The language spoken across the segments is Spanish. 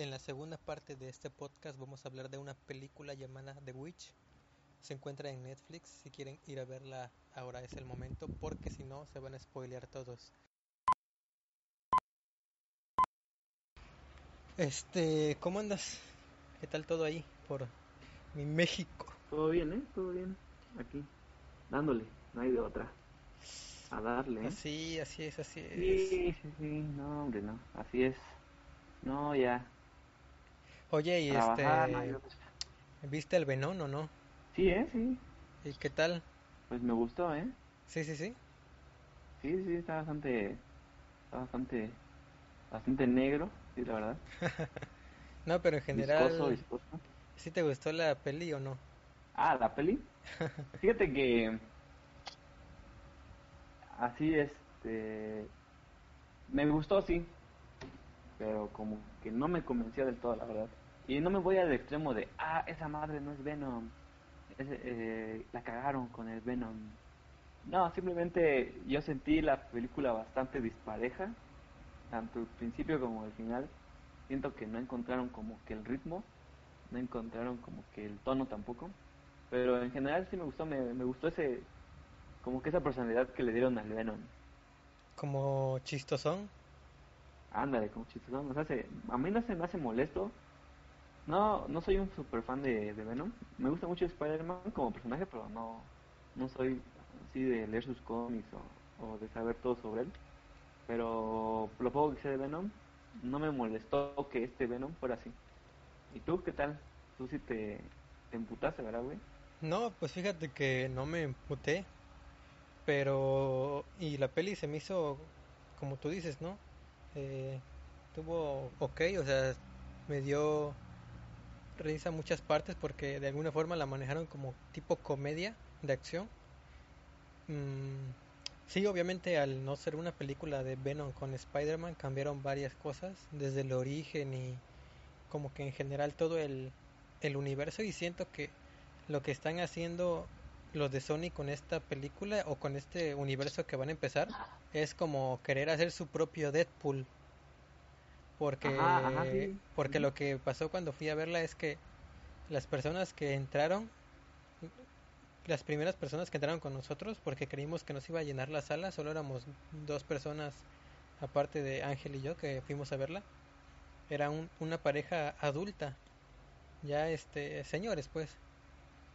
En la segunda parte de este podcast vamos a hablar de una película llamada The Witch. Se encuentra en Netflix. Si quieren ir a verla, ahora es el momento, porque si no, se van a spoilear todos. Este, ¿cómo andas? ¿Qué tal todo ahí por mi México? Todo bien, ¿eh? Todo bien. Aquí, dándole, no hay de otra. A darle, ¿eh? Así, así es, así es. Sí, sí, sí, no, hombre, no, así es. No, ya. Oye, y Trabajar, este, otra. ¿viste el Venón o no? Sí, ¿eh? Sí. ¿Y qué tal? Pues me gustó, ¿eh? Sí, sí, sí. Sí, sí, está bastante, está bastante, bastante negro, sí, la verdad. No, pero en Viscoso, general, viscoso. ¿sí te gustó la peli o no? Ah, la peli. Fíjate que así este me gustó sí, pero como que no me convenció del todo, la verdad. Y no me voy al extremo de, ah, esa madre no es Venom. Ese, eh, la cagaron con el Venom. No, simplemente yo sentí la película bastante dispareja, tanto el principio como el final. Siento que no encontraron como que el ritmo, no encontraron como que el tono tampoco. Pero en general sí me gustó, me, me gustó ese, como que esa personalidad que le dieron al Venom. Como chistosón. Ándale, como chistosón. O sea, se- a mí no se me hace molesto. No, no soy un super fan de, Venom. Me gusta mucho Spider-Man como personaje, pero no, no soy así de leer sus cómics o, de saber todo sobre él. Pero lo poco que sé de Venom, no me molestó que este Venom fuera así. ¿Y tú qué tal? Tú sí te, te emputaste, ¿verdad, güey? No, pues fíjate que no me emputé, pero... Y la peli se me hizo, como tú dices, ¿no? Eh, tuvo ok, o sea, me dio risa muchas partes porque de alguna forma la manejaron como tipo comedia de acción. Mm, sí, obviamente al no ser una película de Venom con Spider-Man cambiaron varias cosas, desde el origen y como que en general todo el, el universo y siento que lo que están haciendo los de Sony con esta película o con este universo que van a empezar es como querer hacer su propio Deadpool. Porque, Ajá, ajá, sí. porque lo que pasó cuando fui a verla es que las personas que entraron, las primeras personas que entraron con nosotros, porque creímos que nos iba a llenar la sala, solo éramos dos personas, aparte de Ángel y yo, que fuimos a verla, era un- una pareja adulta, ya este, señores pues,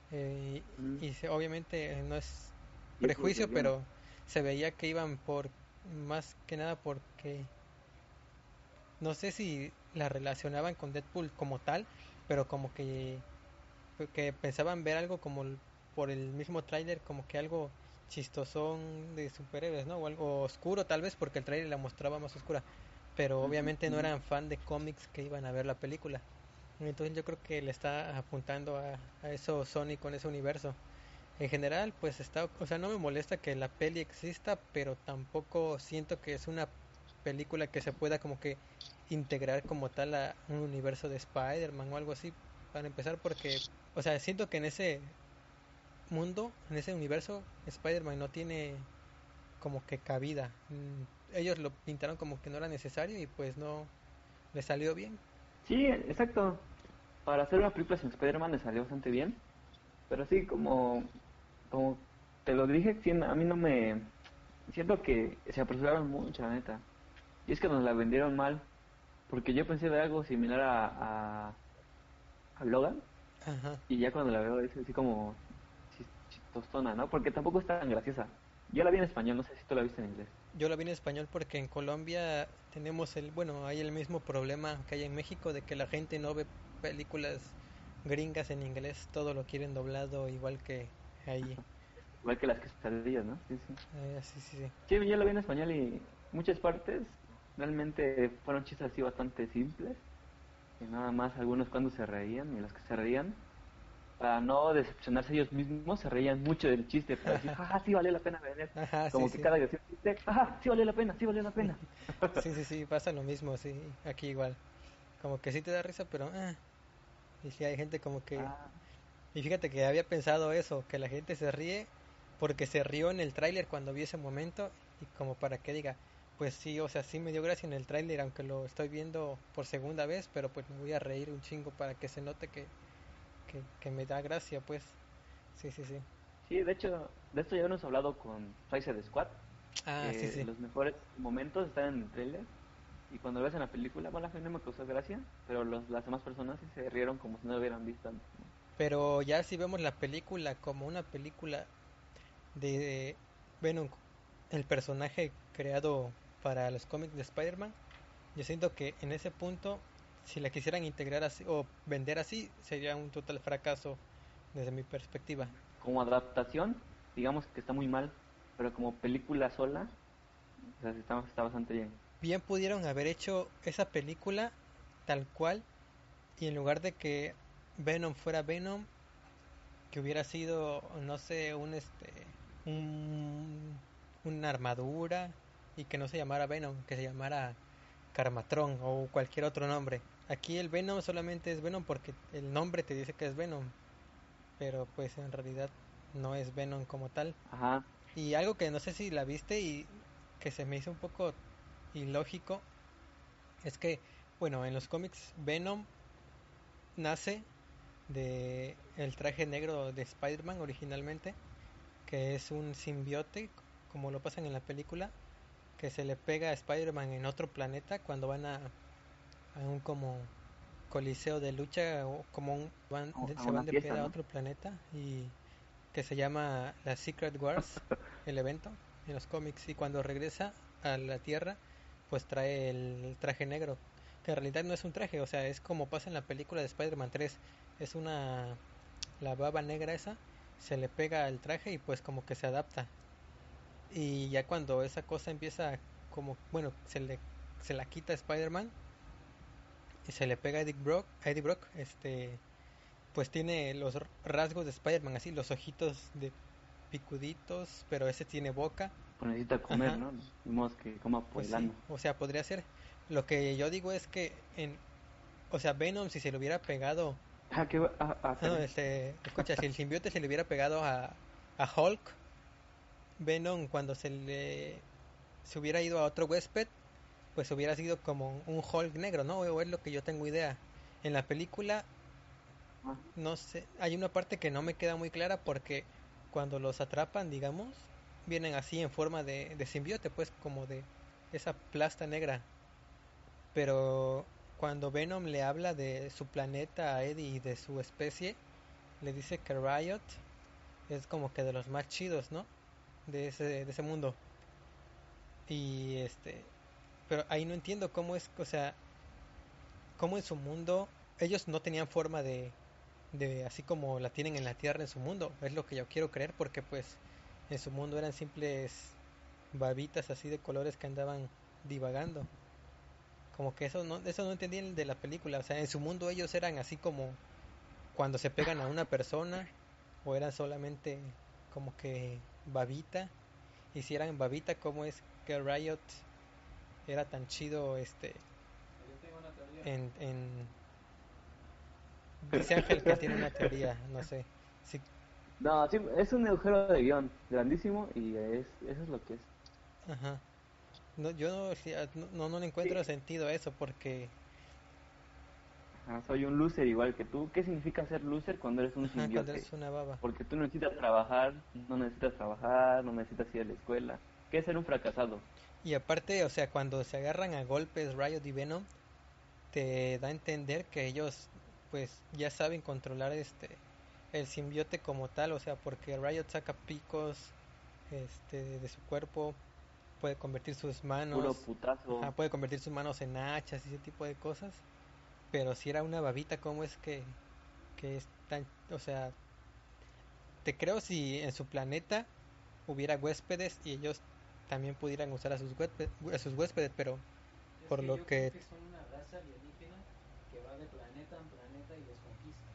eh, Mm. y se- obviamente eh, no es Y prejuicio, pero se veía que iban por, más que nada porque no sé si la relacionaban con Deadpool como tal, pero como que, que pensaban ver algo como por el mismo tráiler, como que algo chistosón de superhéroes, ¿no? O algo oscuro tal vez, porque el tráiler la mostraba más oscura, pero obviamente no eran fan de cómics que iban a ver la película. Entonces yo creo que le está apuntando a, a eso Sony con ese universo. En general, pues está, o sea, no me molesta que la peli exista, pero tampoco siento que es una película que se pueda como que integrar como tal a un universo de Spider-Man o algo así, para empezar, porque, o sea, siento que en ese mundo, en ese universo, Spider-Man no tiene como que cabida. Mm, Ellos lo pintaron como que no era necesario y pues no le salió bien. Sí, exacto. Para hacer una película sin Spider-Man le salió bastante bien. Pero sí, como, como te lo dije, a mí no me... Siento que se apresuraron mucho, la neta. Y es que nos la vendieron mal. Porque yo pensé ver algo similar a, a, a Logan. Ajá. Y ya cuando la veo es así como chis- chistosona, ¿no? Porque tampoco es tan graciosa. Yo la vi en español, no sé si tú la viste en inglés. Yo la vi en español porque en Colombia tenemos el, bueno, hay el mismo problema que hay en México de que la gente no ve películas gringas en inglés, todo lo quieren doblado igual que ahí. Igual que las quesadillas, ¿no? Sí, sí. Eh, sí, sí, sí. Sí, yo la vi en español y muchas partes realmente fueron chistes así bastante simples. Que nada más algunos cuando se reían y los que se reían, para no decepcionarse ellos mismos, se reían mucho del chiste. Para decir, ah, sí valió la pena venir. Ajá, Como sí, que sí. cada que chiste, ah, sí valió la pena, sí valió la pena. Sí, sí, sí, pasa lo mismo, sí, aquí igual. Como que sí te da risa, pero ah. Y sí hay gente como que Ah, Y fíjate que había pensado eso, que la gente se ríe porque se rió en el tráiler cuando vi ese momento y como para que diga, pues sí, o sea, sí me dio gracia en el tráiler, aunque lo estoy viendo por segunda vez, pero pues me voy a reír un chingo para que se note que, que, que me da gracia, pues. Sí, sí, sí. Sí, de hecho, de esto ya hemos hablado con Suicide Squad. Ah, sí, sí. Los mejores momentos están en el trailer. Y cuando lo ves en la película, bueno, a mí no me causó gracia, pero los, las demás personas sí se rieron como si no lo hubieran visto antes. ¿no? Pero ya si vemos la película como una película de Venom, el personaje creado para los cómics de Spider-Man, yo siento que en ese punto, si la quisieran integrar así o vender así, sería un total fracaso desde mi perspectiva. Como adaptación, digamos que está muy mal, pero como película sola, o sea, está, está bastante bien. Bien pudieron haber hecho esa película tal cual y en lugar de que Venom fuera Venom, que hubiera sido, no sé, un este, un, una armadura y que no se llamara Venom, que se llamara Carmatron o cualquier otro nombre. Aquí el Venom solamente es Venom porque el nombre te dice que es Venom, pero pues en realidad no es Venom como tal. Ajá. Y algo que no sé si la viste y que se me hizo un poco ilógico es que, bueno, en los cómics Venom nace de el traje negro de Spider-Man originalmente, que es un simbiote, como lo pasan en la película, que se le pega a Spider-Man en otro planeta cuando van a, a un como coliseo de lucha o como un, van, se van de peda a ¿no? otro planeta y que se llama la Secret Wars, el evento en los cómics y cuando regresa a la Tierra pues trae el traje negro que en realidad no es un traje, o sea, es como pasa en la película de Spider-Man 3, es una la baba negra esa se le pega al traje y pues como que se adapta. Y ya cuando esa cosa empieza como, bueno, se le se la quita a Spider-Man y se le pega a Eddie Brock, a Eddie Brock, este pues tiene los rasgos de Spider-Man así, los ojitos de picuditos, pero ese tiene boca. Pues necesita comer, Ajá. ¿no? Vimos que coma Pues sí, o sea, podría ser. Lo que yo digo es que en o sea, Venom si se le hubiera pegado Ah, que, ah, ah, no, este, escucha, si el simbionte se le hubiera pegado a, a Hulk, Venom cuando se le se hubiera ido a otro huésped, pues hubiera sido como un Hulk negro, ¿no? O es lo que yo tengo idea. En la película, no sé, hay una parte que no me queda muy clara porque cuando los atrapan, digamos, vienen así en forma de, de simbiote, pues como de esa plasta negra. Pero cuando Venom le habla de su planeta a Eddie y de su especie, le dice que Riot es como que de los más chidos, ¿no? De ese, de ese mundo. Y este, pero ahí no entiendo cómo es, o sea, cómo en su mundo ellos no tenían forma de, de así como la tienen en la Tierra en su mundo. Es lo que yo quiero creer porque pues en su mundo eran simples babitas así de colores que andaban divagando. Como que eso no, eso no entendí de la película. O sea, en su mundo ellos eran así como cuando se pegan a una persona o eran solamente como que babita. Y si eran babita, ¿cómo es que Riot era tan chido este en, en... Dice Ángel que tiene una teoría, no sé. Sí, No, sí, es un agujero de guion grandísimo y es, eso es lo que es. ajá. No, yo no, no, no le encuentro sentido a eso porque Ajá, soy un loser igual que tú. ¿Qué significa ser loser cuando eres un ajá, cuando eres una baba. Porque tú no necesitas trabajar, no necesitas trabajar, no necesitas ir a la escuela. ¿Qué es ser un fracasado? Y aparte, o sea, cuando se agarran a golpes Riot y Venom, te da a entender que ellos pues ya saben controlar este el simbiote como tal, o sea, porque Riot saca picos este de su cuerpo, puede convertir sus Puro manos, putazo. ajá, puede convertir sus manos en hachas y ese tipo de cosas. Pero si era una babita, ¿cómo es que que es tan, o sea, te creo si en su planeta hubiera huéspedes y ellos también pudieran usar a sus huéspedes, a sus huéspedes, pero Es por lo yo que- creo que son una raza alienígena que va de planeta en planeta y los conquista.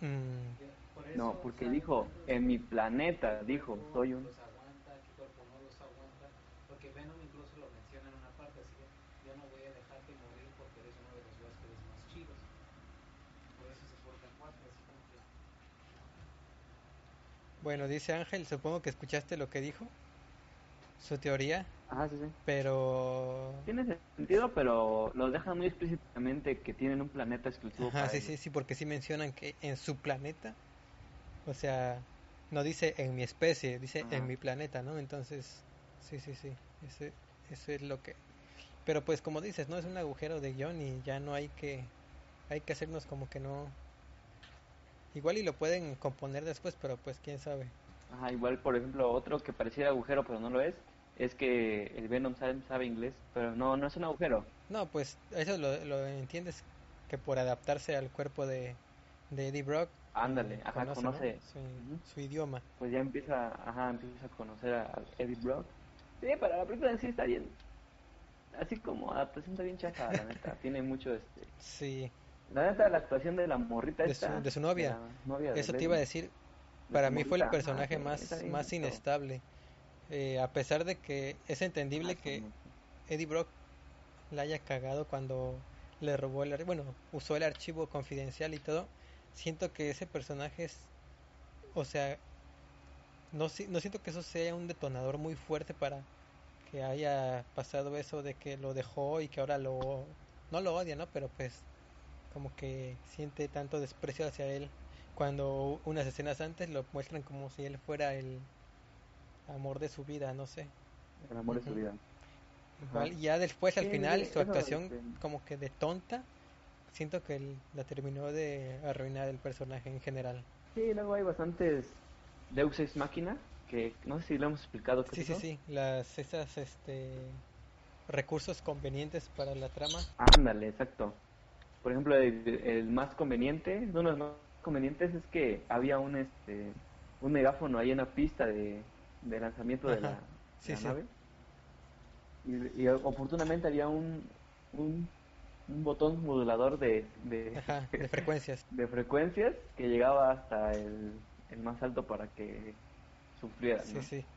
mm, Ya- por eso, No, o porque sea, dijo, en mi planeta, dijo, soy un... Los aguanta, qué cuerpo no los aguanta. Porque Venom incluso lo menciona en una parte, así que yo no voy a dejarte morir porque eres uno de los huéspedes más chidos. Por eso se porta cuatro, así como que... bueno, dice Ángel, supongo que escuchaste lo que dijo, su teoría. Ajá, sí, sí. Pero... Tiene sentido, pero lo dejan muy explícitamente que tienen un planeta exclusivo Ajá, para sí, ellos. sí, sí, porque sí mencionan que en su planeta, o sea, no dice en mi especie, dice Ajá. en mi planeta, ¿no? Entonces, sí, sí, sí, ese, eso es lo que... Pero pues como dices, ¿no? Es un agujero de guion y ya no hay que... Hay que hacernos como que no... Igual y lo pueden componer después, pero pues quién sabe. Ajá, igual, por ejemplo, otro que pareciera agujero, pero no lo es, es que el Venom sabe, sabe inglés, pero no, no es un agujero. No, pues eso lo, lo entiendes que por adaptarse al cuerpo de, de Eddie Brock. Ándale, eh, ajá, ¿no? conoce. su, Ujú. su idioma. Pues ya empieza, ajá, empieza a conocer a a Eddie Brock. Sí, pero la película en sí está bien. Así como adaptación está bien chafa, la neta. Tiene mucho, este... Sí, La neta, la actuación de la morrita De esta, su- de su novia. de eso te iba a decir. de Para su mí fue el personaje sí, más, más inestable. Eh, a pesar de que es entendible Ah, que Eddie Brock la haya cagado cuando le robó el bueno, usó el archivo confidencial y todo. Siento que ese personaje es, o sea, no, si- no siento que eso sea un detonador muy fuerte para que haya pasado eso de que lo dejó y que ahora lo, no lo odia, ¿no? Pero pues como que siente tanto desprecio hacia él cuando unas escenas antes lo muestran como si él fuera el amor de su vida, no sé. El amor de su vida. Igual, ya después al Sí, final sí, su actuación este, como que de tonta, siento que él la terminó de arruinar el personaje en general. Sí, luego hay bastantes Deus Ex Máquina, que no sé si lo hemos explicado. ¿qué Sí, sí, sí, las esas este recursos convenientes para la trama. Ándale, exacto. Por ejemplo, el, el más conveniente, uno de los más convenientes es que había un este un megáfono ahí en la pista de, de lanzamiento de la, sí, la sí. nave. Y, y oportunamente había un, un, un botón modulador de, de, Ajá, de frecuencias. de frecuencias que llegaba hasta el, el más alto para que sufriera, Sí, ¿no? sí.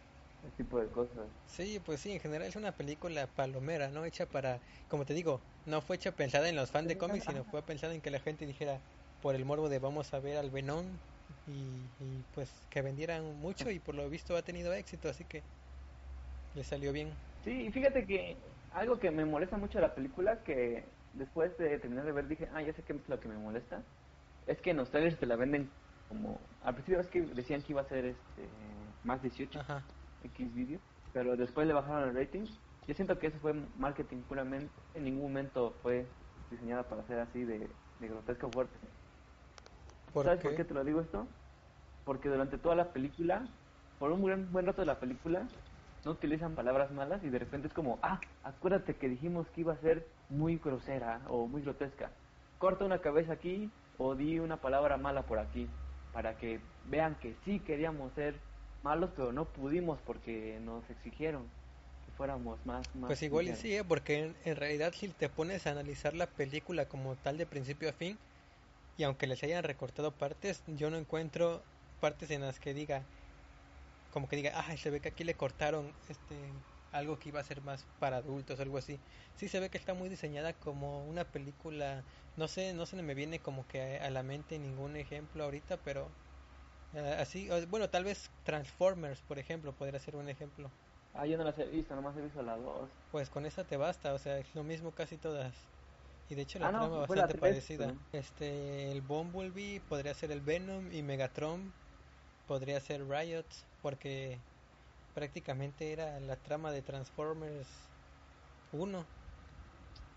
Ese tipo de cosas. Sí, pues sí, en general es una película palomera, ¿no? Hecha para, como te digo, no fue hecha pensada en los fans de cómics, sino fue pensada en que la gente dijera por el morbo de vamos a ver al Venom y, y pues que vendieran mucho y por lo visto ha tenido éxito, así que le salió bien. Sí, y fíjate que algo que me molesta mucho de la película, que después de terminar de ver dije, ah, ya sé qué es lo que me molesta, es que en los trailers te la venden como, al principio es que decían que iba a ser este más 18 Ajá. X video, pero después le bajaron el rating. Yo siento que eso fue marketing puramente, en ningún momento fue diseñada para ser así de, de grotesco fuerte. ¿Por ¿Sabes qué? por qué te lo digo esto? Porque durante toda la película, por un buen, buen rato de la película, no utilizan palabras malas y de repente es como, ah, acuérdate que dijimos que iba a ser muy grosera o muy grotesca. Corta una cabeza aquí o di una palabra mala por aquí para que vean que sí queríamos ser malos, pero no pudimos porque nos exigieron que fuéramos más, más Pues igual y sí, ¿eh? porque en, en realidad si te pones a analizar la película como tal de principio a fin, y aunque les hayan recortado partes, yo no encuentro partes en las que diga, como que diga, ah, se ve que aquí le cortaron este algo que iba a ser más para adultos, algo así. Sí se ve que está muy diseñada como una película, no sé, no se me viene como que a, a la mente ningún ejemplo ahorita, pero eh, así, bueno, tal vez Transformers, por ejemplo, podría ser un ejemplo. Ah, yo no las he visto, nomás he visto la dos. Pues con esa te basta, o sea, es lo mismo casi todas. Y de hecho la Ah, no, trama la bastante parecida. Este, el Bumblebee podría ser el Venom y Megatron podría ser Riot porque prácticamente era la trama de Transformers 1.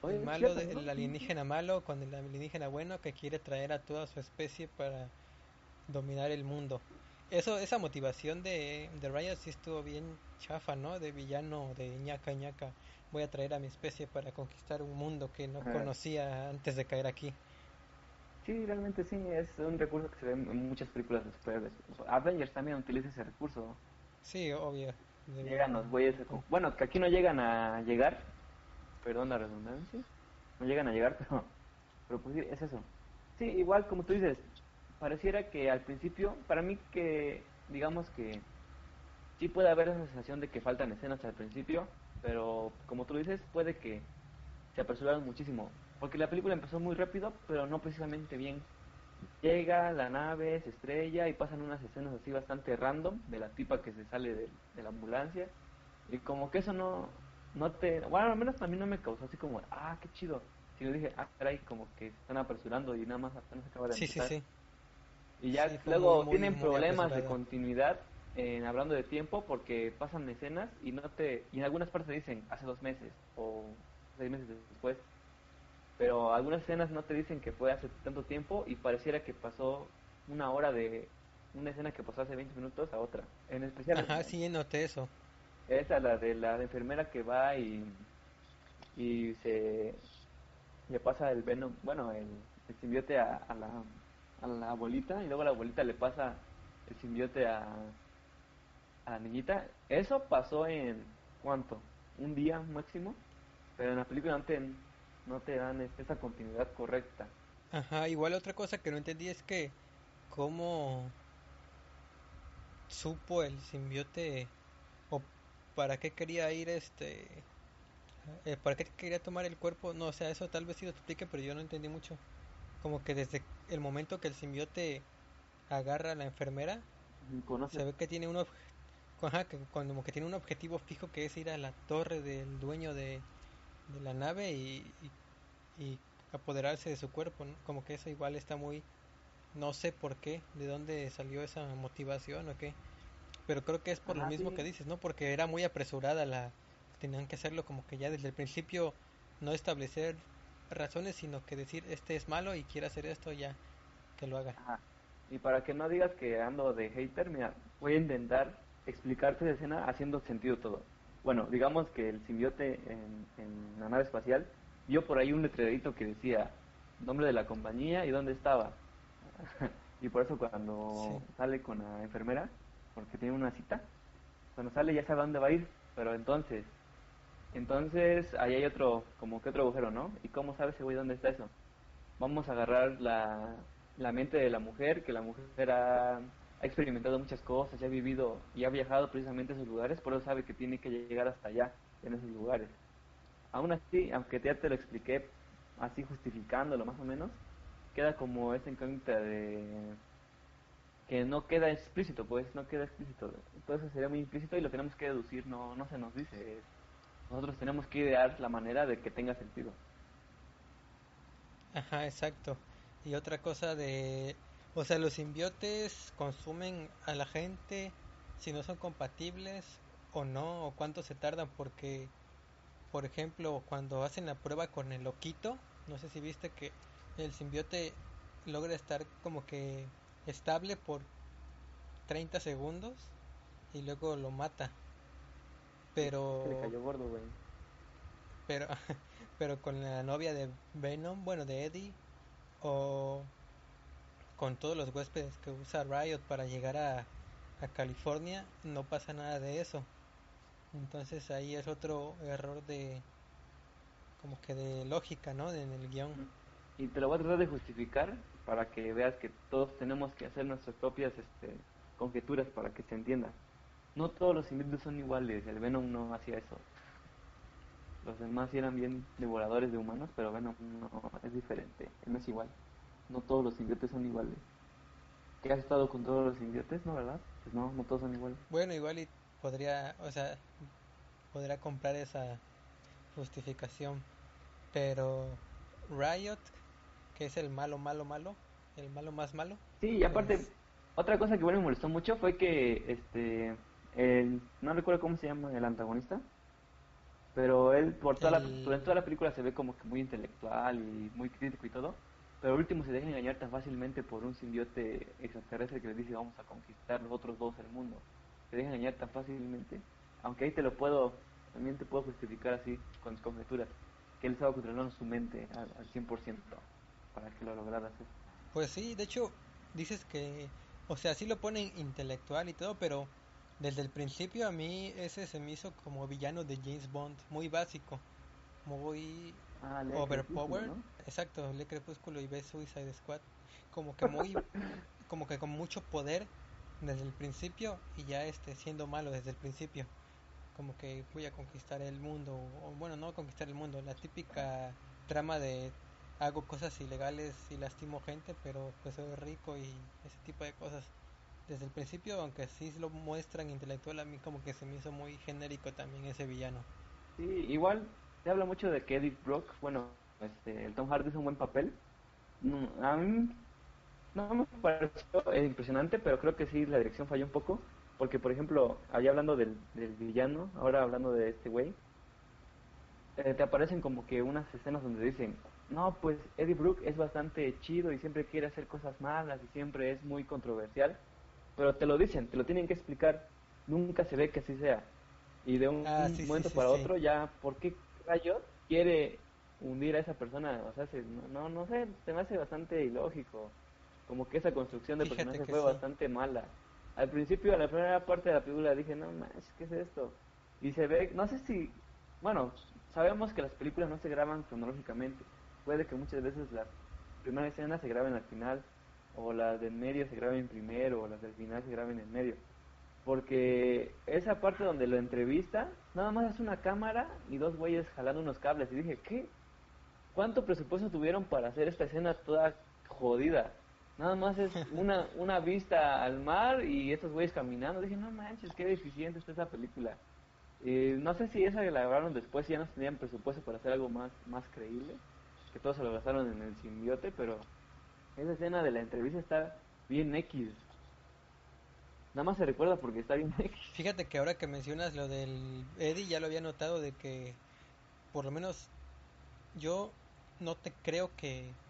Oye, el malo, cierto, de- ¿no? el alienígena malo con el alienígena bueno que quiere traer a toda su especie para dominar el mundo. Eso, esa motivación de, de Riot sí estuvo bien chafa, ¿no? De villano, de ñaca ñaca. Voy a traer a mi especie para conquistar un mundo que no Ajá. conocía antes de caer aquí. Sí, realmente sí, es un recurso que se ve en muchas películas de superhéroes. Avengers también utiliza ese recurso. Sí, obvio. Llegan los güeyes, bueno, que aquí no llegan a llegar, perdón la redundancia, no llegan a llegar, pero, pero pues sí, es eso. Sí, igual como tú dices, pareciera que al principio, para mí que, digamos que sí puede haber esa sensación de que faltan escenas al principio, pero como tú dices, puede que se apresuraron muchísimo, porque la película empezó muy rápido, pero no precisamente bien. Llega la nave, se estrella y pasan unas escenas así bastante random de la tipa que se sale de, de la ambulancia y como que eso no no te, bueno, al menos a mí no me causó así como, ah, qué chido. Sino dije, ah, caray, como que se están apresurando y nada más apenas acaba de Sí, sí, sí. Y ya Sí, luego muy, tienen muy problemas de continuidad en hablando de tiempo porque pasan escenas y no te y en algunas partes dicen hace dos meses o seis meses después pero algunas escenas no te dicen que fue hace tanto tiempo y pareciera que pasó una hora de una escena que pasó hace 20 minutos a otra en especial Ajá, sí, noté eso. esa la de la enfermera que va y y se le pasa el venom bueno el, el simbiote a, a la a la abuelita y luego la abuelita le pasa el simbiote a a la niñita. Eso pasó en ¿cuánto? Un día máximo, pero en la película no te, no te dan esa continuidad correcta. Ajá, igual otra cosa que no entendí es que cómo supo el simbiote o para qué quería ir este eh, para qué quería tomar el cuerpo, no, o sea, eso tal vez sí lo explique, pero yo no entendí mucho. Como que desde el momento que el simbiote agarra a la enfermera, Conoce se ve que tiene un como que tiene un objetivo fijo que es ir a la torre del dueño de, de la nave y, y, y apoderarse de su cuerpo, ¿no? Como que eso igual está muy, no sé por qué, de dónde salió esa motivación o qué, pero creo que es por lo mismo sí. que dices, ¿no? Porque era muy apresurada la, tenían que hacerlo como que ya desde el principio no establecer razones, sino que decir este es malo y quiere hacer esto ya que lo haga. Ajá. Y para que no digas que ando de hater, mira, voy a intentar explicarte esa escena haciendo sentido todo. Bueno, digamos que el simbiote en, en la nave espacial vio por ahí un letrerito que decía nombre de la compañía y dónde estaba. y por eso cuando Sí. sale con la enfermera, porque tiene una cita, cuando sale ya sabe dónde va a ir, pero entonces, entonces ahí hay otro, como que otro agujero, ¿no? ¿Y cómo sabe ese güey dónde está eso? vamos a agarrar la, la mente de la mujer, que la mujer ha, experimentado muchas cosas, ya ha vivido y ha viajado precisamente a esos lugares, por eso sabe que tiene que llegar hasta allá, en esos lugares. Aún así, aunque ya te lo expliqué así justificándolo más o menos, queda como esa incógnita de que no queda explícito, pues no queda explícito. Entonces sería muy implícito y lo tenemos que deducir, no, no se nos dice. Nosotros tenemos que idear la manera de que tenga sentido. Ajá, exacto. Y otra cosa de, o sea, los simbiotes consumen a la gente si no son compatibles o no, o cuánto se tardan, porque, por ejemplo, cuando hacen la prueba con el loquito, no sé si viste que el simbiote logra estar como que estable por 30 segundos y luego lo mata. Pero Se le cayó gordo, güey. pero pero con la novia de Venom, bueno, de Eddie o con todos los huéspedes que usa Riot para llegar a, a California, no pasa nada de eso. Entonces ahí es otro error de como que de lógica, ¿no? En el guion. Y te lo voy a tratar de justificar para que veas que todos tenemos que hacer nuestras propias este, conjeturas para que se entienda. No todos los simbiontes son iguales, el Venom no hacía eso. Los demás sí eran bien devoradores de humanos, pero Venom no es diferente, él no es igual. No todos los simbiontes son iguales. ¿Qué has estado con todos los simbiontes, no, verdad? Pues no, no todos son iguales. Bueno, igual y podría, o sea, podría comprar esa justificación, pero Riot, que es el malo, malo, malo, el malo más malo, Sí, y aparte, Pues- otra cosa que bueno me molestó mucho fue que, este, el, no recuerdo cómo se llama el antagonista, pero él por toda, El- la, durante toda la película se ve como que muy intelectual y muy crítico y todo, pero al último se deja engañar tan fácilmente por un simbiote extraterrestre que le dice vamos a conquistar los otros dos el mundo. Se deja engañar tan fácilmente, aunque ahí te lo puedo, también te puedo justificar así con mis conjeturas, que él estaba controlando su mente al, al 100% para que lo lograra hacer. Pues sí, de hecho, dices que, o sea, sí lo ponen intelectual y todo, pero desde el principio a mí ese se me hizo como villano de James Bond, muy básico, muy Ah, overpowered, exacto, lee Crepúsculo y ve Suicide Squad, como que muy, como que con mucho poder desde el principio y ya este siendo malo desde el principio, como que voy a conquistar el mundo, o bueno, no conquistar el mundo, la típica trama de hago cosas ilegales y lastimo gente, pero pues soy rico y ese tipo de cosas. Desde el principio, aunque sí lo muestran intelectual, a mí como que se me hizo muy genérico también ese villano. Sí, igual se habla mucho de que Edith Brock, bueno, este, el Tom Hardy hizo un buen papel. A mí no me pareció eh, impresionante, pero creo que sí la dirección falló un poco. Porque, por ejemplo, allá hablando del, del villano, ahora hablando de este güey, eh, te aparecen como que unas escenas donde dicen, no, pues Eddie Brooke es bastante chido y siempre quiere hacer cosas malas y siempre es muy controversial, pero te lo dicen, te lo tienen que explicar, nunca se ve que así sea. Y de un, Ah, sí, momento sí, para otro ya, ¿por qué rayos quiere hundir a esa persona? O sea, se- no, no, no sé, se me hace bastante ilógico. Como que esa construcción de Fíjate personaje fue bastante mala. Al principio, en la primera parte de la película dije, no manches, ¿qué es esto? Y se ve, no sé si, bueno, sabemos que las películas no se graban cronológicamente. Puede que muchas veces las primeras escenas se graben al final, o las del medio se graben primero, o las del final se graben en medio. Porque esa parte donde lo entrevista, nada más es una cámara y dos güeyes jalando unos cables. Y dije, ¿qué? ¿Cuánto presupuesto tuvieron para hacer esta escena toda jodida? Nada más es una, una vista al mar y estos güeyes caminando. Dije, no manches, qué deficiente está esa película. Eh, no sé si esa que la grabaron después ya no tenían presupuesto para hacer algo más, más creíble. Que todos se lo gastaron en el simbiote, pero esa escena de la entrevista está bien X. Nada más se recuerda porque está bien X. Fíjate que ahora que mencionas lo del Eddie, ya lo había notado de que por lo menos yo no te creo que,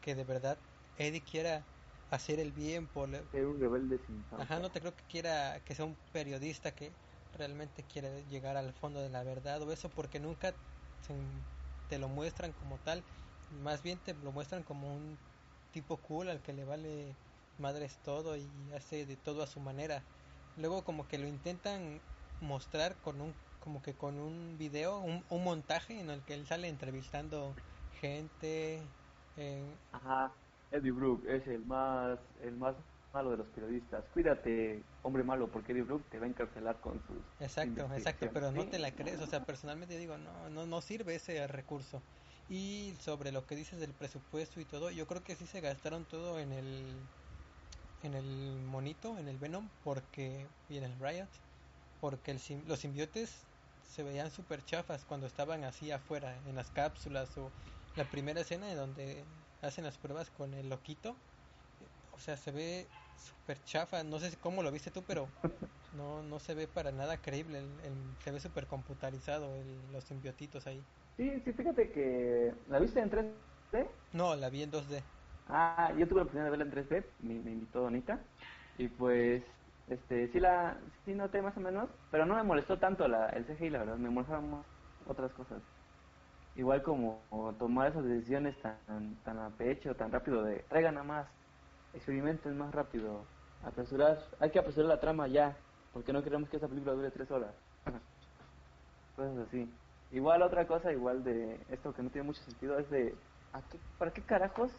que de verdad Eddie quiera hacer el bien por... Ser un rebelde sin Ajá, no te creo que quiera que sea un periodista que realmente quiere llegar al fondo de la verdad o eso porque nunca se- te lo muestran como tal, más bien te lo muestran como un tipo cool al que le vale madres todo y hace de todo a su manera. Luego como que lo intentan mostrar con un como que con un video, un, un montaje en el que él sale entrevistando gente, eh, Ajá, Eddie Brooke es el más, el más malo de los periodistas. Cuídate, hombre malo, porque Eddie Brooke te va a encarcelar con sus Exacto, exacto, pero no te la crees, o sea, personalmente digo, no, no, no sirve ese recurso. Y sobre lo que dices del presupuesto y todo, yo creo que sí se gastaron todo en el, en el monito, en el Venom, porque, y en el Riot, porque el, los simbiotes se veían súper chafas cuando estaban así afuera, en las cápsulas, o la primera escena en donde hacen las pruebas con el loquito, o sea, se ve súper chafa, no sé cómo lo viste tú, pero no, no se ve para nada creíble, el, el- se ve súper computarizado el- los simbiotitos ahí. Sí, sí, fíjate que la viste en 3D. No, la vi en 2D. Ah, yo tuve la oportunidad de verla en 3D, me, me invitó Donita. Y pues, este, sí la, sí noté más o menos, pero no me molestó tanto la, el CGI, la verdad, me molestaban más otras cosas. Igual como tomar esas decisiones tan, tan a pecho, tan rápido de, traigan a más, experimenten más rápido, apresurar, hay que apresurar la trama ya, porque no queremos que esa película dure tres horas. Cosas así. Igual otra cosa, igual de esto que no tiene mucho sentido, es de, ¿a qué, ¿para qué carajos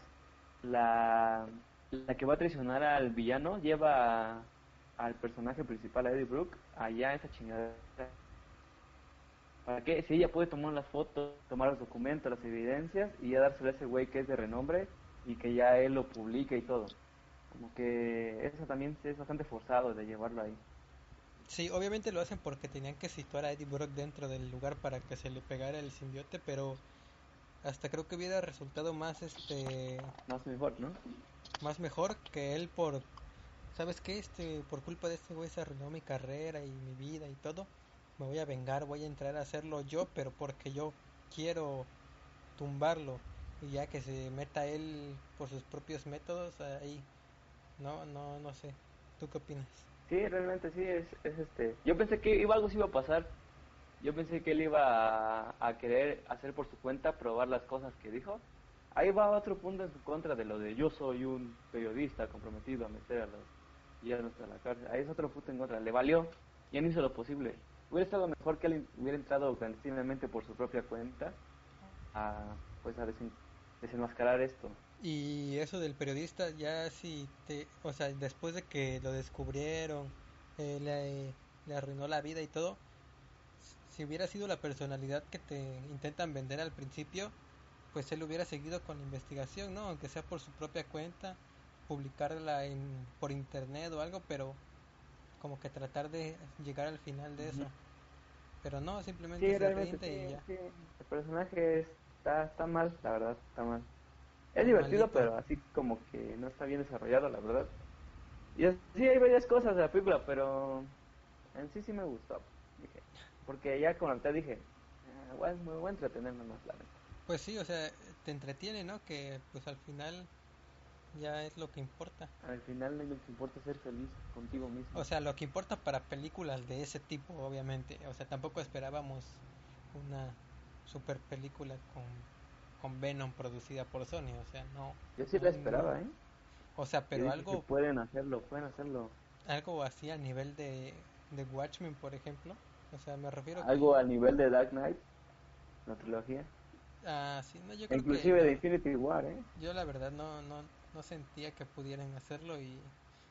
la, la que va a traicionar al villano lleva a- al personaje principal, a Eddie Brooke, allá esa chingadera? ¿Para qué? Si ella puede tomar las fotos, tomar los documentos, las evidencias y ya dárselo a ese güey que es de renombre y que ya él lo publica y todo. Como que eso también es bastante forzado de llevarlo ahí. Sí, obviamente lo hacen porque tenían que situar a Eddie Brock dentro del lugar para que se le pegara el simbiote, pero hasta creo que hubiera resultado más este Más mejor, ¿no? más mejor que él por ¿sabes qué? Este por culpa de este güey se arruinó mi carrera y mi vida y todo. Me voy a vengar, voy a entrar a hacerlo yo, pero porque yo quiero tumbarlo y ya que se meta él por sus propios métodos ahí. No, no, no sé. ¿Tú qué opinas? Sí, realmente sí, es, es este. Yo pensé que iba algo sí iba a pasar. Yo pensé que él iba a, querer hacer por su cuenta, probar las cosas que dijo. Ahí va otro punto en su contra de lo de yo soy un periodista comprometido a meter a los villanos a la cárcel. Ahí es otro punto en contra. Le valió, ya no hizo lo posible. Hubiera estado mejor que él hubiera entrado clandestinamente por su propia cuenta a, pues, a desen- desenmascarar esto. Y eso del periodista, ya si te, o sea, después de que lo descubrieron, eh, le, le arruinó la vida y todo, si hubiera sido la personalidad que te intentan vender al principio, pues él hubiera seguido con la investigación, ¿no? Aunque sea por su propia cuenta, publicarla en, por internet o algo, pero como que tratar de llegar al final de eso. Pero no, simplemente Sí, se rinde y sí, ya. sí. El personaje está, está mal, la verdad, está mal. Es divertido, pero así como que no está bien desarrollado, la verdad. Y sí, hay varias cosas de la película, pero en sí sí me gustó. Dije, porque ya con la mitad dije, "Ah, bueno, me voy a entretener nomás, la neta. Pues sí, o sea, te entretiene, ¿no? Que pues al final ya es lo que importa. Al final lo que importa es ser feliz contigo mismo. O sea, lo que importa para películas de ese tipo, obviamente. O sea, tampoco esperábamos una super película con, con Venom producida por Sony. O sea, no. Yo sí no, la esperaba. ¿eh? O sea, pero algo, "Sí pueden hacerlo, pueden hacerlo. algo así a nivel de, de Watchmen, por ejemplo. O sea, me refiero que- Algo al nivel de Dark Knight, la trilogía. Ah, sí, no, yo creo Inclusive que de. Infinity War, ¿eh? Yo la verdad no, no, no sentía que pudieran hacerlo y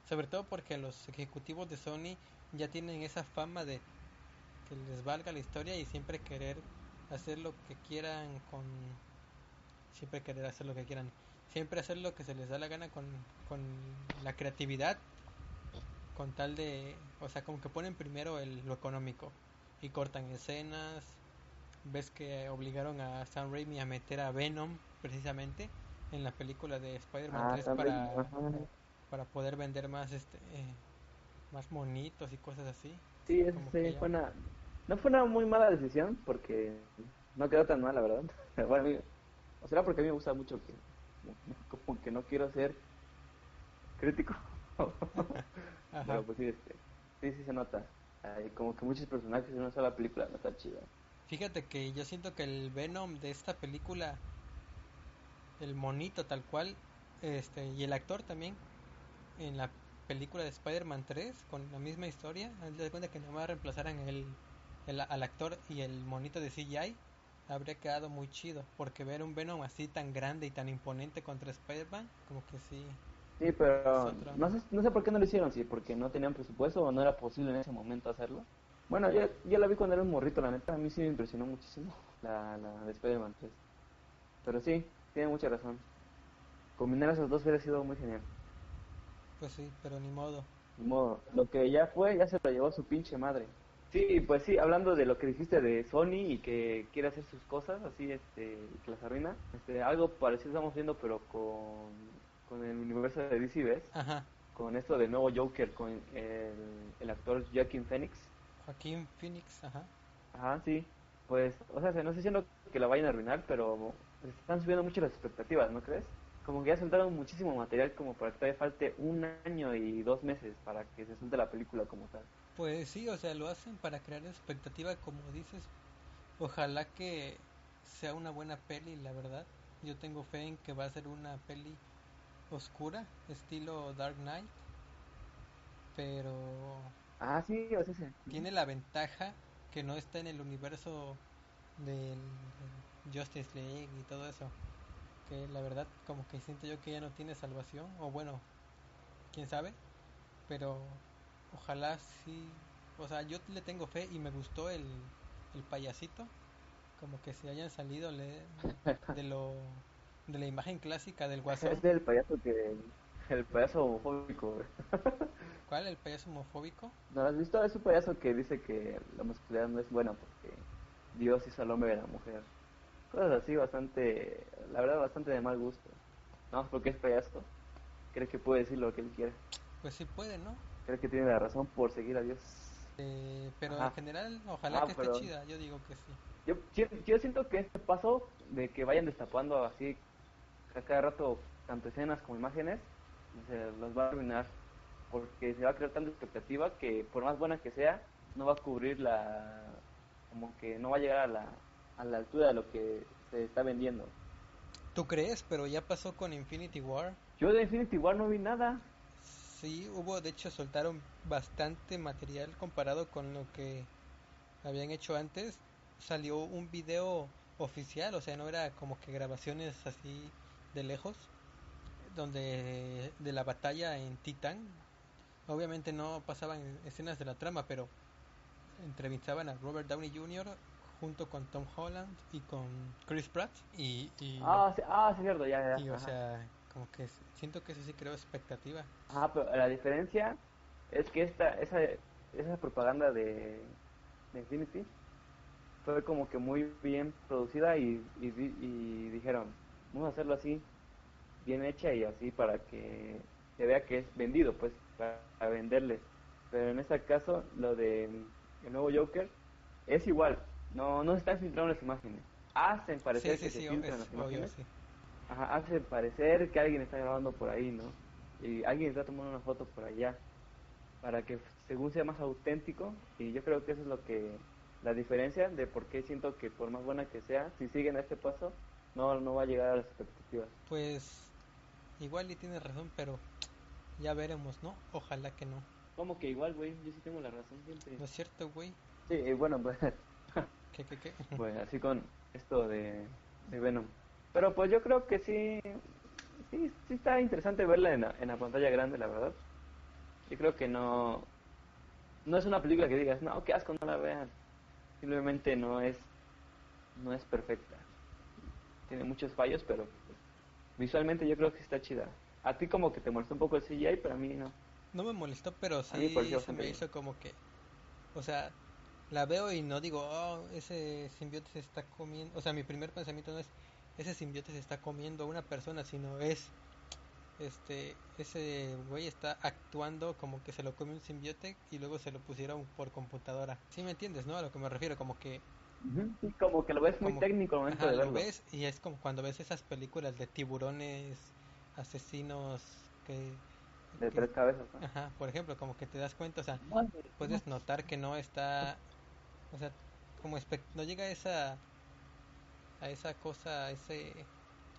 sobre todo porque los ejecutivos de Sony ya tienen esa fama de que les valga la historia y siempre querer hacer lo que quieran con siempre querer hacer lo que quieran. Siempre hacer lo que se les da la gana con, con la creatividad con tal de o sea como que ponen primero el, lo económico y cortan escenas. Ves que obligaron a Sam Raimi a meter a Venom precisamente en la película de Spider-Man Ah, 3 Sam para, para poder vender más este eh, más monitos y cosas así. Sí, es, sí, ya- fue una... No fue una muy mala decisión porque no quedó tan mal, la verdad. Bueno, o será porque a mí me gusta mucho que como, que no quiero ser crítico. Pero pues sí, este, sí, sí se nota. Hay como que muchos personajes en una sola película, no está chido. Fíjate que yo siento que el Venom de esta película, el monito tal cual, este, y el actor también, en la película de Spider-Man 3, con la misma historia, haz de cuenta que nomás reemplazaran el, el- al actor y el monito de CGI, habría quedado muy chido, porque ver un Venom así tan grande y tan imponente contra Spider-Man, como que sí. Sí, pero no sé, no sé por qué no lo hicieron, si porque no tenían presupuesto o no era posible en ese momento hacerlo. Bueno, yo, yo la vi cuando era un morrito, la neta, a mí sí me impresionó muchísimo la, la de Spider-Man 3. Pero sí, tiene mucha razón. Combinar esos dos hubiera sido muy genial. Pues sí, pero ni modo. Ni modo, lo que ya fue, ya se lo llevó su pinche madre. Sí, pues sí, hablando de lo que dijiste de Sony y que quiere hacer sus cosas, así, este, y que las arruina, este, algo parecido estamos viendo, pero con, con el universo de DC, ¿ves? Ajá, con esto de nuevo Joker con el, el actor Joaquin Phoenix. Joaquín Phoenix, ajá. Ajá, sí. Pues, o sea, no estoy diciendo que la vayan a arruinar, pero están subiendo mucho las expectativas, ¿no crees? Como que ya soltaron muchísimo material como para que todavía falte un año y dos meses para que se suelte la película como tal. Pues sí, o sea, lo hacen para crear expectativa, como dices. Ojalá que sea una buena peli, la verdad. Yo tengo fe en que va a ser una peli oscura, estilo Dark Knight. Pero Ah, sí, o sea, sí. tiene la ventaja que no está en el universo del, Justice League y todo eso. Que la verdad, como que siento yo que ya no tiene salvación. O bueno, quién sabe. Pero ojalá sí. O sea, yo le tengo fe y me gustó el, el payasito. Como que se hayan salido le- de lo de la imagen clásica del guasón. Es el payaso que... El payaso homofóbico. ¿Cuál? ¿El payaso homofóbico? ¿No lo has visto? Es un payaso que dice que la masculinidad no es buena porque Dios hizo al hombre y a la mujer. Cosas así bastante, la verdad, bastante de mal gusto. No, porque es payaso. Cree que puede decir lo que él quiere. Pues sí puede, ¿no? Cree que tiene la razón por seguir a Dios. Eh, pero Ajá. en general, ojalá Ah, que esté pero- chida. Yo digo que sí. Yo, yo, yo siento que este paso de que vayan destapando así a cada rato tanto escenas como imágenes, se los va a arruinar. Porque se va a crear tanta expectativa que por más buena que sea, no va a cubrir la... como que no va a llegar a la, a la altura de lo que se está vendiendo. ¿Tú crees? Pero ya pasó con Infinity War. Yo de Infinity War no vi nada. Sí, hubo, de hecho, soltaron bastante material comparado con lo que habían hecho antes. Salió un video oficial, o sea, no era como que grabaciones así de lejos, donde de la batalla en Titán. Obviamente no pasaban escenas de la trama, pero entrevistaban a Robert Downey Jr. junto con Tom Holland y con Chris Pratt y, y, Ah, sí, ah, sí, cierto, ya, ya. y, o sea, como que siento que eso sí creó expectativa. Ajá, pero la diferencia es que esta, esa, esa propaganda de, de Infinity fue como que muy bien producida y, y, di- y dijeron, vamos a hacerlo así, bien hecha y así para que se vea que es vendido, pues, para, para venderle. Pero en este caso, lo de el nuevo Joker es igual, no, no se están filtrando las imágenes. Hacen parecer Sí, sí, que sí, se filtran las imágenes. Ajá, hace parecer que alguien está grabando por ahí, ¿no? Y alguien está tomando una foto por allá para que según sea más auténtico y yo creo que eso es lo que la diferencia de por qué siento que por más buena que sea, si siguen a este paso, no, no va a llegar a las expectativas. Pues igual y tienes razón, pero ya veremos, ¿no? Ojalá que no. Como que igual, güey, yo sí tengo la razón siempre. ¿No es cierto, güey? Sí, bueno, pues, ¿Qué, qué, qué? pues así con esto de, de Venom. Pero pues yo creo que sí, sí, sí está interesante verla en la, en la pantalla grande, la verdad. Yo creo que no, no es una película que digas, no, qué asco, no la vean. Simplemente no es, no es perfecta. Tiene muchos fallos, pero pues, visualmente yo creo que está chida. A ti como que te molestó un poco el CGI, pero a mí no. No me molestó, pero sí se me hizo como que, o sea, la veo y no digo, oh, ese simbiote se está comiendo, o sea, mi primer pensamiento no es, ese simbiote se está comiendo a una persona, sino es, este, ese güey está actuando como que se lo come un simbiote y luego se lo pusieron por computadora. ¿Sí me entiendes, no? A lo que me refiero, como que Sí, como que lo ves muy Como- técnico al momento Ajá, de lo verlo. ves y es como cuando ves esas películas de tiburones asesinos que, De que- tres cabezas, ¿no? ajá, por ejemplo, como que te das cuenta, o sea, puedes notar que no está, o sea, como no llega a esa a esa cosa, a ese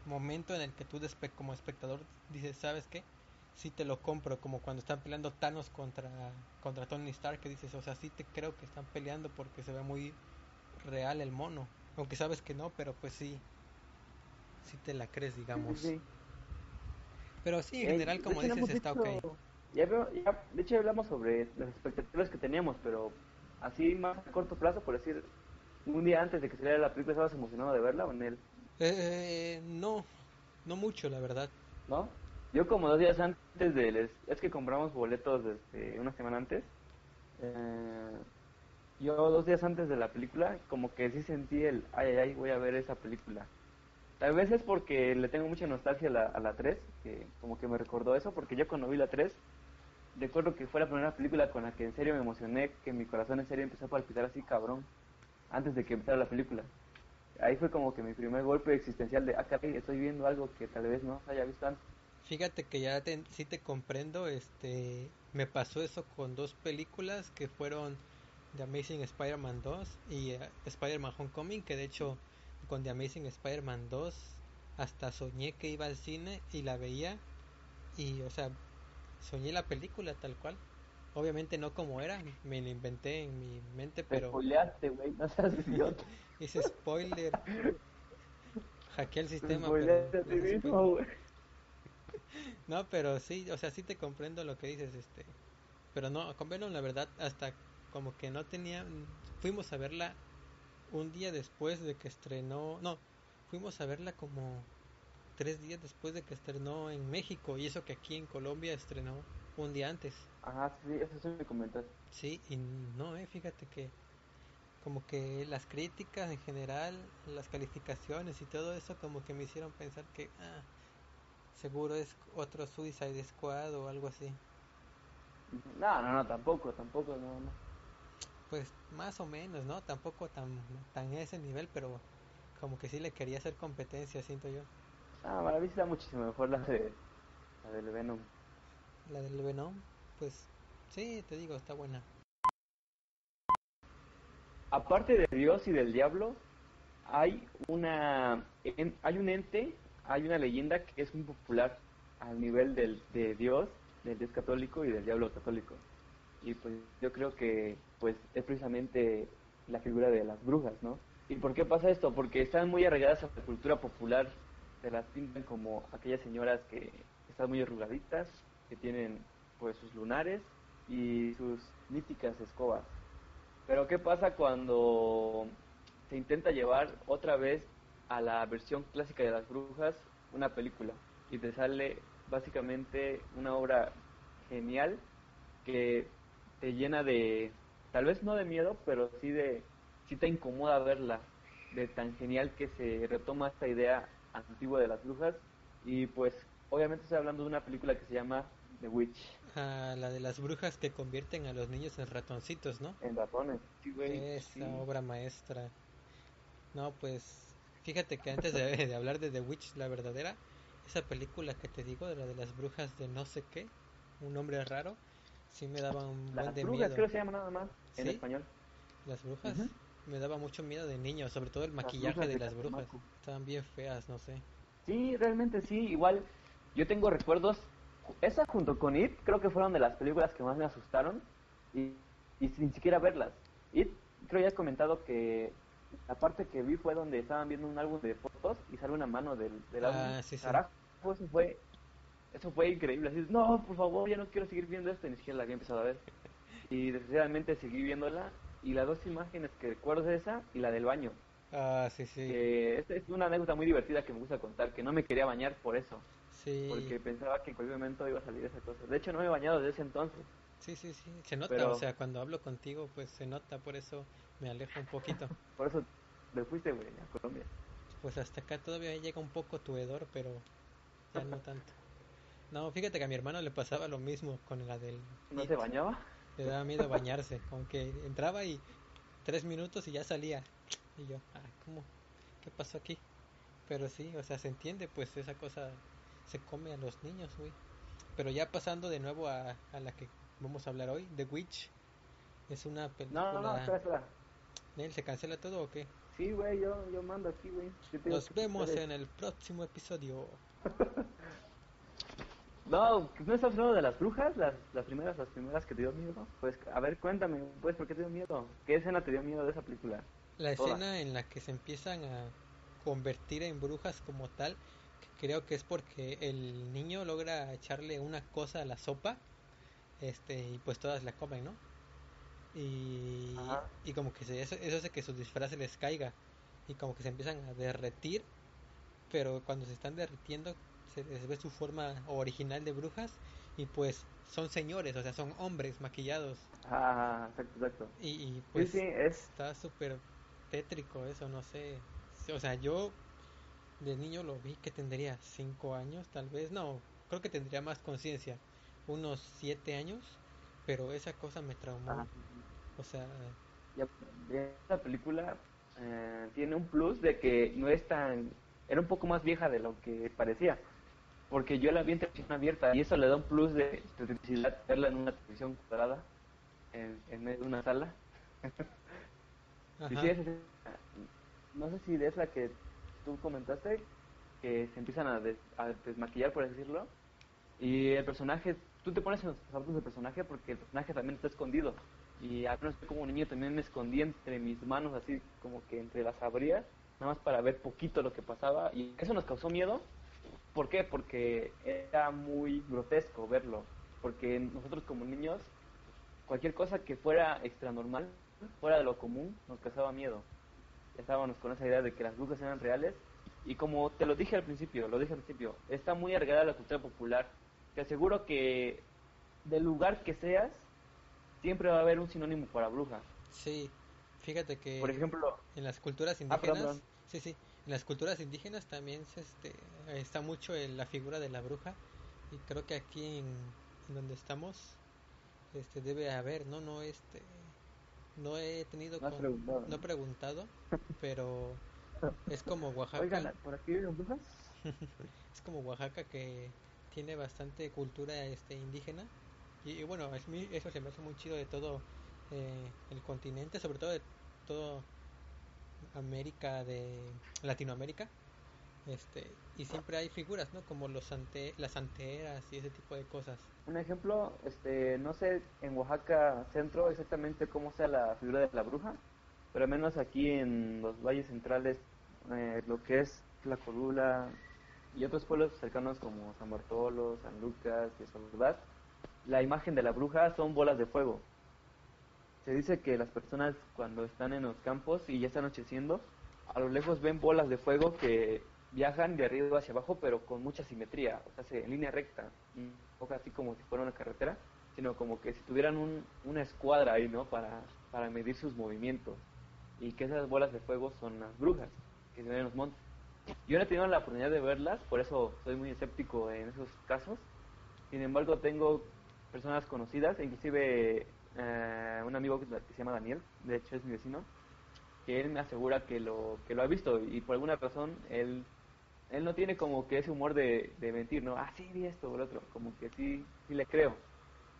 momento en el que tú como espectador dices, ¿sabes qué? Sí te lo compro, como cuando están peleando Thanos contra contra Tony Stark, que dices, o sea, sí te creo que están peleando porque se ve muy real el mono, aunque sabes que no, pero pues sí sí te la crees, digamos. Sí. Pero sí, en Eh, general, como dices, está ok. Ya, veo- ya- de hecho, ya hablamos sobre las expectativas que teníamos, pero así más a corto plazo, por decir, un día antes de que saliera la película, ¿estabas emocionado de verla o en él? Eh, no, no mucho, la verdad. ¿No? Yo como dos días antes de... les- es que compramos boletos desde una semana antes. eh, yo dos días antes de la película, como que sí sentí el, ay, ay, ay, voy a ver esa película. Tal vez es porque le tengo mucha nostalgia a la, a la 3, que como que me recordó eso, porque yo cuando vi la 3, recuerdo que fue la primera película con la que en serio me emocioné, que mi corazón en serio empezó a palpitar así cabrón, antes de que empezara la película. Ahí fue como que mi primer golpe existencial de, ah, caray, estoy viendo algo que tal vez no haya visto antes. Fíjate que ya te, sí te comprendo, este, me pasó eso con dos películas que fueron The Amazing Spider-Man 2 y eh, Spider-Man Homecoming, que de hecho con The Amazing Spider-Man 2 hasta soñé que iba al cine y la veía y, o sea, soñé la película tal cual. Obviamente no como era, me la inventé en mi mente, Te pero spoileaste, güey, no seas idiota. hice spoiler. Hackeé el Te sistema, spoileaste a pero ti hice mismo, güey. No, pero sí, o sea, sí te comprendo lo que dices, este. Pero no, con Venom la verdad hasta como que no tenía fuimos a verla un día después de que estrenó, no, fuimos a verla como tres días después de que estrenó en México y eso que aquí en Colombia estrenó un día antes. Ajá, sí, eso sí me comentaste. Sí, y no, eh, fíjate que como que las críticas en general, las calificaciones y todo eso como que me hicieron pensar que ah, seguro es otro Suicide Squad o algo así. No, no, no, tampoco, tampoco, no, no. Pues más o menos, ¿no? Tampoco tan tan ese nivel, pero como que sí le quería hacer competencia, siento yo. Ah, para mí está muchísimo mejor la de la del Venom. La del Venom, pues sí, te digo, está buena. Aparte de Dios y del diablo, hay una en- hay un ente, hay una leyenda que es muy popular al nivel del de Dios, del Dios católico y del diablo católico. Y pues yo creo que pues es precisamente la figura de las brujas, ¿no? ¿Y por qué pasa esto? Porque están muy arraigadas a la cultura popular, se las pintan como aquellas señoras que están muy arrugaditas, que tienen pues sus lunares y sus míticas escobas. Pero ¿qué pasa cuando se intenta llevar otra vez a la versión clásica de las brujas una película? Y te sale básicamente una obra genial que te llena de, tal vez no de miedo, pero sí de, sí te incomoda verla, de tan genial que se retoma esta idea antigua de las brujas. Y pues, obviamente estoy hablando de una película que se llama The Witch, La de las brujas que convierten a los niños en ratoncitos, ¿no? en ratones. Sí, güey. Esa sí. obra maestra. No, pues fíjate que antes de, de hablar de The Witch, la verdadera, esa película que te digo, de la de las brujas de no sé qué, un nombre raro, sí me daba un Las buen de brujas, miedo. creo que se llama nada más, en ¿Sí? español. Las brujas me daba mucho miedo de niño, sobre todo el maquillaje de de las brujas. Estaban bien feas, no sé. Sí, realmente sí, igual yo tengo recuerdos, esa junto con It creo que fueron de las películas que más me asustaron y, y sin siquiera verlas. It creo ya he comentado que la parte que vi fue donde estaban viendo un álbum de fotos y sale una mano del, del álbum. Ah, sí, sí. Carajo, eso fue, eso fue increíble. Así, no, por favor, ya no quiero seguir viendo esto, y ni siquiera la había empezado a ver. Y desgraciadamente seguí viéndola y las dos imágenes que recuerdo es esa y la del baño. Ah, sí, sí. Que esta es una anécdota muy divertida que me gusta contar, que no me quería bañar por eso, Sí, porque pensaba que en cualquier momento iba a salir esa cosa. De hecho, no me he bañado desde ese entonces. sí, sí, sí. Se nota, Pero- o sea, cuando hablo contigo, pues se nota, por eso me alejo un poquito. Por eso me fuiste, güey, a Colombia. Pues hasta acá todavía llega un poco tu hedor, pero ya no tanto. No, fíjate que a mi hermano le pasaba lo mismo con la del... ¿No se bañaba? Le daba miedo bañarse, como que entraba y tres minutos y ya salía. Y yo, ah, ¿cómo? ¿Qué pasó aquí? Pero sí, o sea, se entiende, pues esa cosa se come a los niños, güey. Pero ya pasando de nuevo a, a la que vamos a hablar hoy, The Witch. Es una película... No, no, no, espera, espera. ¿Nel, ¿Se cancela todo o qué? Sí, güey, yo, yo mando aquí, güey. Nos vemos en el próximo episodio. No, ¿no estás hablando de las brujas? Las, las primeras, las primeras que te dio miedo. Pues, a ver, cuéntame, pues, ¿por qué te dio miedo? ¿Qué escena te dio miedo de esa película? La escena en la que se empiezan a convertir en brujas como tal, creo que es porque el niño logra echarle una cosa a la sopa, este, y pues todas la comen, ¿no? Y, Ajá. y como que se, eso, eso hace que su disfraz se les caiga y como que se empiezan a derretir, pero cuando se están derritiendo se les ve su forma original de brujas y pues son señores, o sea, son hombres maquillados Ah, exacto, exacto. y, y, pues sí, sí, es... Está súper tétrico eso, no sé. O sea, yo de niño lo vi que tendría cinco años, tal vez. No, creo que tendría más conciencia. Unos siete años. Pero esa cosa me traumó. Ajá. O sea, esta película eh, tiene un plus de que no es tan... Era un poco más vieja de lo que parecía. Porque yo la vi en televisión abierta y eso le da un plus de electricidad verla en una televisión cuadrada, en, en medio de una sala. Sí, es, no sé si es la que tú comentaste, que se empiezan a, des- a desmaquillar, por así decirlo, y el personaje, tú te pones en los zapatos del personaje porque el personaje también está escondido. Y al menos como niño también me escondí entre mis manos, así como que entre las abría, nada más para ver poquito lo que pasaba. Y eso nos causó miedo. ¿Por qué? Porque era muy grotesco verlo. Porque nosotros como niños, cualquier cosa que fuera extra normal, fuera de lo común, nos causaba miedo. Ya estábamos con esa idea de que las brujas eran reales. Y como te lo dije al principio, lo dije al principio, está muy arraigada la cultura popular. Te aseguro que del lugar que seas, siempre va a haber un sinónimo para bruja. Sí, fíjate que Por ejemplo, en las culturas Ah, perdón, indígenas, perdón. sí, sí, en las culturas indígenas también se, este, está mucho en la figura de la bruja y creo que aquí en, en donde estamos este debe haber, no, no, este, no he tenido, No con- preguntado, no he preguntado, pero es como Oaxaca, oigan, ¿por aquí brujas? es como Oaxaca que tiene bastante cultura este indígena. Y, y bueno es muy- eso se me hace muy chido de todo eh, el continente sobre todo de todo América de Latinoamérica este y siempre hay figuras no como los ante las anteras y ese tipo de cosas Un ejemplo, este, no sé en Oaxaca centro exactamente cómo sea la figura de la bruja, pero al menos aquí en los valles centrales, eh, lo que es la Colula y otros pueblos cercanos como San Bartolo, San Lucas y Soledad, la imagen de la bruja son bolas de fuego. Se dice que las personas cuando están en los campos y ya está anocheciendo, a lo lejos ven bolas de fuego que viajan de arriba hacia abajo, pero con mucha simetría, o sea, se- en línea recta, un poco así como si fuera una carretera, sino como que si tuvieran un, una escuadra ahí, ¿no? Para, para medir sus movimientos. y que esas bolas de fuego son las brujas que se ven en los montes. Yo no he tenido la oportunidad de verlas, por eso soy muy escéptico en esos casos. Sin embargo, tengo personas conocidas, inclusive eh, un amigo que se llama Daniel, de hecho es mi vecino, que él me asegura que lo que lo ha visto y por alguna razón él él no tiene como que ese humor de, mentir, ¿no? Ah, sí, vi esto o lo otro, como que sí, sí le creo,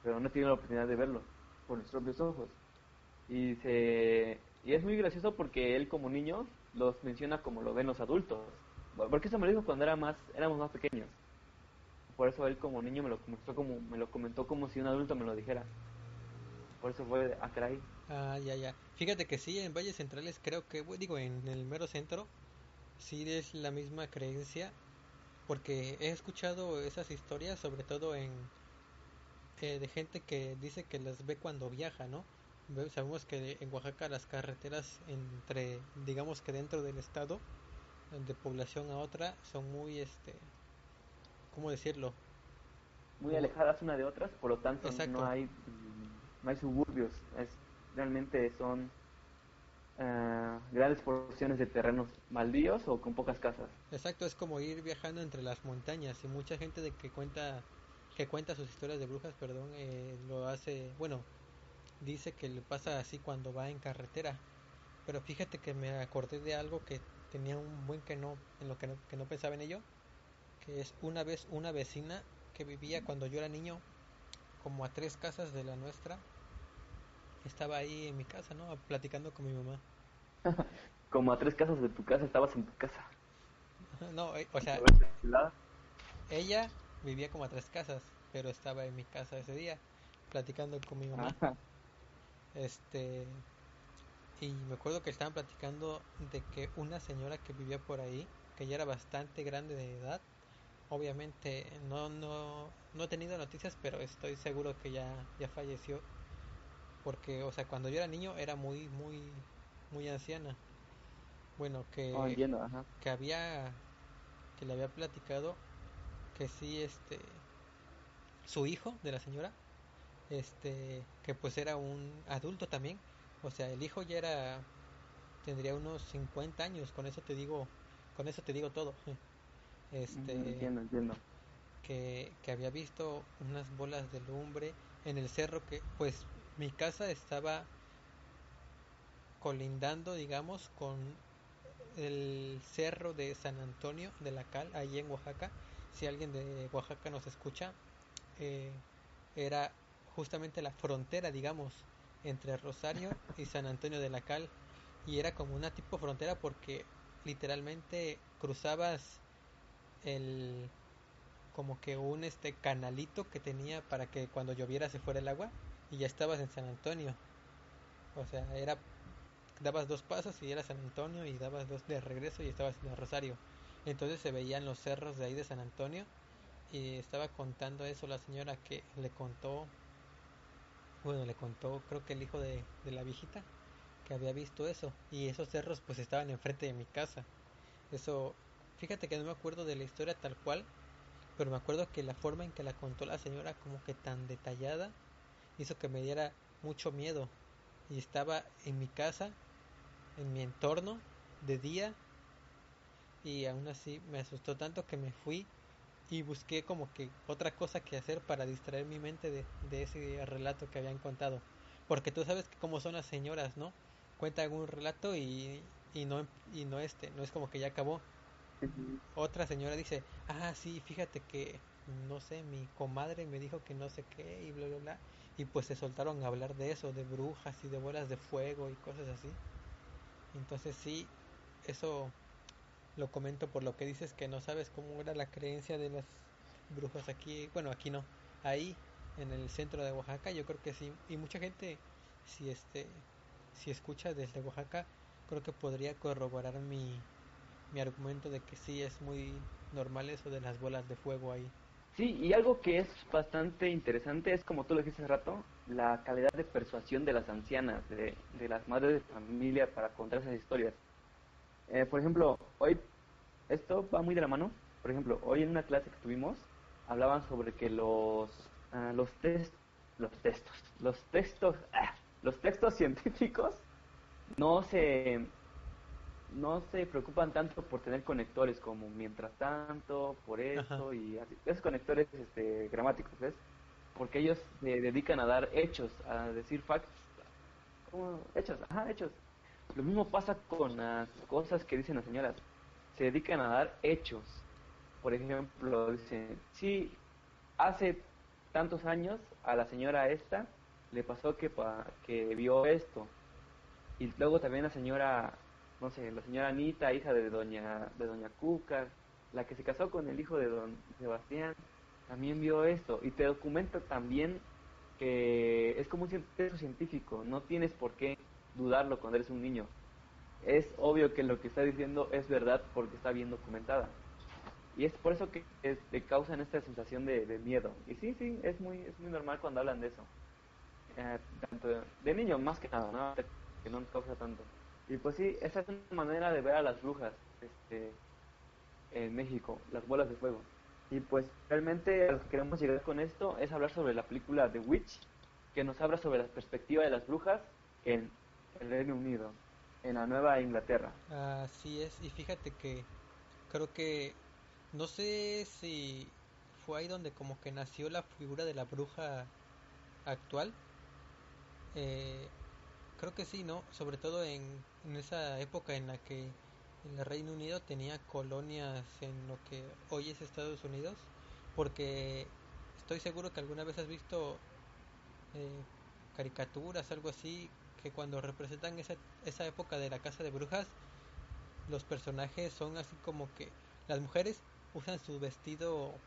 pero no tiene la oportunidad de verlo por los propios ojos. Y, se, y es muy gracioso porque él como niño los menciona como lo ven los adultos. Porque eso me lo dijo cuando era más, éramos más pequeños. Por eso él como niño me lo comentó como, me lo comentó como si un adulto me lo dijera. Por eso fue a caray. Ah, ya, ya. Fíjate que sí, en Valles Centrales creo que, digo, en el mero centro, sí es la misma creencia. Porque he escuchado esas historias, sobre todo en eh, de gente que dice que las ve cuando viaja, ¿no? Sabemos que en Oaxaca las carreteras entre, digamos que dentro del estado, de población a otra, son muy, este, ¿cómo decirlo? Muy alejadas una de otras, por lo tanto no hay, no hay suburbios, es, realmente son uh, grandes porciones de terrenos maldíos o con pocas casas. Exacto, es como ir viajando entre las montañas y mucha gente de que cuenta que cuenta sus historias de brujas, perdón, eh, lo hace, bueno, dice que le pasa así cuando va en carretera. Pero fíjate que me acordé de algo que tenía un buen que no, en lo que no, que no pensaba en ello, que es una vez una vecina que vivía cuando yo era niño, como a tres casas de la nuestra, estaba ahí en mi casa, ¿no? Platicando con mi mamá. como a tres casas de tu casa estabas en tu casa. no, eh, o sea, ella vivía como a tres casas, pero estaba en mi casa ese día, platicando con mi mamá. Este, y me acuerdo que estaban platicando de que una señora que vivía por ahí, que ya era bastante grande de edad, obviamente no, no, no he tenido noticias, pero estoy seguro que ya, ya falleció. Porque, o sea, cuando yo era niño era muy, muy, muy anciana. Bueno, que, oh, que había, que le había platicado que sí, este, su hijo de la señora, este, que pues era un adulto también, o sea, el hijo ya era, tendría unos 50 años, con eso te digo, con eso te digo todo. Este, entiendo, entiendo. Que, que había visto unas bolas de lumbre en el cerro que, pues, mi casa estaba colindando, digamos, con el cerro de San Antonio de la Cal, ahí en Oaxaca, si alguien de Oaxaca nos escucha, eh, era justamente la frontera, digamos, entre Rosario y San Antonio de la Cal. Y era como una tipo frontera porque literalmente cruzabas el como que un este canalito que tenía para que cuando lloviera se fuera el agua y ya estabas en San Antonio. O sea, era dabas dos pasos y era San Antonio y dabas dos de regreso y estabas en el Rosario. Entonces se veían los cerros de ahí de San Antonio y estaba contando eso la señora que le contó, bueno, le contó creo que el hijo de, de la viejita que había visto eso y esos cerros pues estaban enfrente de mi casa. Eso, fíjate que no me acuerdo de la historia tal cual, pero me acuerdo que la forma en que la contó la señora como que tan detallada hizo que me diera mucho miedo y estaba en mi casa, en mi entorno de día y aún así me asustó tanto que me fui y busqué como que otra cosa que hacer para distraer mi mente de, de ese relato que habían contado. Porque tú sabes que como son las señoras, ¿no? Cuentan un relato y, y no y no este, no es como que ya acabó. Otra señora dice, ah, sí, fíjate que, no sé, mi comadre me dijo que no sé qué y bla, bla, bla. Y pues se soltaron a hablar de eso, de brujas y de bolas de fuego y cosas así. Entonces sí, eso lo comento por lo que dices que no sabes cómo era la creencia de las brujas aquí, bueno, aquí no, ahí en el centro de Oaxaca, yo creo que sí, y mucha gente si este si escucha desde Oaxaca, creo que podría corroborar mi mi argumento de que sí es muy normal eso de las bolas de fuego ahí. Sí, y algo que es bastante interesante es, como tú lo dijiste hace rato, la calidad de persuasión de las ancianas, de, de las madres de familia para contar esas historias. Eh, por ejemplo, hoy esto va muy de la mano. Por ejemplo, hoy en una clase que tuvimos hablaban sobre que los uh, los test los textos los textos ah, los textos científicos no se no se preocupan tanto por tener conectores como mientras tanto, por eso y así. Esos conectores este, gramáticos, ¿ves? Porque ellos se dedican a dar hechos, a decir facts. ¿Cómo? Hechos, ajá, hechos. Lo mismo pasa con las cosas que dicen las señoras. Se dedican a dar hechos. Por ejemplo, dicen, sí, hace tantos años a la señora esta le pasó que, pa que vio esto. Y luego también la señora no sé, la señora Anita, hija de doña, de doña Cuca, la que se casó con el hijo de don Sebastián, también vio esto y te documenta también que es como un texto científico, no tienes por qué dudarlo cuando eres un niño. Es obvio que lo que está diciendo es verdad porque está bien documentada. Y es por eso que te causan esta sensación de, miedo. Y sí, sí, es muy, es muy normal cuando hablan de eso. Eh, tanto de, niño más que nada, ¿no? Que no nos causa tanto. Y pues sí, esa es una manera de ver a las brujas este, en México, las bolas de fuego. Y pues realmente lo que queremos llegar con esto es hablar sobre la película The Witch, que nos habla sobre la perspectiva de las brujas en el Reino Unido, en la Nueva Inglaterra. Así es, y fíjate que creo que no sé si fue ahí donde como que nació la figura de la bruja actual. Eh, creo que sí, ¿no? Sobre todo en, en esa época en la que el Reino Unido tenía colonias en lo que hoy es Estados Unidos, porque estoy seguro que alguna vez has visto eh, caricaturas, algo así, que cuando representan esa, esa época de la casa de brujas, los personajes son así como que las mujeres usan su vestido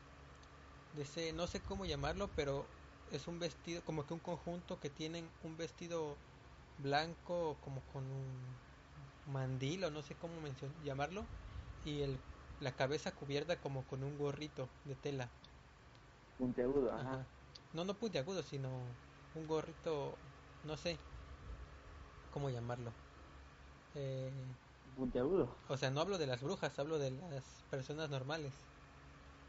de ese, no sé cómo llamarlo, pero es un vestido, como que un conjunto que tienen un vestido blanco como con un mandil o no sé cómo llamarlo y el, la cabeza cubierta como con un gorrito de tela. Puntiagudo, ajá. No, no puntiagudo, sino un gorrito, no sé cómo llamarlo. Eh, puntiagudo. O sea, no hablo de las brujas, hablo de las personas normales,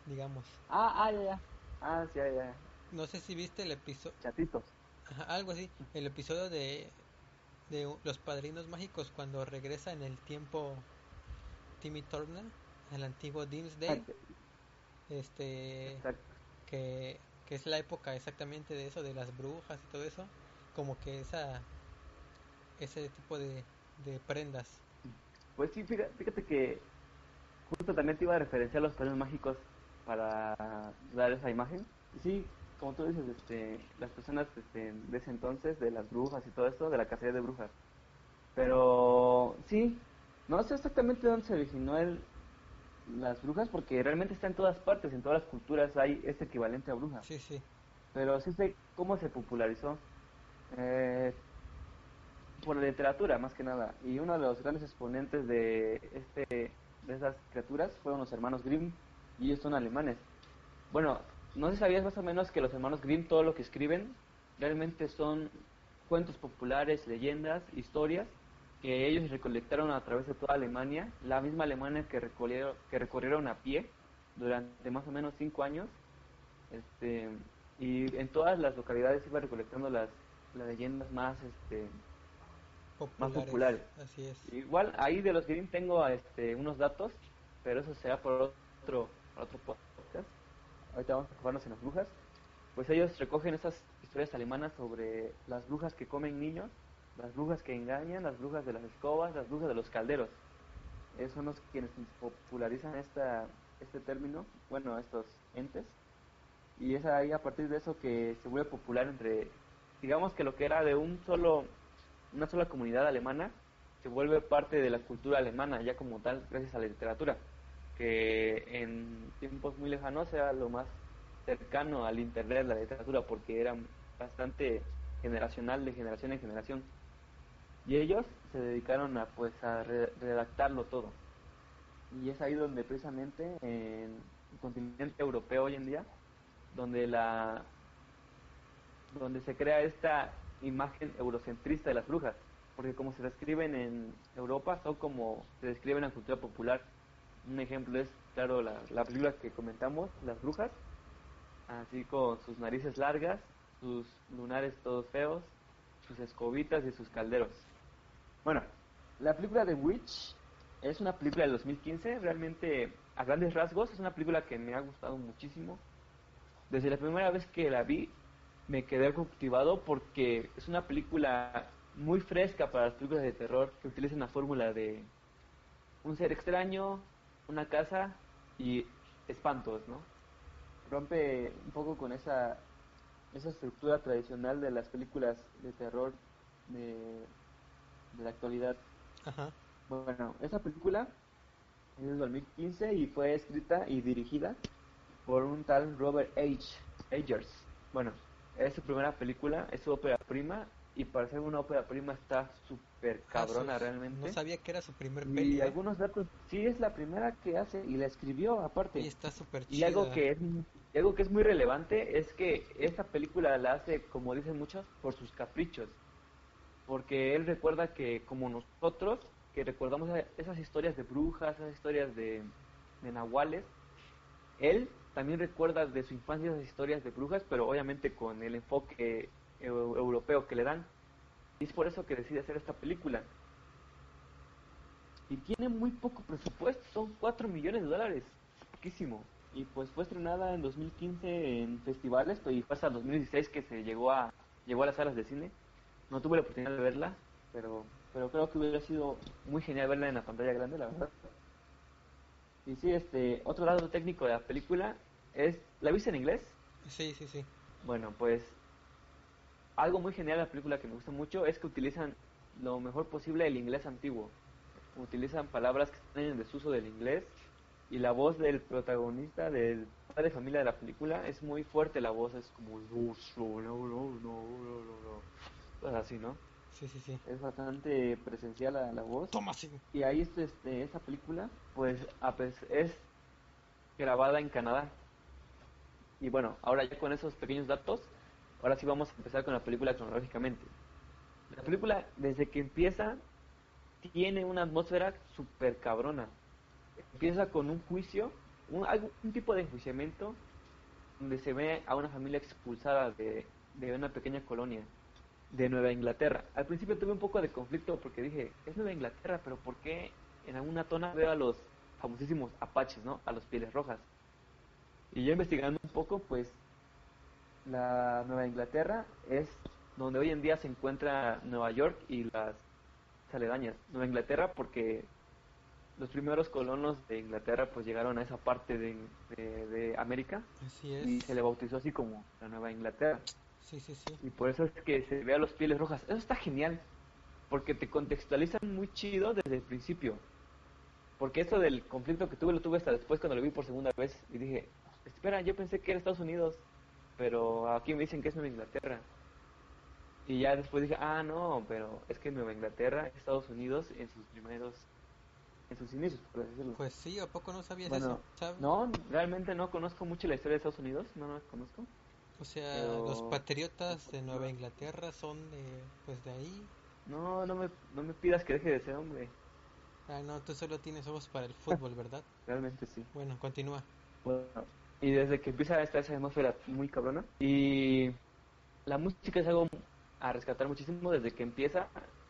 digamos. Ah, ah, ya, Ah, sí, ya, ya. No sé si viste el episodio. Chatitos. algo así. El episodio de de los padrinos mágicos cuando regresa en el tiempo Timmy Turner, el antiguo Dinsdale, este que, que es la época exactamente de eso, de las brujas y todo eso, como que esa ese tipo de, de prendas. Pues sí, fíjate, que justo también te iba a referenciar los padrinos mágicos para dar esa imagen. Sí, como tú dices, este, las personas este, de ese entonces, de las brujas y todo esto, de la cacería de brujas. Pero sí, no sé exactamente dónde se originó el, las brujas, porque realmente está en todas partes, en todas las culturas hay este equivalente a brujas. Sí, sí. Pero sí sé cómo se popularizó. Eh, por la literatura, más que nada. Y uno de los grandes exponentes de, este, de esas criaturas fueron los hermanos Grimm, y ellos son alemanes. Bueno, no sé si sabías más o menos que los hermanos Grimm todo lo que escriben realmente son cuentos populares, leyendas, historias que ellos recolectaron a través de toda Alemania, la misma Alemania que recorrieron, que recorrieron a pie durante más o menos cinco años, este, y en todas las localidades iba recolectando las, las leyendas más, este, populares, más populares. Así es. Igual ahí de los Grimm tengo este, unos datos, pero eso será por otro, por otro podcast ahorita vamos a enfocarnos en las brujas, pues ellos recogen esas historias alemanas sobre las brujas que comen niños, las brujas que engañan, las brujas de las escobas, las brujas de los calderos. Esos son los quienes popularizan esta, este término, bueno, estos entes. Y es ahí a partir de eso que se vuelve popular entre, digamos que lo que era de un solo, una sola comunidad alemana, se vuelve parte de la cultura alemana ya como tal gracias a la literatura que en tiempos muy lejanos era lo más cercano al internet, la literatura, porque era bastante generacional de generación en generación. Y ellos se dedicaron a pues a redactarlo todo. Y es ahí donde precisamente en el continente europeo hoy en día, donde la donde se crea esta imagen eurocentrista de las brujas, porque como se describen en Europa son como se describen en la cultura popular un ejemplo es, claro, la, la película que comentamos, Las Brujas, así con sus narices largas, sus lunares todos feos, sus escobitas y sus calderos. Bueno, la película de Witch es una película del 2015, realmente a grandes rasgos es una película que me ha gustado muchísimo. Desde la primera vez que la vi me quedé cautivado porque es una película muy fresca para las películas de terror que utilizan la fórmula de un ser extraño, una casa y espantos, ¿no? Rompe un poco con esa esa estructura tradicional de las películas de terror de, de la actualidad. Ajá. Bueno, esa película es del 2015 y fue escrita y dirigida por un tal Robert H. Agers. Bueno, es su primera película, es su ópera prima y para ser una ópera prima está súper cabrona Ah, su- realmente. No sabía que era su primer y peli. ¿eh? algunos datos, sí es la primera que hace y la escribió aparte. Y está súper Y chida. algo que es y algo que es muy relevante es que esta película la hace, como dicen muchos, por sus caprichos. Porque él recuerda que como nosotros, que recordamos esas historias de brujas, esas historias de, de nahuales, él también recuerda de su infancia esas historias de brujas, pero obviamente con el enfoque europeo que le dan. Y es por eso que decide hacer esta película. Y tiene muy poco presupuesto, son 4 millones de dólares, es poquísimo. Y pues fue estrenada en 2015 en festivales, pero y fue hasta 2016 que se llegó a llegó a las salas de cine. No tuve la oportunidad de verla, pero pero creo que hubiera sido muy genial verla en la pantalla grande, la verdad. Y sí, este, otro lado técnico de la película es, ¿la viste en inglés? Sí, sí, sí. Bueno, pues algo muy genial de la película que me gusta mucho es que utilizan lo mejor posible el inglés antiguo. Utilizan palabras que están en desuso del inglés y la voz del protagonista, del padre de familia de la película, es muy fuerte la voz, es como. Pues así, ¿no? Sí, sí, sí. Es bastante presencial la, la voz. Toma, sí. Y ahí este, este, esta película, pues a pes- es grabada en Canadá. Y bueno, ahora ya con esos pequeños datos, ahora sí vamos a empezar con la película cronológicamente. La película, desde que empieza, tiene una atmósfera súper cabrona. Empieza con un juicio, un, tipo de enjuiciamiento, donde se ve a una familia expulsada de, una pequeña colonia de Nueva Inglaterra. Al principio tuve un poco de conflicto porque dije, es Nueva Inglaterra, pero ¿por qué en alguna tona veo a los famosísimos apaches, ¿no? A los pieles rojas. Y yo investigando un poco, pues la Nueva Inglaterra es donde hoy en día se encuentra Nueva York y las aledañas. Nueva Inglaterra porque los primeros colonos de Inglaterra pues llegaron a esa parte de, de- de América Así y se le bautizó así como la Nueva Inglaterra. Sí, sí, sí. Y por eso es que se ve a los pieles rojas. Eso está genial. Porque te contextualizan muy chido desde el principio. Porque esto del conflicto que tuve lo tuve hasta después cuando lo vi por segunda vez. Y dije, espera, yo pensé que era Estados Unidos. Pero aquí me dicen que es Nueva Inglaterra. Y ya después dije, ah, no, pero es que Nueva Inglaterra, Estados Unidos en sus primeros, en sus inicios, por así decirlo. Pues sí, ¿a poco no sabías Bueno, eso? No, realmente no conozco mucho la historia de Estados Unidos, no, no la conozco. O sea, pero- los patriotas de Nueva Inglaterra son de, pues de ahí. No, no me, no me pidas que deje de ser hombre, Ah, no, tú solo tienes ojos para el fútbol, ¿verdad? realmente sí. Bueno, continúa. Bueno, y desde que empieza esta esa atmósfera muy cabrona y la música es algo a rescatar muchísimo desde que empieza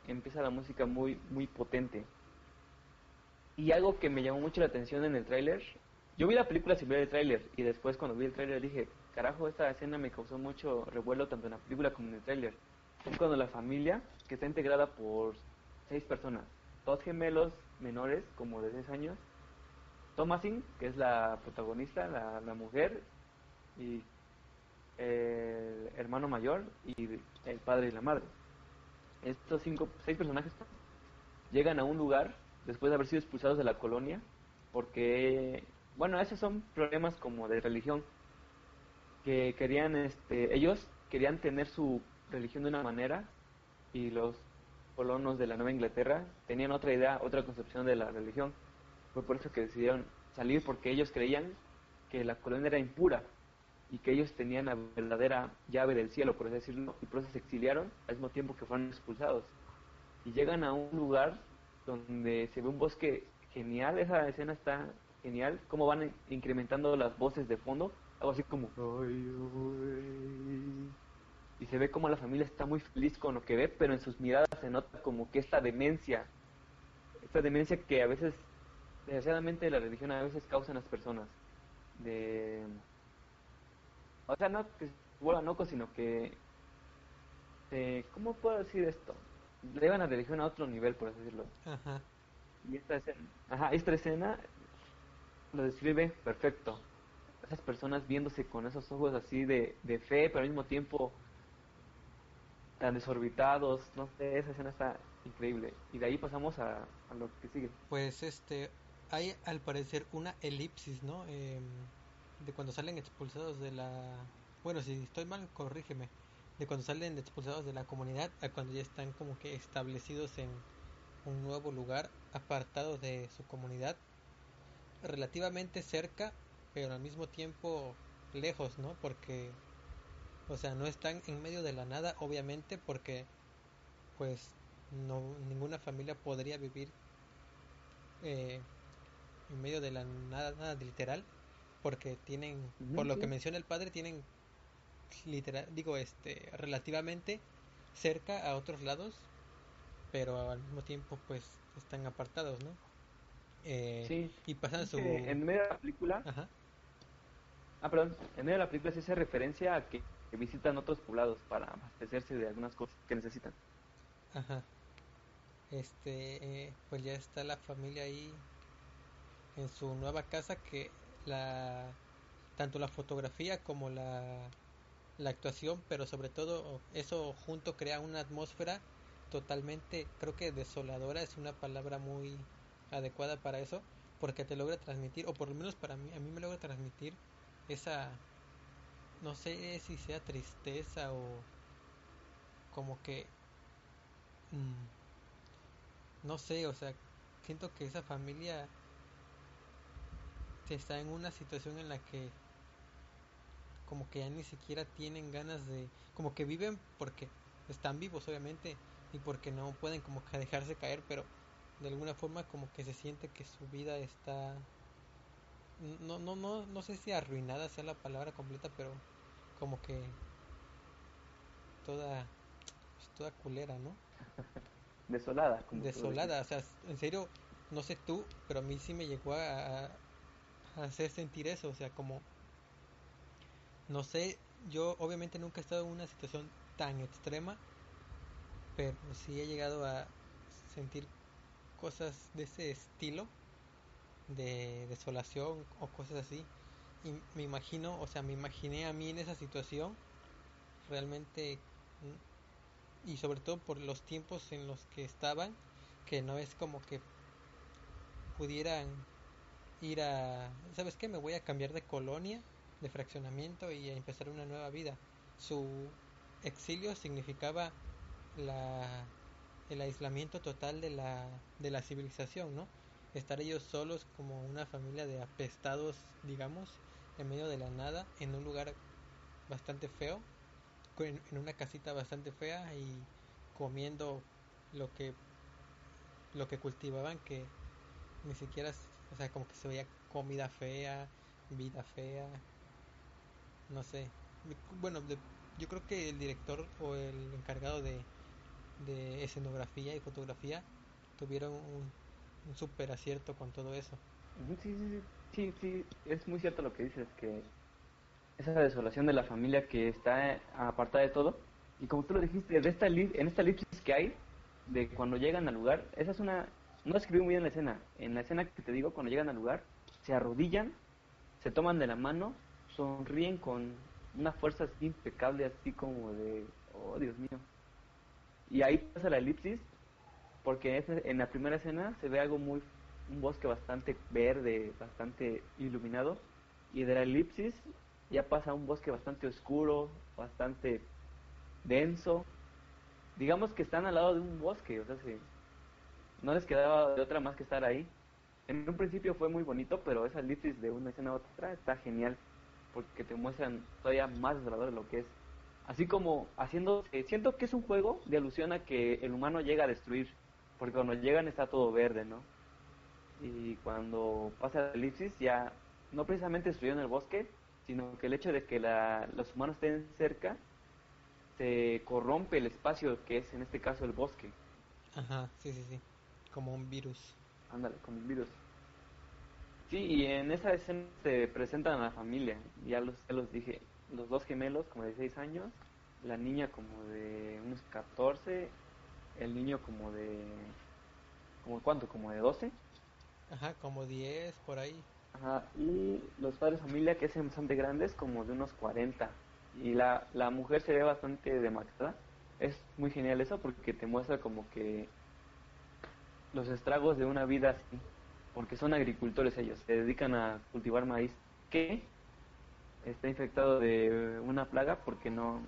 empieza la música muy muy potente. Y algo que me llamó mucho la atención en el tráiler yo vi la película sin ver el tráiler y después cuando vi el tráiler dije carajo esta escena me causó mucho revuelo tanto en la película como en el tráiler es cuando la familia que está integrada por seis personas dos gemelos menores como de 6 años Thomasin, que es la protagonista, la, mujer, y el hermano mayor y el padre y la madre. Estos cinco, seis personajes llegan a un lugar después de haber sido expulsados de la colonia porque, bueno, esos son problemas como de religión que querían, este, ellos querían tener su religión de una manera y los colonos de la Nueva Inglaterra tenían otra idea, otra concepción de la religión. Fue por eso que decidieron salir porque ellos creían que la colonia era impura y que ellos tenían la verdadera llave del cielo, por así decirlo, y por eso se exiliaron al mismo tiempo que fueron expulsados. Y llegan a un lugar donde se ve un bosque genial, esa escena está genial, cómo van incrementando las voces de fondo, algo así como... Y se ve como la familia está muy feliz con lo que ve, pero en sus miradas se nota como que esta demencia, esta demencia que a veces, desgraciadamente la religión a veces causa en las personas, de, o sea, no que se vuelvan locos, sino que, eh, ¿cómo puedo decir esto? Llevan la religión a otro nivel, por así decirlo. Ajá. Y esta escena, ajá, esta escena lo describe perfecto. Esas personas viéndose con esos ojos así de, de fe, pero al mismo tiempo tan desorbitados, no sé, esa escena está increíble. Y de ahí pasamos a, a lo que sigue. Pues este, hay al parecer una elipsis, ¿no? Em, de cuando salen expulsados de la... Bueno, si estoy mal, corrígeme. De cuando salen expulsados de la comunidad a cuando ya están como que establecidos en un nuevo lugar, apartados de su comunidad, relativamente cerca, pero al mismo tiempo lejos, ¿no? Porque, o sea, no están en medio de la nada, obviamente, porque, pues, no ninguna familia podría vivir eh, en medio de la nada, nada literal, porque tienen, por lo que menciona el padre, tienen literal, digo, este, relativamente cerca a otros lados, pero al mismo tiempo, pues, están apartados, ¿no? Eh, Sí. y pasan su... en medio de la película, Ajá. ah, perdón, en medio de la película se hace referencia a que, que visitan otros poblados para abastecerse de algunas cosas que necesitan. Ajá. Este, eh, pues ya está la familia ahí en su nueva casa que la tanto la fotografía como la la actuación, pero sobre todo eso junto crea una atmósfera totalmente, creo que desoladora es una palabra muy adecuada para eso, porque te logra transmitir, o por lo menos para mí, a mí me logra transmitir esa, no sé si sea tristeza o como que mm, no sé, o sea, siento que esa familia está en una situación en la que como que ya ni siquiera tienen ganas de, como que viven porque están vivos obviamente y porque no pueden como que dejarse caer, pero de alguna forma como que se siente que su vida está no no no no sé si arruinada sea la palabra completa, pero como que toda pues, toda culera, ¿no? Desolada, como desolada, o sea, en serio, no sé tú, pero a mí sí me llegó a, a hacer sentir eso, o sea, como, no sé, yo obviamente nunca he estado en una situación tan extrema, pero sí he llegado a sentir cosas de ese estilo, de desolación o cosas así, y me imagino, o sea, me imaginé a mí en esa situación, realmente y sobre todo por los tiempos en los que estaban, que no es como que pudieran ir a, ¿sabes qué? Me voy a cambiar de colonia, de fraccionamiento y a empezar una nueva vida. Su exilio significaba la, el aislamiento total de la, de la civilización, ¿no? Estar ellos solos como una familia de apestados, digamos, en medio de la nada, en un lugar bastante feo, en, en una casita bastante fea y comiendo lo que lo que cultivaban que ni siquiera o sea como que se veía comida fea vida fea. No sé. Bueno yo creo que el director o el encargado de, de escenografía y fotografía tuvieron un, un super acierto con todo eso. Sí, sí, sí, sí, es muy cierto lo que dices, que esa desolación de la familia que está apartada de todo, y como tú lo dijiste, de esta en esta elipsis que hay, de cuando llegan al lugar, esa es una, no escribí muy bien la escena, en la escena que te digo, cuando llegan al lugar, se arrodillan, se toman de la mano, sonríen con una fuerza así impecable, así como de, oh Dios mío, y ahí pasa la elipsis, porque en la primera escena se ve algo muy un bosque bastante verde, bastante iluminado, y de la elipsis ya pasa un bosque bastante oscuro, bastante denso. Digamos que están al lado de un bosque, o sea, se- no les quedaba de otra más que estar ahí. En un principio fue muy bonito, pero esa elipsis de una escena a otra está genial, porque te muestran todavía más de lo que es. Así como haciendo, eh, siento que es un juego de alusión a que el humano llega a destruir, porque cuando llegan está todo verde, ¿no? Y cuando pasa la elipsis ya no precisamente destruyeron el bosque, sino que el hecho de que la, los humanos estén cerca se corrompe el espacio que es en este caso el bosque. Ajá, sí, sí, sí. Como un virus. Ándale, con el virus. Sí, y en esa escena se presentan a la familia. Ya los, ya los dije, los dos gemelos como de 6 años, la niña como de unos 14, el niño como de... ¿Como cuánto? ¿Como de 12? Ajá, como 10 por ahí. Ajá, y los padres de familia que son bastante grandes, como de unos 40. Y la, la mujer se ve bastante demacrada. Es muy genial eso porque te muestra como que los estragos de una vida así. Porque son agricultores ellos, se dedican a cultivar maíz. Que está infectado de una plaga porque no,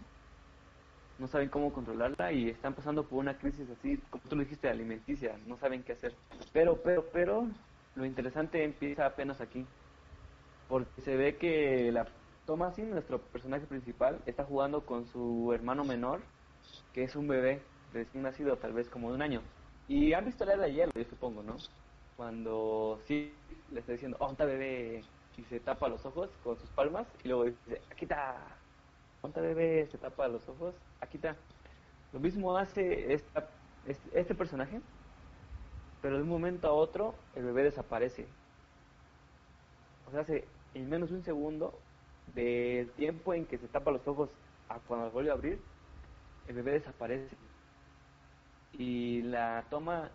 no saben cómo controlarla y están pasando por una crisis así, como tú lo dijiste, alimenticia, no saben qué hacer. Pero, pero, pero, lo interesante empieza apenas aquí, porque se ve que la Thomasin, nuestro personaje principal, está jugando con su hermano menor, que es un bebé recién nacido, tal vez como de un año. Y han visto la era de hielo, yo supongo, ¿no? Cuando sí le está diciendo, oh, está bebé, y se tapa los ojos con sus palmas, y luego dice, aquí está, ¿Cuánta bebé se tapa los ojos? Aquí está. Lo mismo hace este, este personaje, pero de un momento a otro el bebé desaparece. O sea, hace en menos de un segundo del tiempo en que se tapa los ojos a cuando vuelve a abrir, el bebé desaparece. Y la toma,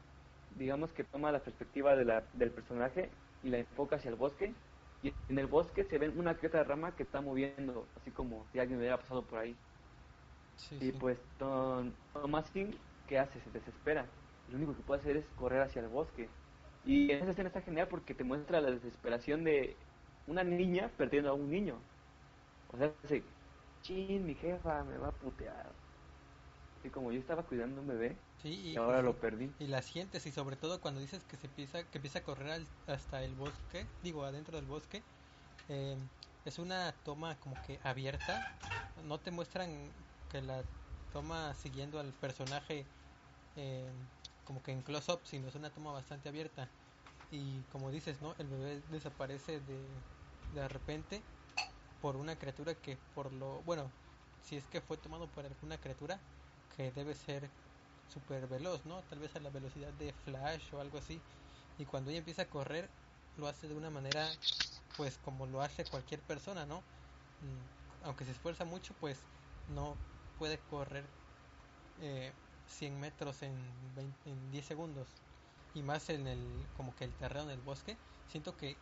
digamos que toma la perspectiva de la, del personaje y la enfoca hacia el bosque y en el bosque se ven una que otra rama que está moviendo, así como si alguien hubiera pasado por ahí. Sí, y sí. pues Tom, Thomasin, ¿qué hace? Se desespera. Lo único que puede hacer es correr hacia el bosque. Y en esa escena está genial porque te muestra la desesperación de una niña perdiendo a un niño. O sea, dice, chin, mi jefa me va a putear. Así como yo estaba cuidando un bebé Sí, y, y ahora lo perdí. y la sientes y sobre todo cuando dices que se empieza que empieza a correr al- hasta el bosque, digo adentro del bosque, eh, es una toma como que abierta, no te muestran que la toma siguiendo al personaje eh, como que en close up, sino es una toma bastante abierta y como dices, ¿no? El bebé desaparece de, de repente por una criatura que por lo bueno, si es que fue tomado por alguna criatura que debe ser súper veloz, ¿no? Tal vez a la velocidad de Flash o algo así. Y cuando ella empieza a correr, lo hace de una manera, pues como lo hace cualquier persona, ¿no? Mm, Aunque se esfuerza mucho, pues no puede correr eh, 100 metros en, 20 en 10 segundos. Y más en el, como que el terreno del bosque. Siento que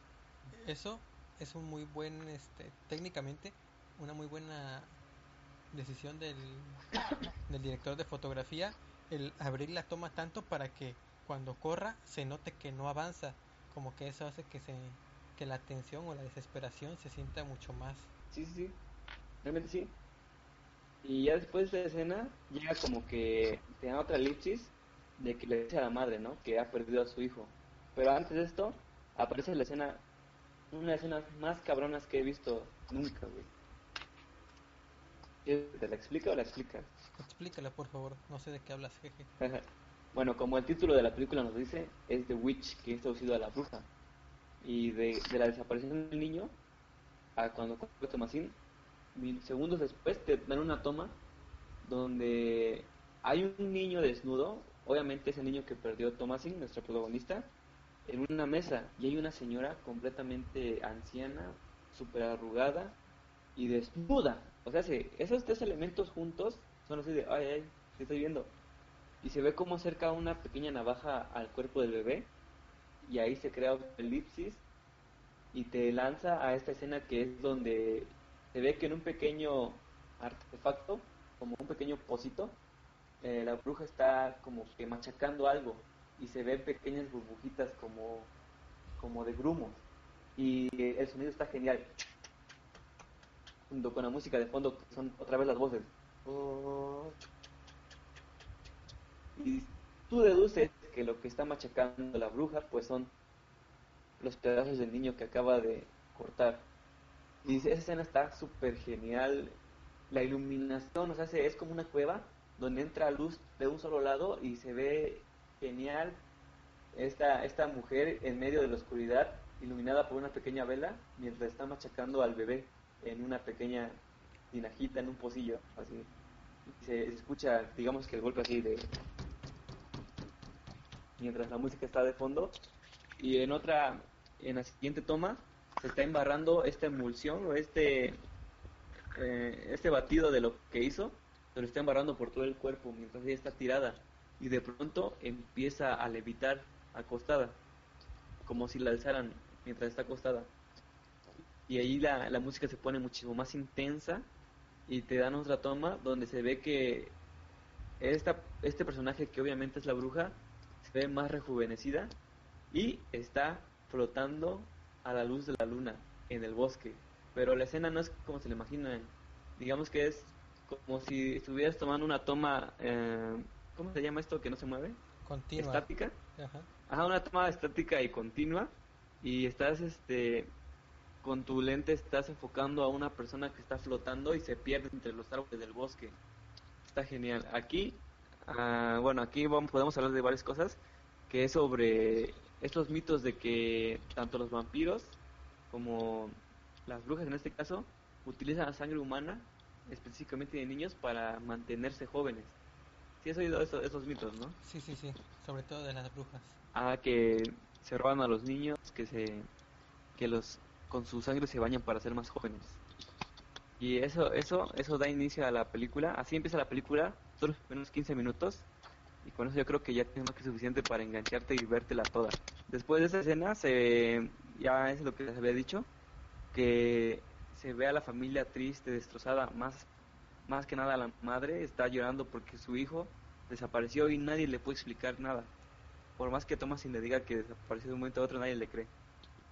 eso es un muy buen, este, técnicamente, una muy buena decisión del, del director de fotografía el abrir la toma tanto para que cuando corra se note que no avanza como que eso hace que se que la tensión o la desesperación se sienta mucho más Sí, sí, sí. Realmente sí. Y ya después de esa escena, llega como que te dan otra elipsis de que le dice a la madre, ¿no? Que ha perdido a su hijo. Pero antes de esto, aparece la escena, una de las escenas más cabronas que he visto nunca, güey. ¿Te la explica o la explicas? explícala por favor no sé de qué hablas jeje bueno, como el título de la película nos dice, es The Witch, que es traducido a la bruja. Y de, de la desaparición del niño a cuando ocurre Tomasín, mil segundos después te dan una toma donde hay un niño desnudo, obviamente ese niño que perdió Tomasín, nuestro protagonista, en una mesa y hay una señora completamente anciana, súper arrugada y desnuda. O sea, se- esos tres elementos juntos son así de, ay, ay, te estoy viendo. Y se ve como acerca una pequeña navaja al cuerpo del bebé y ahí se crea una elipsis y te lanza a esta escena que es donde se ve que en un pequeño artefacto, como un pequeño pocito, eh, la bruja está como que machacando algo y se ven pequeñas burbujitas como, como de grumos y el sonido está genial junto con la música de fondo que son otra vez las voces y tú deduces que lo que está machacando la bruja pues son los pedazos del niño que acaba de cortar. Y esa escena está súper genial. La iluminación, o sea, se- es como una cueva donde entra luz de un solo lado y se ve genial esta, esta mujer en medio de la oscuridad, iluminada por una pequeña vela, mientras está machacando al bebé en una pequeña tinajita, en un pocillo, así. se escucha, digamos que el golpe así de... Mientras la música está de fondo. Y en otra, en la siguiente toma, se está embarrando esta emulsión o este, eh, este batido de lo que hizo, se lo está embarrando por todo el cuerpo mientras ella está tirada. Y de pronto empieza a levitar acostada, como si la alzaran mientras está acostada. Y ahí la, la música se pone muchísimo más intensa y te dan otra toma donde se ve que esta, este personaje que obviamente es la bruja se ve más rejuvenecida y está flotando a la luz de la luna en el bosque. Pero la escena no es como se le imaginan. Digamos que es como si estuvieras tomando una toma, eh, ¿cómo se llama esto que no se mueve? Continua. Estática. Ajá. Ajá, una toma estática y continua y estás este con tu lente estás enfocando a una persona que está flotando y se pierde entre los árboles del bosque. Está genial. Aquí, ah, bueno, aquí vamos, podemos hablar de varias cosas, que es sobre estos mitos de que tanto los vampiros como las brujas en este caso utilizan la sangre humana, específicamente de niños, para mantenerse jóvenes. Sí has oído eso- esos mitos, ¿no? Sí, sí, sí. Sobre todo de las brujas. Ah, que se roban a los niños, que se que los con su sangre se bañan para ser más jóvenes. Y eso eso eso da inicio a la película. Así empieza la película, solo unos 15 minutos. Y con eso yo creo que ya tienes más que suficiente para engancharte y vértela toda. Después de esa escena se ya es lo que les había dicho, que se ve a la familia triste, destrozada, más más que nada la madre está llorando porque su hijo desapareció y nadie le puede explicar nada por más que Thomasin le diga que desapareció de un momento a otro, nadie le cree.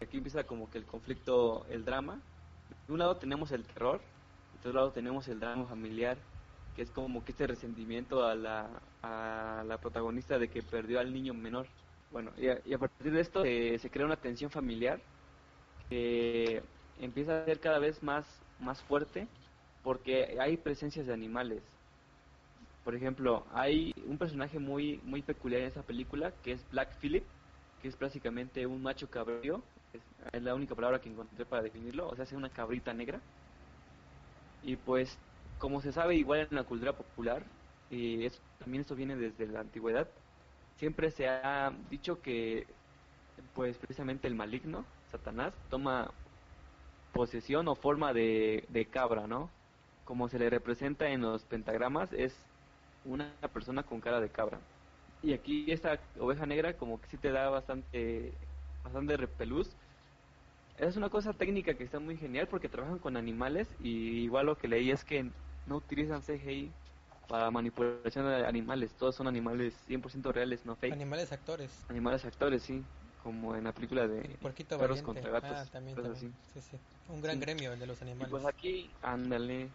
Aquí empieza como que el conflicto, el drama. De un lado tenemos el terror, de otro lado tenemos el drama familiar, que es como que este resentimiento a la, a la protagonista de que perdió al niño menor. Bueno, y a, y a partir de esto eh, se crea una tensión familiar que empieza a ser cada vez más, más fuerte porque hay presencias de animales. Por ejemplo, hay un personaje muy muy peculiar en esa película que es Black Phillip, que es básicamente un macho cabrío, es, la única palabra que encontré para definirlo, o sea, es una cabrita negra. Y pues, como se sabe igual en la cultura popular, y es, también esto viene desde la antigüedad, siempre se ha dicho que pues precisamente el maligno, Satanás, toma posesión o forma de, de cabra, ¿no? Como se le representa en los pentagramas, es una persona con cara de cabra. Y aquí esta oveja negra como que sí te da bastante, bastante repelús. Es una cosa técnica que está muy genial porque trabajan con animales y igual lo que leí es que no utilizan CGI para manipulación de animales. Todos son animales 100% reales, no fake. Animales actores. Animales actores, sí. Como en la película de Perros contra Gatos. Ah, también, también. Sí, sí. Un gran Sí. gremio el de los Y animales. pues aquí, ándale.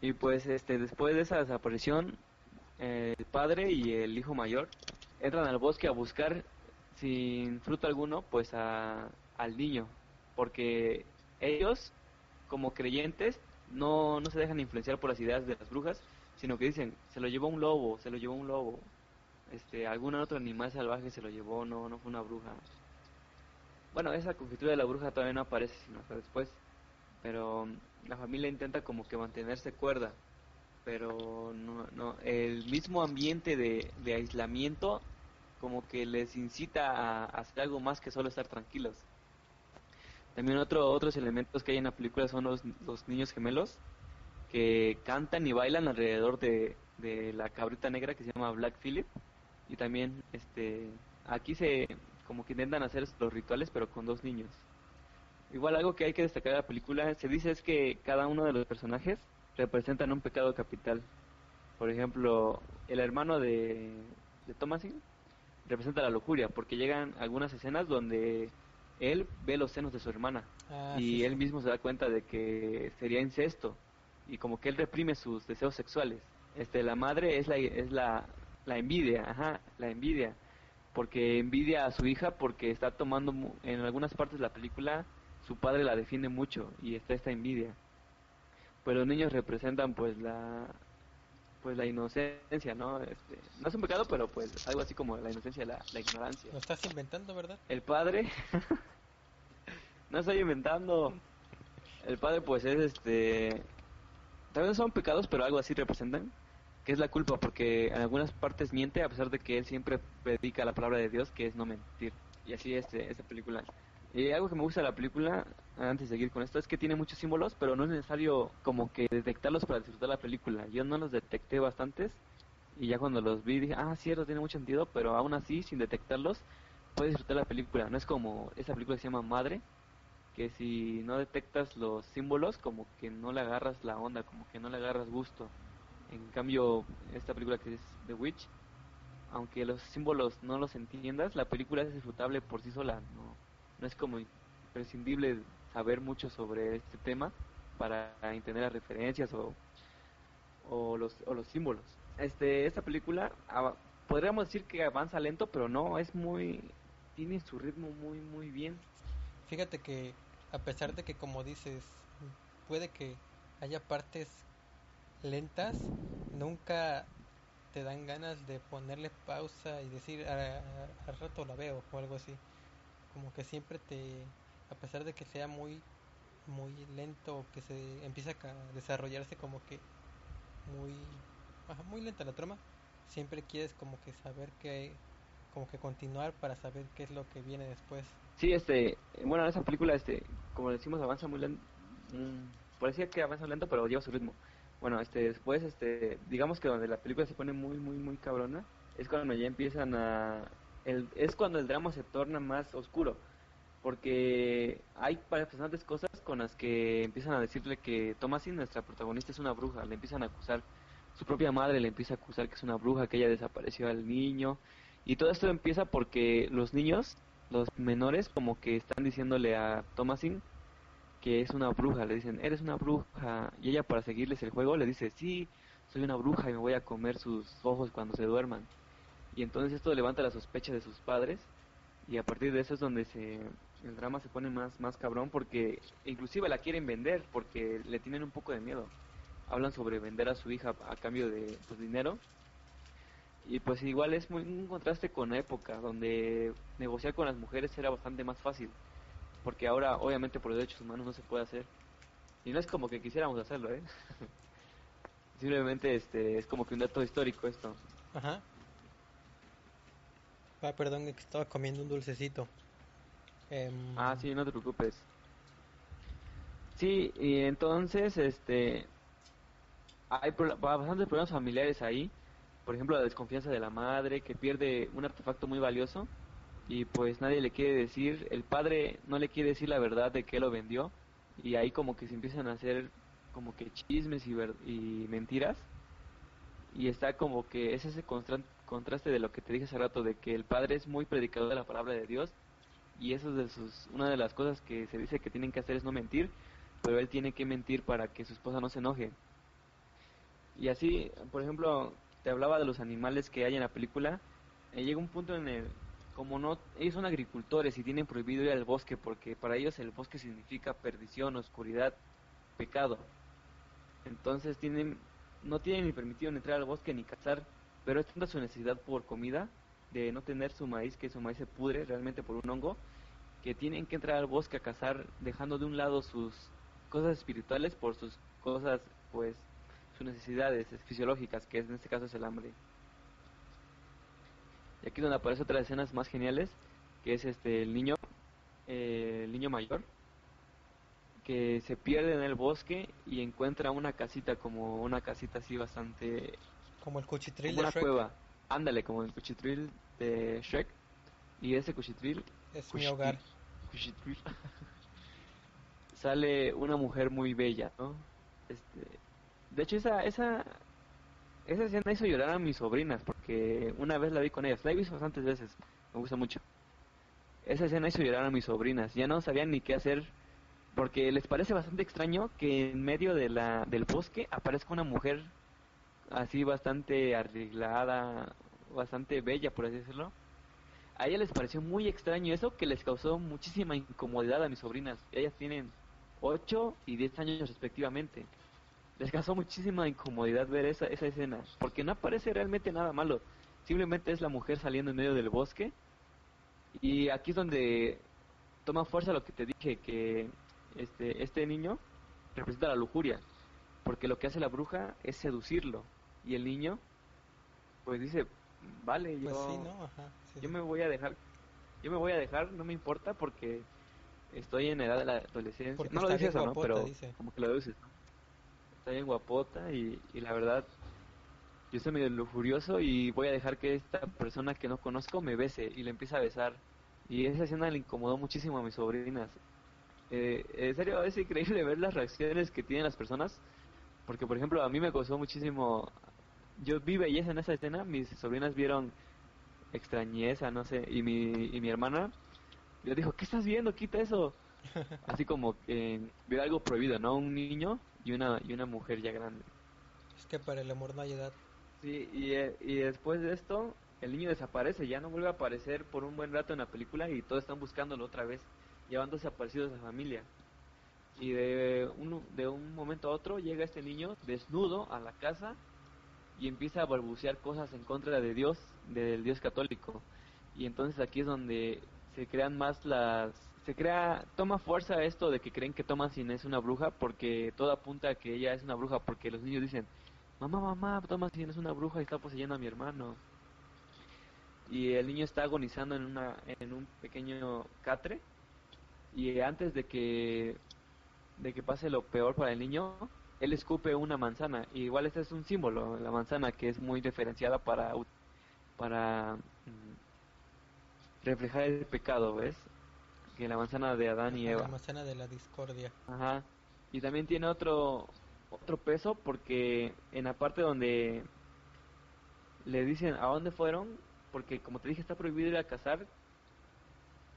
Y pues este, después de esa desaparición, eh, el padre y el hijo mayor entran al bosque a buscar sin fruto alguno, pues a, al niño, porque ellos, como creyentes, no, no se dejan influenciar por las ideas de las brujas, sino que dicen, se lo llevó un lobo, se lo llevó un lobo, este, algún otro animal salvaje se lo llevó, no, no fue una bruja. Bueno, esa conjetura de la bruja todavía no aparece, sino hasta después. Pero mm, la familia intenta como que mantenerse cuerda pero no, no el mismo ambiente de, de aislamiento como que les incita a, hacer algo más que solo estar tranquilos. También otro otros elementos que hay en la película son los, los niños gemelos que cantan y bailan alrededor de, de la cabrita negra que se llama Black Phillip. Y también este aquí se como que intentan hacer los rituales pero con dos niños. Igual algo que hay que destacar de la película se dice es que cada uno de los personajes representan un pecado capital. Por ejemplo, el hermano de, de Thomasin representa la lujuria, porque llegan algunas escenas donde él ve los senos de su hermana Ah, y sí, él sí. mismo se da cuenta de que sería incesto y como que él reprime sus deseos sexuales. Este, la madre es la es la, la envidia, ajá, la envidia, porque envidia a su hija porque está tomando en algunas partes de la película su padre la defiende mucho y está esta envidia. Pues los niños representan pues la pues la inocencia, ¿no? Este, no es un pecado, pero pues algo así como la inocencia, la, la ignorancia. Lo estás inventando, ¿verdad? El padre, no estoy inventando. El padre, pues es este, tal vez son pecados, pero algo así representan, que es la culpa, porque en algunas partes miente a pesar de que él siempre predica la palabra de Dios, que es no mentir. Y así este, esta película. Y algo que me gusta de la película, antes de seguir con esto, es que tiene muchos símbolos, pero no es necesario como que detectarlos para disfrutar la película. Yo no los detecté bastantes y ya cuando los vi dije, ah, cierto, tiene mucho sentido, pero aún así, sin detectarlos, puedes disfrutar la película. No es como esa película que se llama Madre, que si no detectas los símbolos, como que no le agarras la onda, como que no le agarras gusto. En cambio, esta película que es The Witch, aunque los símbolos no los entiendas, la película es disfrutable por sí sola, no no es como imprescindible saber mucho sobre este tema para entender las referencias o, o, los, o los símbolos. Este, esta película podríamos decir que avanza lento, pero no, es muy, tiene su ritmo muy, muy bien. Fíjate que a pesar de que como dices, puede que haya partes lentas, nunca te dan ganas de ponerle pausa y decir al rato la veo o algo así como que siempre te, a pesar de que sea muy, muy lento, que se empieza a desarrollarse como que muy, muy lenta la trama, siempre quieres como que saber que, como que continuar para saber qué es lo que viene después. Sí, este, bueno, esa película, este, como decimos, avanza muy lento, mm, parecía que avanza lento, pero lleva su ritmo. Bueno, este, después, este, digamos que donde la película se pone muy, muy, muy cabrona, es cuando ya empiezan a, es cuando el drama se torna más oscuro. Porque hay bastantes cosas con las que empiezan a decirle que Thomasin, nuestra protagonista, es una bruja. Le empiezan a acusar, su propia madre le empieza a acusar que es una bruja, que ella desapareció al niño. Y todo esto empieza porque los niños, los menores, como que están diciéndole a Thomasin que es una bruja. Le dicen, eres una bruja. Y ella, para seguirles el juego, le dice, sí, soy una bruja y me voy a comer sus ojos cuando se duerman. Y entonces esto levanta la sospecha de sus padres y a partir de eso es donde se el drama se pone más más cabrón porque inclusive la quieren vender porque le tienen un poco de miedo. Hablan sobre vender a su hija a cambio de pues, dinero. Y pues igual es muy un contraste con la época donde negociar con las mujeres era bastante más fácil, porque ahora obviamente por derechos humanos no se puede hacer. Y no es como que quisiéramos hacerlo, ¿eh? Simplemente este es como que un dato histórico esto. Ajá. Ah, perdón, que estaba comiendo un dulcecito. Em, ah, sí, no te preocupes. Sí, y entonces, este, hay bastantes problemas familiares ahí. Por ejemplo, la desconfianza de la madre que pierde un artefacto muy valioso y pues nadie le quiere decir, el padre no le quiere decir la verdad de que lo vendió y ahí como que se empiezan a hacer como que chismes y, y mentiras y está como que es ese constante contraste de lo que te dije hace rato, de que el padre es muy predicador de la palabra de Dios y eso es de sus, una de las cosas que se dice que tienen que hacer es no mentir, pero él tiene que mentir para que su esposa no se enoje. Y así, por ejemplo, te hablaba de los animales que hay en la película, llega un punto en el, como no, ellos son agricultores y tienen prohibido ir al bosque porque para ellos el bosque significa perdición, oscuridad, pecado. Entonces tienen, no tienen ni permitido entrar al bosque ni cazar pero es tanta su necesidad por comida, de no tener su maíz, que su maíz se pudre realmente por un hongo, que tienen que entrar al bosque a cazar, dejando de un lado sus cosas espirituales por sus cosas, pues, sus necesidades fisiológicas, que en este caso es el hambre. Y aquí donde aparece otras escenas más geniales, que es este el niño, eh, el niño mayor, que se pierde en el bosque y encuentra una casita como una casita así bastante como el cuchitril de una cueva. Ándale, como el cuchitril de Shrek. Y ese cuchitril... Es mi hogar. Cuchitril. sale una mujer muy bella, ¿no? Este, de hecho, esa, esa, esa escena hizo llorar a mis sobrinas, porque una vez la vi con ellas. La he visto bastantes veces, me gusta mucho. Esa escena hizo llorar a mis sobrinas. Ya no sabían ni qué hacer, porque les parece bastante extraño que en medio de la, del bosque aparezca una mujer así bastante arreglada, bastante bella, por así decirlo. A ella les pareció muy extraño eso que les causó muchísima incomodidad a mis sobrinas. Ellas tienen 8 y 10 años respectivamente. Les causó muchísima incomodidad ver esa, esa escena, porque no aparece realmente nada malo. Simplemente es la mujer saliendo en medio del bosque. Y aquí es donde toma fuerza lo que te dije, que este, este niño representa la lujuria porque lo que hace la bruja es seducirlo y el niño pues dice, vale, yo, Pues sí, ¿no? Ajá. sí, yo sí. me voy a dejar, yo me voy a dejar, no me importa porque estoy en edad de la adolescencia. Porque no lo está dice bien eso, ¿no? Pero dice. como que lo deduces, ¿no? Está bien guapota y, y la verdad, yo estoy medio lujurioso y voy a dejar que esta persona que no conozco me bese y le empieza a besar. Y esa escena le incomodó muchísimo a mis sobrinas. Eh, en serio, es increíble ver las reacciones que tienen las personas. Porque, por ejemplo, a mí me causó muchísimo... Yo vi belleza en esa escena, mis sobrinas vieron extrañeza, no sé, y mi, y mi hermana le dijo, ¿qué estás viendo? Quita eso. Así como que vio algo prohibido, ¿no? Un niño y una, y una mujer ya grande. Es que para el amor no hay edad. Sí, y, eh, y después de esto, el niño desaparece, ya no vuelve a aparecer por un buen rato en la película y todos están buscándolo otra vez, llevando desaparecidos a la familia. Y de un, de un momento a otro llega este niño desnudo a la casa y empieza a balbucear cosas en contra de Dios, del Dios católico. Y entonces aquí es donde se crean más las... Se crea, toma fuerza esto de que creen que Thomasin es una bruja porque todo apunta a que ella es una bruja porque los niños dicen, mamá, mamá, Thomasin es una bruja y está poseyendo a mi hermano. Y el niño está agonizando en, una, en un pequeño catre y antes de que de que pase lo peor para el niño, él escupe una manzana. Y igual este es un símbolo, la manzana que es muy referenciada para para mm, reflejar el pecado, ¿ves? Que la manzana de Adán y Eva. La manzana de la discordia. Ajá. Y también tiene otro otro peso porque en la parte donde le dicen a dónde fueron, porque como te dije está prohibido ir a cazar,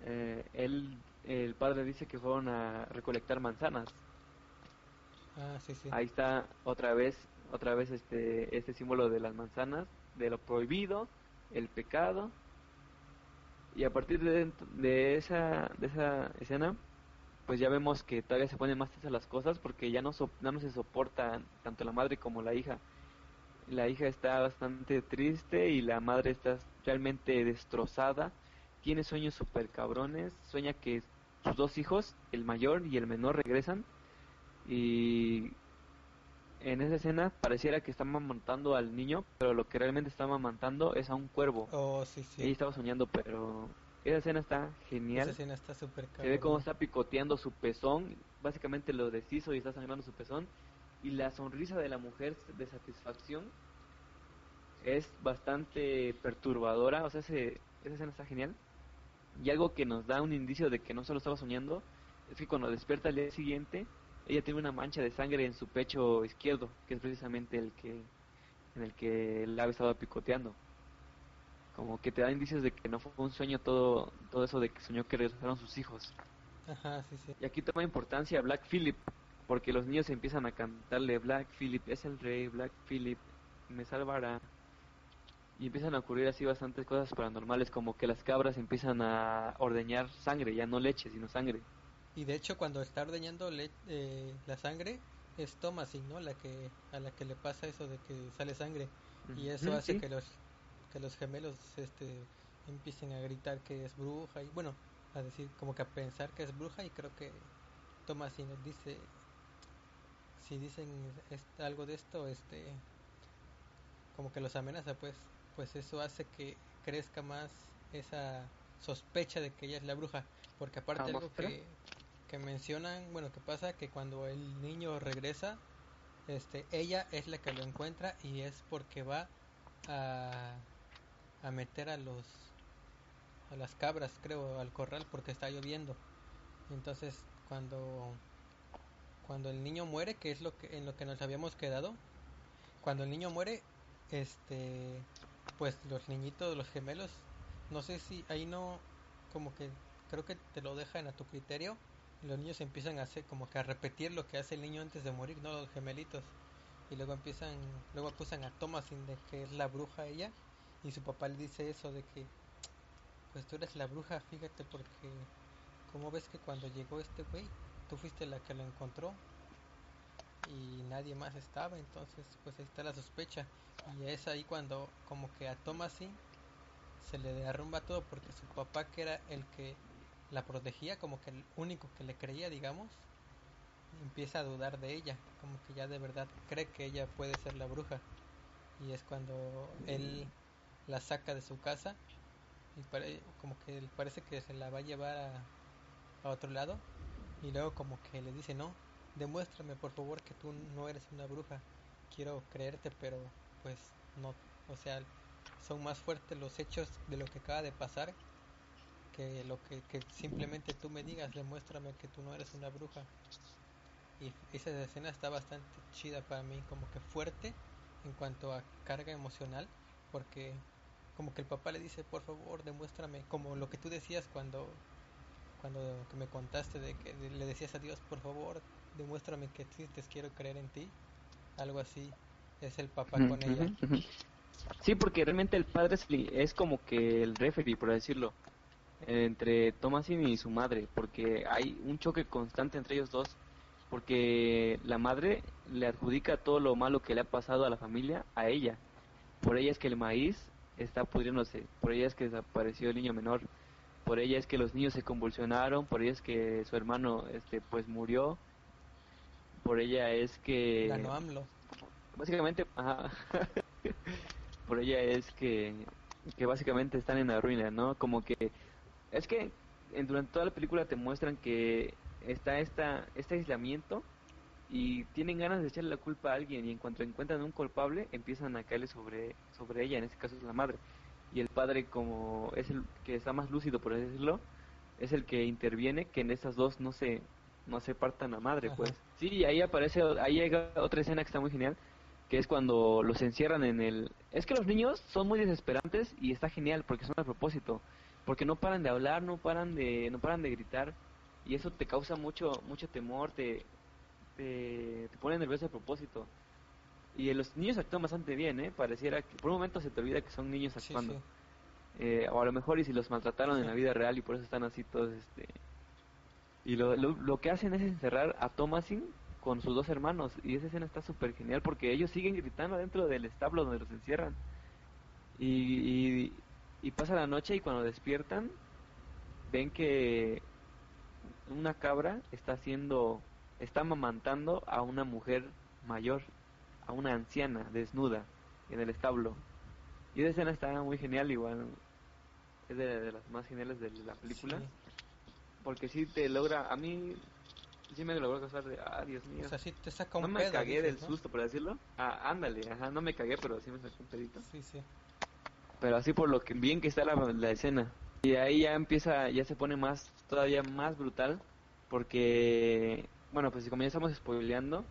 eh, él, el padre dice que fueron a recolectar manzanas. Ah, sí, sí. Ahí está otra vez, otra vez este, este símbolo de las manzanas, de lo prohibido, el pecado. Y a partir de, de esa, de esa escena, pues ya vemos que todavía se ponen más tensas las cosas porque ya no, se soportan tanto la madre como la hija. La hija está bastante triste y la madre está realmente destrozada. Tiene sueños super cabrones. Sueña que sus dos hijos, el mayor y el menor, regresan. Y en esa escena pareciera que está amamantando al niño, pero lo que realmente está amamantando es a un cuervo. Oh, sí, sí. Ella estaba soñando, pero esa escena está Esa genial. escena está súper Se ve cómo está picoteando su pezón, básicamente lo deshizo y está sangrando su pezón. Y la sonrisa de la mujer de satisfacción es bastante perturbadora, o sea, ese- esa escena está genial. Y algo que nos da un indicio de que no solo estaba soñando, es que cuando despierta al día siguiente, ella tiene una mancha de sangre en su pecho izquierdo, que es precisamente el que en el que el ave estaba picoteando. Como que te da indicios de que no fue un sueño todo, todo eso de que soñó que regresaron sus hijos. Ajá, sí, sí. Y aquí toma importancia Black Phillip, porque los niños empiezan a cantarle Black Phillip es el rey, Black Phillip me salvará. Y empiezan a ocurrir así bastantes cosas paranormales, como que las cabras empiezan a ordeñar sangre, ya no leche, sino sangre. Y de hecho cuando está ordeñando le- eh, la sangre es Thomasin, ¿no? La que a la que le pasa eso de que sale sangre y eso Ujú, hace sí. que los que los gemelos este empiecen a gritar que es bruja y bueno, a decir como que a pensar que es bruja y creo que Thomasin dice si dicen algo de esto este como que los amenaza pues pues eso hace que crezca más esa sospecha de que ella es la bruja porque aparte algo ¿Atmósfera? que, mencionan bueno que pasa que cuando el niño regresa este ella es la que lo encuentra y es porque va a, a meter a los a las cabras creo al corral porque está lloviendo. Entonces cuando cuando el niño muere que es lo que en lo que nos habíamos quedado cuando el niño muere este pues los niñitos los gemelos no sé si ahí no como que creo que te lo dejan a tu criterio los niños empiezan a hacer como que a repetir lo que hace el niño antes de morir no los gemelitos. Y luego empiezan luego acusan a Thomasin de que es la bruja ella. Y su papá le dice eso de que pues tú eres la bruja fíjate porque como ves que cuando llegó este güey tú fuiste la que lo encontró y nadie más estaba entonces pues ahí está la sospecha y es ahí cuando como que a Thomasin se le derrumba todo porque su papá que era el que la protegía como que el único que le creía digamos empieza a dudar de ella, como que ya de verdad cree que ella puede ser la bruja. Y es cuando él la saca de su casa y pare- como que parece que se la va a llevar a, a otro lado. Y luego como que le dice, no, demuéstrame por favor que tú no eres una bruja, quiero creerte, pero pues no, o sea, son más fuertes los hechos de lo que acaba de pasar que lo que, que simplemente tú me digas, demuéstrame que tú no eres una bruja. Y esa escena está bastante chida para mí, como que fuerte en cuanto a carga emocional, porque como que el papá le dice, por favor, demuéstrame, como lo que tú decías cuando cuando que me contaste de que le decías a Dios, por favor, demuéstrame que existes, quiero creer en ti. Algo así es el papá con ella. Sí, porque realmente el padre es como que el referee, por decirlo, entre Thomasin y su madre, porque hay un choque constante entre ellos dos, porque la madre le adjudica todo lo malo que le ha pasado a la familia a ella. Por ella es que el maíz está pudriéndose, por ella es que desapareció el niño menor, por ella es que los niños se convulsionaron, por ella es que su hermano este pues murió, por ella es que Ganó AMLO. básicamente, ajá, por ella es que, que básicamente están en la ruina, ¿no? Como que, es que en- durante toda la película te muestran que está esta, este aislamiento y tienen ganas de echarle la culpa a alguien y en cuanto encuentran un culpable empiezan a caerle sobre, sobre ella, en este caso es la madre. Y el padre como es el que está más lúcido, por decirlo, es el que interviene que en estas dos no se, no se partan la madre, Ajá. pues. Sí, y ahí aparece, ahí llega otra escena que está muy genial, que es cuando los encierran en el... Es que los niños son muy desesperantes y está genial porque son a propósito, porque no paran de hablar, no paran de, no paran de gritar y eso te causa mucho, mucho temor, te, te, te pone nervioso a propósito. Y los niños actúan bastante bien, ¿eh? Pareciera que por un momento se te olvida que son niños actuando. sí. Eh, o a lo mejor y si los maltrataron en Sí. la vida real y por eso están así todos, este... Y lo, lo, lo que hacen es encerrar a Thomasin con sus dos hermanos y esa escena está súper genial porque ellos siguen gritando dentro del establo donde los encierran. Y, y, y pasa la noche y cuando despiertan ven que una cabra está haciendo, está amamantando a una mujer mayor, a una anciana desnuda en el establo. Y esa escena está muy genial, igual es de, de las más geniales de la película, Sí. porque sí te logra, a mí sí me logró causar de, ah, Dios mío. O sea, sí te saca un no me pedo, cagué dices, del ¿no? susto, por decirlo. Ah, ándale, ajá, no me cagué, pero sí me sacó un pedito. Sí, sí. Pero así por lo que bien que está la, la escena. Y ahí ya empieza, ya se pone más, todavía más brutal, porque, bueno, pues ya estamos spoileando,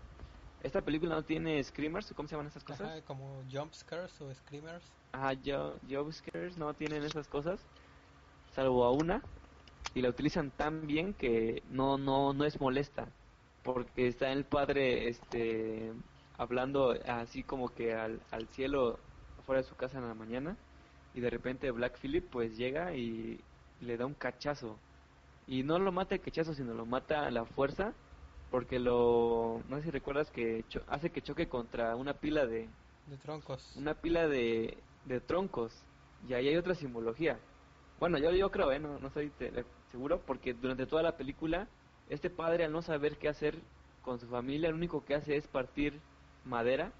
esta película no tiene screamers, ¿cómo se llaman esas cosas? Ajá, como jump scares o screamers. Ajá, yo, jumpscares no tienen esas cosas, salvo a una, y la utilizan tan bien que no, no, no es molesta, porque está el padre, este, hablando así como que al, al cielo fuera de su casa en la mañana, y de repente Black Phillip pues llega y le da un cachazo, y no lo mata el cachazo, sino lo mata a la fuerza, porque lo, no sé si recuerdas que cho- hace que choque contra una pila de, De troncos. una pila de, de troncos y ahí hay otra simbología. Bueno, yo, yo creo, ¿eh? no, no estoy te- seguro, porque durante toda la película, este padre al no saber qué hacer con su familia, lo único que hace es partir madera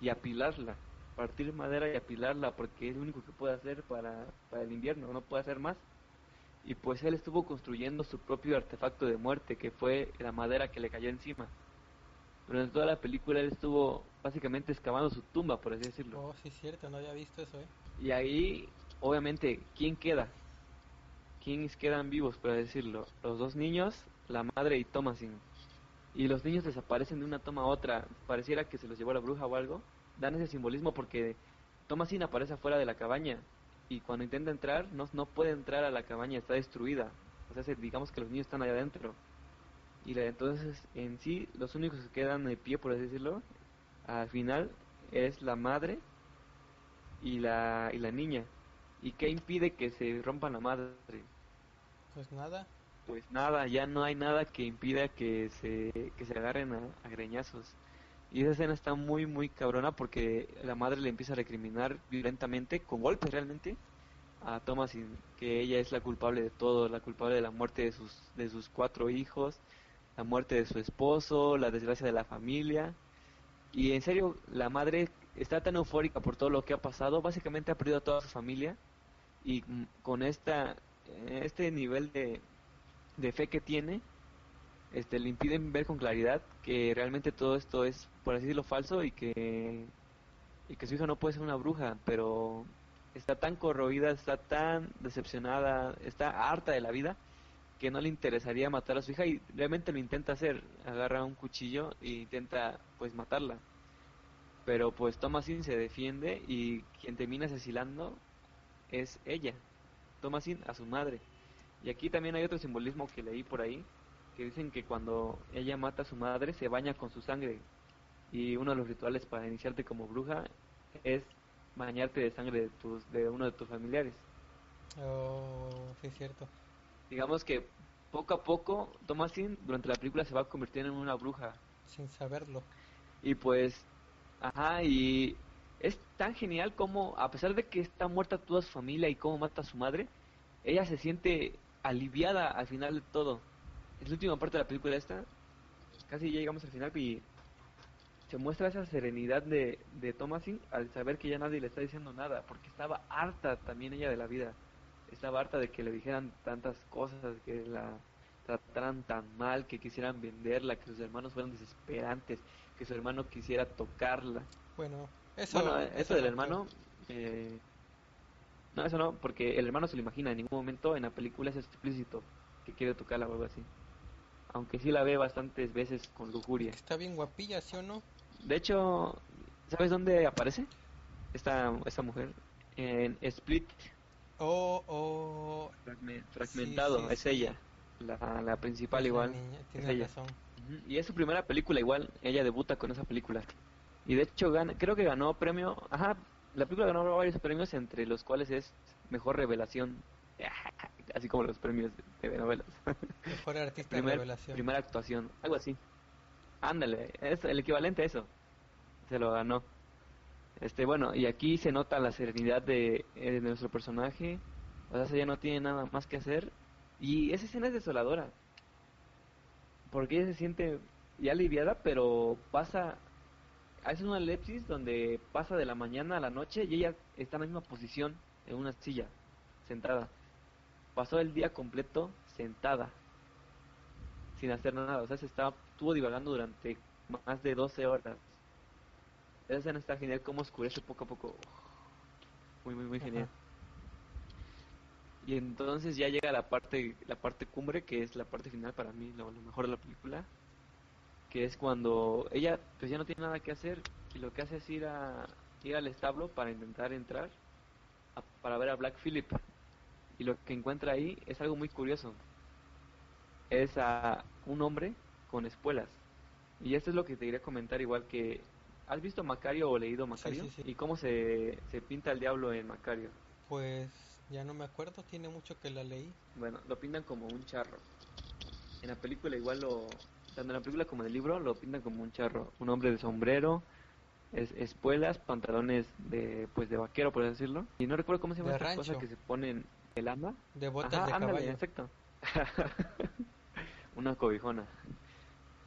y apilarla. Partir madera y apilarla, porque es lo único que puede hacer para, para el invierno, no puede hacer más. Y pues él estuvo construyendo su propio artefacto de muerte, que fue la madera que le cayó encima. Durante toda la película él estuvo básicamente excavando su tumba, por así decirlo. Oh, sí, cierto, no había visto eso, ¿eh? Y ahí, obviamente, ¿quién queda? ¿Quiénes quedan vivos, por así decirlo? Los dos niños, la madre y Thomasin. Y los niños desaparecen de una toma a otra. Pareciera que se los llevó la bruja o algo. Dan ese simbolismo porque Thomasin aparece afuera de la cabaña. Y cuando intenta entrar, no, no puede entrar a la cabaña, está destruida. O sea, se- digamos que los niños están allá adentro. Y la- entonces, en sí, los únicos que quedan de pie, por así decirlo, al final es la madre y la, y la niña. ¿Y qué impide que se rompa la madre? Pues nada. Pues nada, ya no hay nada que impida que se, que se agarren a, a greñazos. Y esa escena está muy, muy cabrona porque la madre le empieza a recriminar violentamente, con golpes realmente, a Thomasin, que ella es la culpable de todo, la culpable de la muerte de sus, de sus cuatro hijos, la muerte de su esposo, la desgracia de la familia. Y en serio, la madre está tan eufórica por todo lo que ha pasado, básicamente ha perdido a toda su familia y mm, con esta este nivel de, de fe que tiene, este le impiden ver con claridad que realmente todo esto es, por así decirlo, falso y que y que su hija no puede ser una bruja, pero está tan corroída, está tan decepcionada, está harta de la vida que no le interesaría matar a su hija y realmente lo intenta hacer, agarra un cuchillo e intenta pues matarla. Pero pues Thomasin se defiende y quien termina asesinando es ella, Thomasin a su madre. Y aquí también hay otro simbolismo que leí por ahí, que dicen que cuando ella mata a su madre se baña con su sangre. Y uno de los rituales para iniciarte como bruja es bañarte de sangre de, tus, de uno de tus familiares. Oh, sí, es cierto. Digamos que poco a poco Thomasin durante la película se va convirtiendo en una bruja. Sin saberlo. Y pues, ajá, y es tan genial como, a pesar de que está muerta toda su familia y cómo mata a su madre, ella se siente aliviada al final de todo. Es la última parte de la película esta, casi ya llegamos al final y se muestra esa serenidad de, de Thomasin al saber que ya nadie le está diciendo nada, porque estaba harta también ella de la vida. Estaba harta de que le dijeran tantas cosas, que la trataran tan mal, que quisieran venderla, que sus hermanos fueran desesperantes, que su hermano quisiera tocarla. Bueno, eso, bueno, eso, del hermano, eh, no, eso no, porque el hermano se lo imagina, en ningún momento en la película es explícito que quiere tocarla o algo así. Aunque sí la ve bastantes veces con lujuria. Está bien guapilla, ¿sí o no? De hecho, ¿sabes dónde aparece esta, esta mujer? En Split. Oh, oh. fragmentado, es ella. La, la principal igual. es ella. Y es su primera película igual. Ella debuta con esa película. Y de hecho, gana, creo que ganó premio. Ajá, la película ganó varios premios, entre los cuales es mejor revelación. Así como los premios de novelas. Mejor artista revelación. Primera actuación, algo así. Ándale, es el equivalente a eso. Se lo ganó. Este, bueno, y aquí se nota la serenidad de, eh, de nuestro personaje. O sea, ella no tiene nada más que hacer. Y esa escena es desoladora. Porque ella se siente ya aliviada, pero pasa. Hace una lepsis donde pasa de la mañana a la noche y ella está en la misma posición, en una silla, sentada. Pasó el día completo sentada, sin hacer nada. O sea, se estaba, estuvo divagando durante más de 12 horas. Esa escena está genial, como oscurece poco a poco. Muy, muy, muy genial. Y entonces ya llega la parte, la parte cumbre, que es la parte final para mí, lo, mejor de la película. Que es cuando ella pues ya no tiene nada que hacer y lo que hace es ir a ir al establo para intentar entrar para ver a Black Phillip. Y lo que encuentra ahí es algo muy curioso. Es a un hombre con espuelas. Y esto es lo que te quería comentar, igual que ¿Has visto Macario o leído Macario? ¿Y cómo se, se pinta el diablo en Macario? Pues ya no me acuerdo, tiene mucho que la leí. Bueno, lo pintan como un charro. En la película igual lo... Tanto en la película como en el libro lo pintan como un charro. Un hombre de sombrero, es, espuelas, pantalones de pues de vaquero, por decirlo. Y no recuerdo cómo se llama esta cosa que se ponen el ama. De botas de caballo. Exacto. Una cobijona.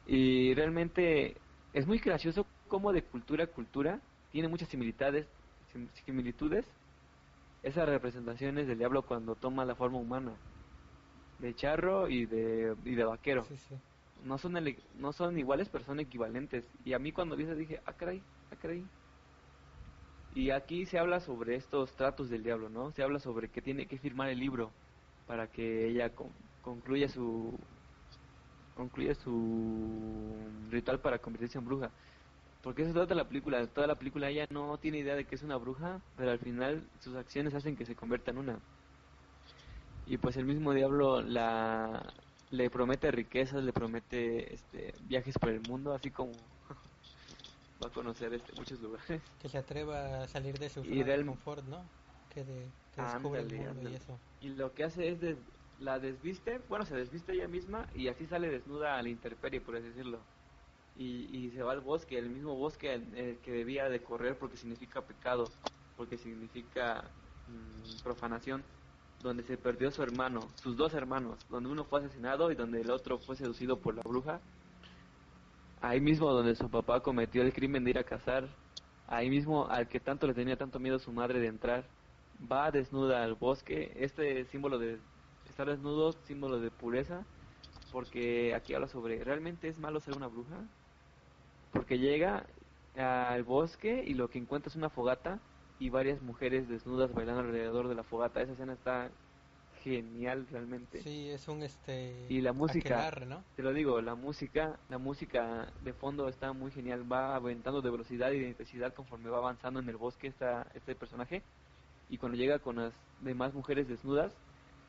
Y realmente es muy gracioso como de cultura a cultura tiene muchas similitudes, similitudes esas representaciones del diablo cuando toma la forma humana, de charro y de, y de vaquero. No, son no son iguales, pero son equivalentes. Y a mí cuando vi eso dije, ah, caray, ah, caray. Y aquí se habla sobre estos tratos del diablo, ¿no? Se habla sobre que tiene que firmar el libro para que ella concluya su concluya su ritual para convertirse en bruja. Porque eso trata la película. Toda la película ella no tiene idea de que es una bruja, pero al final sus acciones hacen que se convierta en una. Y pues el mismo diablo la le promete riquezas, le promete este viajes por el mundo, así como va a conocer este, muchos lugares. Que se atreva a salir de su zona de confort, ¿no? Que, de, descubre el mundo y eso. Y lo que hace es la desviste, bueno, se desviste ella misma y así sale desnuda a la intemperie, por así decirlo y, se va al bosque, el mismo bosque el, que debía de correr porque significa pecado, porque significa mm, profanación. donde se perdió su hermano, sus dos hermanos, donde uno fue asesinado y donde el otro fue seducido por la bruja. Ahí mismo donde su papá cometió el crimen de ir a cazar, ahí mismo al que tanto le tenía tanto miedo su madre de entrar, va desnuda al bosque, este símbolo de estar desnudo, símbolo de pureza, porque aquí habla sobre, ¿realmente es malo ser una bruja? Porque llega al bosque y lo que encuentra es una fogata y varias mujeres desnudas bailando alrededor de la fogata. Esa escena está genial realmente. Sí, es un este y la música, aquelarre, ¿no? te lo digo, la música, la música de fondo está muy genial, va aventando de velocidad y de intensidad conforme va avanzando en el bosque esta, este personaje y cuando llega con las demás mujeres desnudas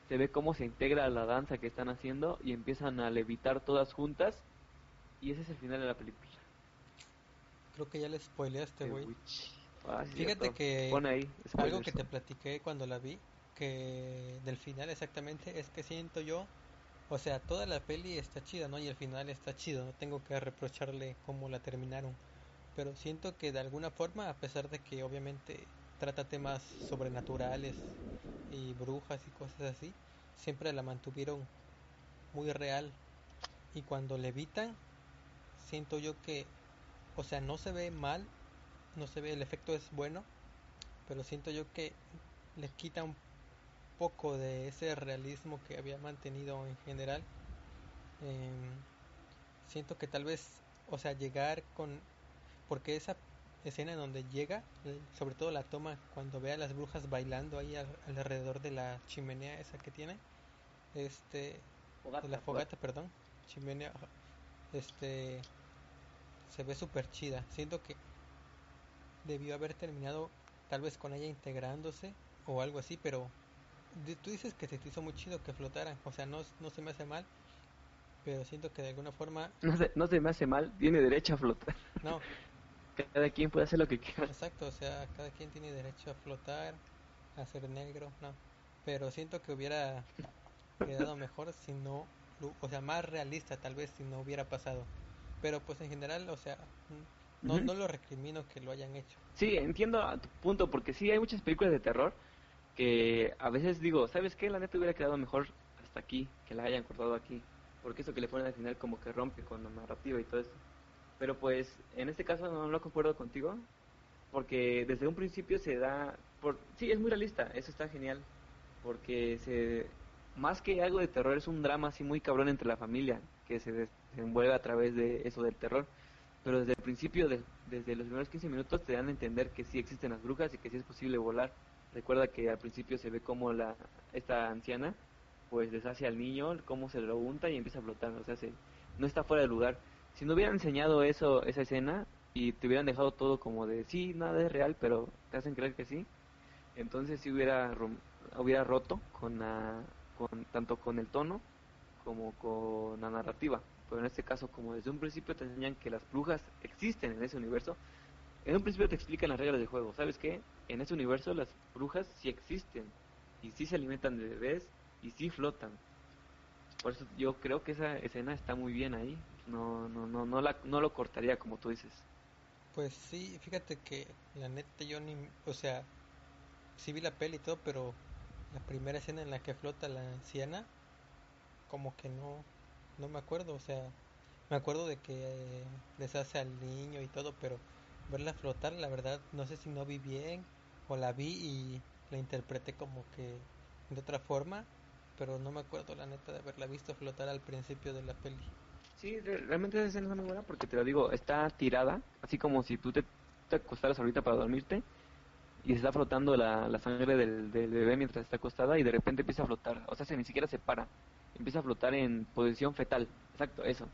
se ve cómo se integra la danza que están haciendo y empiezan a levitar todas juntas y ese es el final de la película. Creo que ya le spoileaste, güey. Ah, Fíjate cierto. que Pon ahí, Algo que te platiqué cuando la vi, que del final exactamente, es que siento yo, o sea, toda la peli está chida, ¿no? Y el final está chido, no tengo que reprocharle cómo la terminaron. Pero siento que de alguna forma, a pesar de que obviamente trata temas sobrenaturales y brujas y cosas así, siempre la mantuvieron muy real. Y cuando levitan, siento yo que, o sea, no se ve mal, no se ve, el efecto es bueno, pero siento yo que le quita un poco de ese realismo que había mantenido en general. Em, siento que tal vez, o sea, llegar con, porque esa escena en donde llega, eh, sobre todo la toma cuando ve a las brujas bailando ahí al- alrededor de la chimenea esa que tiene, este, de la fogata, perdón, chimenea, este, se ve súper chida. Siento que debió haber terminado tal vez con ella integrándose o algo así, pero tú dices que se te hizo muy chido que flotaran, o sea, no, no se me hace mal, pero siento que de alguna forma, No se, no se me hace mal, tiene derecho a flotar. no, Cada quien puede hacer lo que quiera. exacto, o sea, cada quien tiene derecho a flotar, a ser negro, no, pero siento que hubiera quedado mejor si no, o sea, más realista tal vez si no hubiera pasado, pero pues en general, o sea, no, no lo recrimino que lo hayan hecho. Sí, entiendo a tu punto, porque sí hay muchas películas de terror que a veces digo, ¿sabes qué? La neta hubiera quedado mejor hasta aquí, que la hayan cortado aquí. Porque eso que le ponen al final como que rompe con la narrativa y todo eso. Pero pues en este caso no lo concuerdo contigo, porque desde un principio se da... Por... Sí, es muy realista, eso está genial, porque se... Más que algo de terror, es un drama así muy cabrón entre la familia, que se desenvuelve a través de eso del terror. Pero desde el principio, de- desde los primeros 15 minutos, te dan a entender que sí existen las brujas y que sí es posible volar. Recuerda que al principio se ve como la esta anciana pues deshace al niño, cómo se lo unta y empieza a flotar, o sea, se, no está fuera de lugar. Si no hubieran enseñado eso, esa escena y te hubieran dejado todo como de sí, nada es real, pero te hacen creer que sí, entonces sí hubiera hubiera roto con la, con tanto con el tono como con la narrativa. Pero en este caso, como desde un principio te enseñan que las brujas existen en ese universo, en un principio te explican las reglas del juego. ¿Sabes qué? En ese universo las brujas sí existen y sí se alimentan de bebés y sí flotan. Por eso yo creo que esa escena está muy bien ahí. No, no, no, no, la, no lo cortaría como tú dices. Pues sí, fíjate que la neta yo ni, o sea, sí vi la peli y todo, pero la primera escena en la que flota la anciana, como que no, no me acuerdo, o sea, me acuerdo de que eh, deshace al niño y todo, pero verla flotar, la verdad, no sé si no vi bien o la vi y la interpreté como que de otra forma, pero no me acuerdo la neta de haberla visto flotar al principio de la peli. Sí, re- realmente esa escena está muy buena porque te lo digo, está tirada, así como si tú te, te acostaras ahorita para dormirte y se está flotando la, la sangre del, del bebé mientras está acostada y de repente empieza a flotar, o sea, se ni siquiera se para, empieza a flotar en posición fetal, exacto, eso.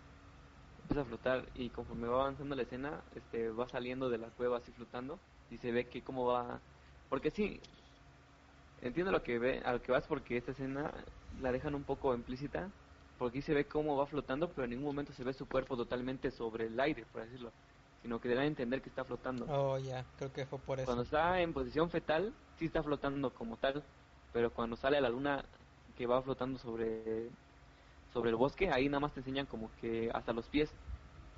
Empieza a flotar y conforme va avanzando la escena, este va saliendo de la cueva así flotando y se ve que cómo va, porque sí, entiendo lo que ve, a lo que vas porque esta escena la dejan un poco implícita porque aquí se ve cómo va flotando, pero en ningún momento se ve su cuerpo totalmente sobre el aire, por decirlo, sino que le dan a entender que está flotando. Oh, ya, creo que fue por eso. Cuando está en posición fetal, sí está flotando como tal, pero cuando sale a la luna que va flotando sobre, sobre el bosque, ahí nada más te enseñan como que hasta los pies.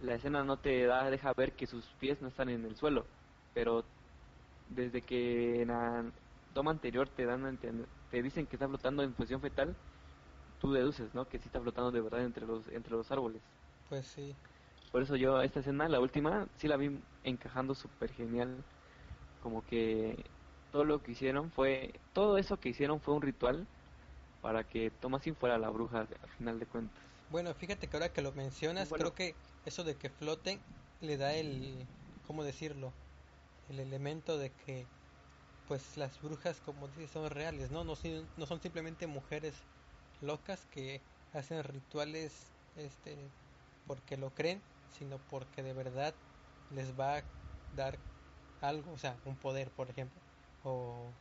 La escena no te da, deja ver que sus pies no están en el suelo, pero desde que la- toma anterior te dan a entender- te dicen que está flotando en posición fetal, tú deduces, ¿no? Que sí está flotando de verdad entre los entre los árboles. Pues sí. Por eso yo esta escena, la última, sí la vi encajando súper genial. Como que todo lo que hicieron fue, todo eso que hicieron fue un ritual para que Thomasin fuera la bruja al final de cuentas. Bueno, fíjate que ahora que lo mencionas, Bueno. creo que eso de que floten le da el, ¿cómo decirlo? El elemento de que, pues las brujas, como dices, son reales, ¿no? No, no son simplemente mujeres locas que hacen rituales, este, porque lo creen, sino porque de verdad les va a dar algo, o sea, un poder, por ejemplo, o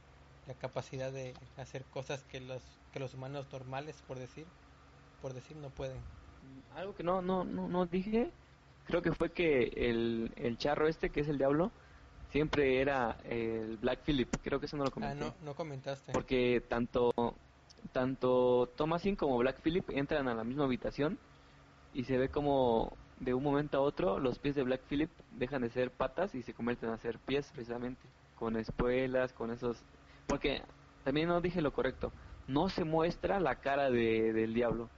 la capacidad de hacer cosas que los que los humanos normales, por decir, por decir, no pueden. Algo que no, no, no, no dije, creo que fue que el, el charro este, que es el diablo, siempre era el Black Phillip, creo que eso no lo Ah, comenté. no, no comentaste. Porque tanto, tanto Thomasin como Black Phillip entran a la misma habitación y se ve como de un momento a otro los pies de Black Phillip dejan de ser patas y se convierten a ser pies precisamente, con espuelas, con esos... Porque también no dije lo correcto, no se muestra la cara de, del diablo,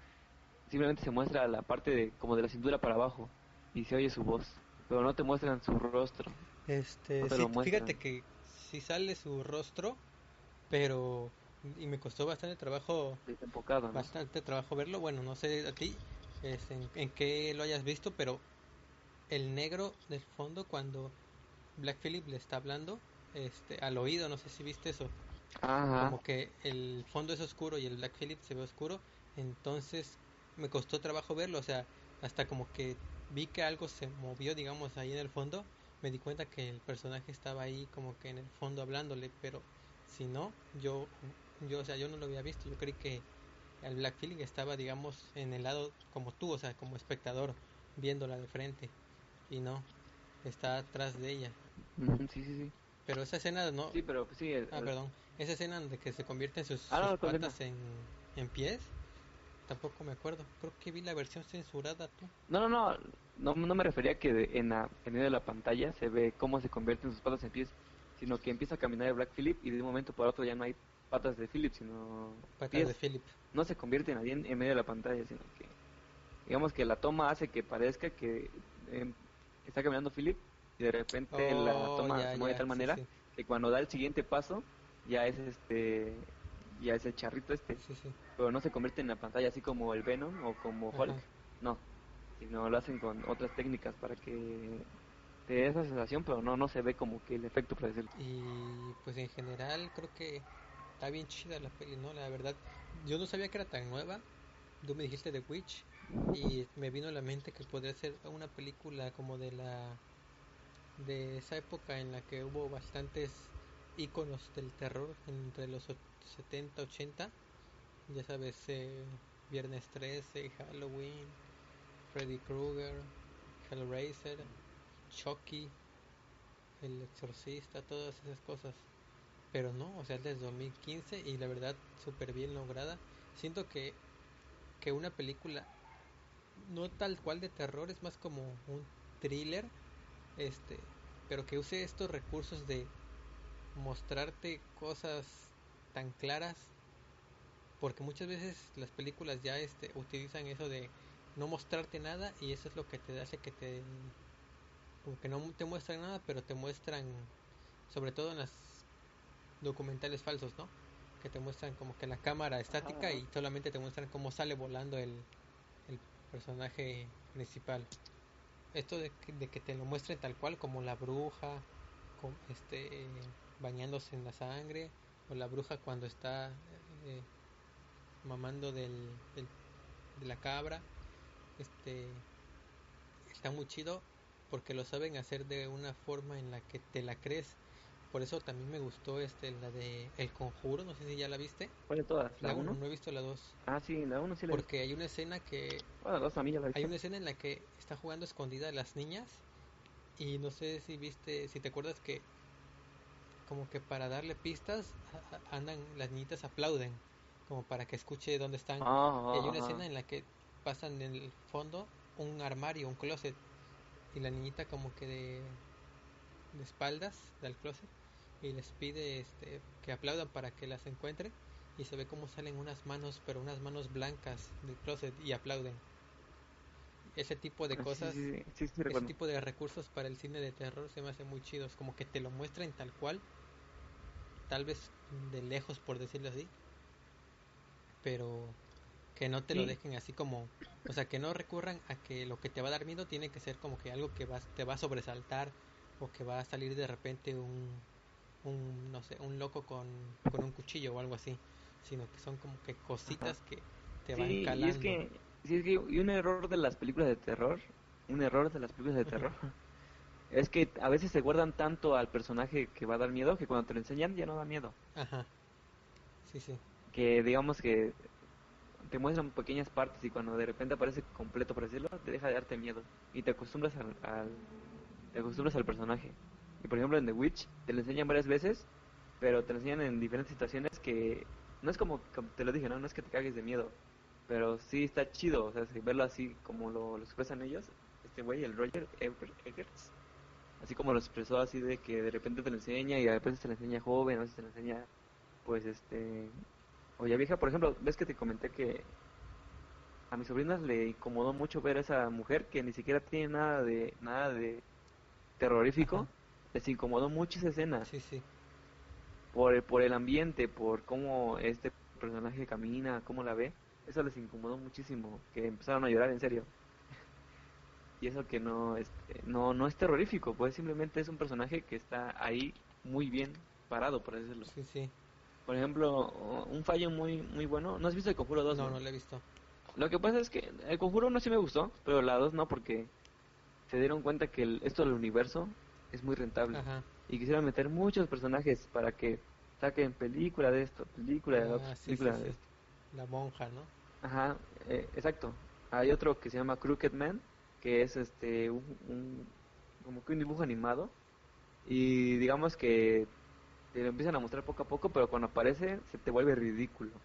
simplemente se muestra la parte de como de la cintura para abajo y se oye su voz, pero no te muestran su rostro. Este, no sí, fíjate que sí sale su rostro, pero y me costó bastante trabajo, bastante trabajo verlo. Bueno, no sé a ti este, en, en qué lo hayas visto, pero el negro del fondo cuando Black Phillip le está hablando, este, al oído, no sé si viste eso. Ajá. como que el fondo es oscuro y el Black Phillip se ve oscuro, entonces me costó trabajo verlo, o sea, hasta como que vi que algo se movió, digamos, ahí en el fondo, me di cuenta que el personaje estaba ahí como que en el fondo hablándole, pero si no, yo, yo, o sea, yo no lo había visto, yo creí que el Black Phillip estaba, digamos, en el lado como tú, o sea, como espectador, viéndola de frente, y no, está atrás de ella, Sí, sí, sí. pero esa escena no, Sí, pero pues, sí, el- Ah, perdón. Esa escena de que se convierten sus, Ah, sus patas en, en pies, tampoco me acuerdo. Creo que vi la versión censurada tú. No, no, no, no, no me refería que de- en, la, en medio de la pantalla se ve cómo se convierten sus patas en pies, sino que empieza a caminar el Black Phillip y de un momento para otro ya no hay patas de Phillip, sino Patas pies. de Philip. No se convierte nadie en, en medio de la pantalla, sino que digamos que la toma hace que parezca que em, está caminando Phillip y de repente la Oh, toma ya, se mueve de tal sí, manera sí, que cuando da el siguiente paso ya es este ya es el charrito este, sí, sí. pero no se convierte en la pantalla así como el Venom o como Ajá. Hulk, no, sino lo hacen con otras técnicas para que te dé esa sensación, pero no no se ve como que el efecto para decirlo. Y pues en general creo que está bien chida la peli, ¿no? La verdad, yo no sabía que era tan nueva. Tú me dijiste The Witch y me vino a la mente que podría ser una película como de la de esa época en la que hubo bastantes íconos del terror entre los 70, 80. Ya sabes, eh, Viernes 13, Halloween, Freddy Krueger, Hellraiser, Chucky, El Exorcista, todas esas cosas. Pero no, o sea, es desde 2015 y la verdad súper bien lograda. Siento que, que una película no tal cual de terror, es más como un thriller, este, pero que use estos recursos de mostrarte cosas tan claras, porque muchas veces las películas ya este, utilizan eso de no mostrarte nada y eso es lo que te hace que te como que no te muestran nada, pero te muestran, sobre todo en las documentales falsos, ¿no? Que te muestran como que la cámara estática Ajá. y solamente te muestran cómo sale volando el, el personaje principal. Esto de que, de que te lo muestren tal cual, como la bruja, con, este, bañándose en la sangre, o la bruja cuando está eh, mamando del, del- de la cabra, este, está muy chido porque lo saben hacer de una forma en la que te la crees. Por eso también me gustó este la de El Conjuro, no sé si ya la viste. ¿Cuál de todas? La ¿La 1, 1? no he visto la 2. Ah, sí, la 1 sí la he Porque hay una escena que visto. Bueno, la 2 a mí ya la he hay una escena en la que está jugando escondida las niñas y no sé si viste, si te acuerdas que como que para darle pistas andan las niñitas aplauden como para que escuche dónde están. Ah, Y hay una ajá. escena en la que pasan en el fondo un armario, un closet y la niñita como que de, de espaldas del closet y les pide este que aplaudan para que las encuentre y se ve cómo salen unas manos, pero unas manos blancas del closet y aplauden. Ese tipo de Ah, cosas, sí, sí, sí, sí, ese tipo de recursos para el cine de terror se me hace muy chidos, como que te lo muestren tal cual, tal vez de lejos por decirlo así, pero que no te lo dejen así como, o sea, que no recurran a que lo que te va a dar miedo tiene que ser como que algo que vas, te va a sobresaltar o que va a salir de repente un, un no sé, un loco con, con un cuchillo o algo así, sino que son como que cositas que te van calando. y es que, sí, es que y un error de las películas de terror, un error de las películas de terror, es que a veces se guardan tanto al personaje que va a dar miedo que cuando te lo enseñan ya no da miedo. Ajá. Sí, sí. Que digamos que te muestran pequeñas partes y cuando de repente aparece completo, por decirlo, te deja de darte miedo y te acostumbras al, al- te acostumbras al personaje. Y por ejemplo en The Witch te lo enseñan varias veces, pero te lo enseñan en diferentes situaciones que no es como, como te lo dije, ¿no? No es que te cagues de miedo, pero sí está chido, o sea, si verlo así como lo, lo expresan ellos, este güey, el Roger Eggers, así como lo expresó así de que de repente te lo enseña y a veces te lo enseña joven, a veces te lo enseña pues este o ya vieja, por ejemplo, ves que te comenté que a mis sobrinas le incomodó mucho ver a esa mujer que ni siquiera tiene nada de nada de terrorífico, Ajá. les incomodó mucho esa escena Sí, sí. por el, por el ambiente, por cómo este personaje camina, cómo la ve, eso les incomodó muchísimo, que empezaron a llorar en serio. Y eso que no este, no no es terrorífico, pues simplemente es un personaje que está ahí muy bien parado, por decirlo. Sí, sí. Por ejemplo, un fallo muy muy bueno, ¿no has visto el Conjuro 2? No, no lo he visto. Lo que pasa es que el Conjuro 1 sí me gustó, pero la 2 no porque se dieron cuenta que el- esto del universo es muy rentable Ajá. y quisieron meter muchos personajes para que saquen película de esto, película de Ah, otro, sí, sí, película de sí. esto. La monja, ¿no? Ajá, eh, exacto. Hay otro que se llama Crooked Man, que es este un, un- como que un dibujo animado y digamos que te lo empiezan a mostrar poco a poco, pero cuando aparece se te vuelve ridículo.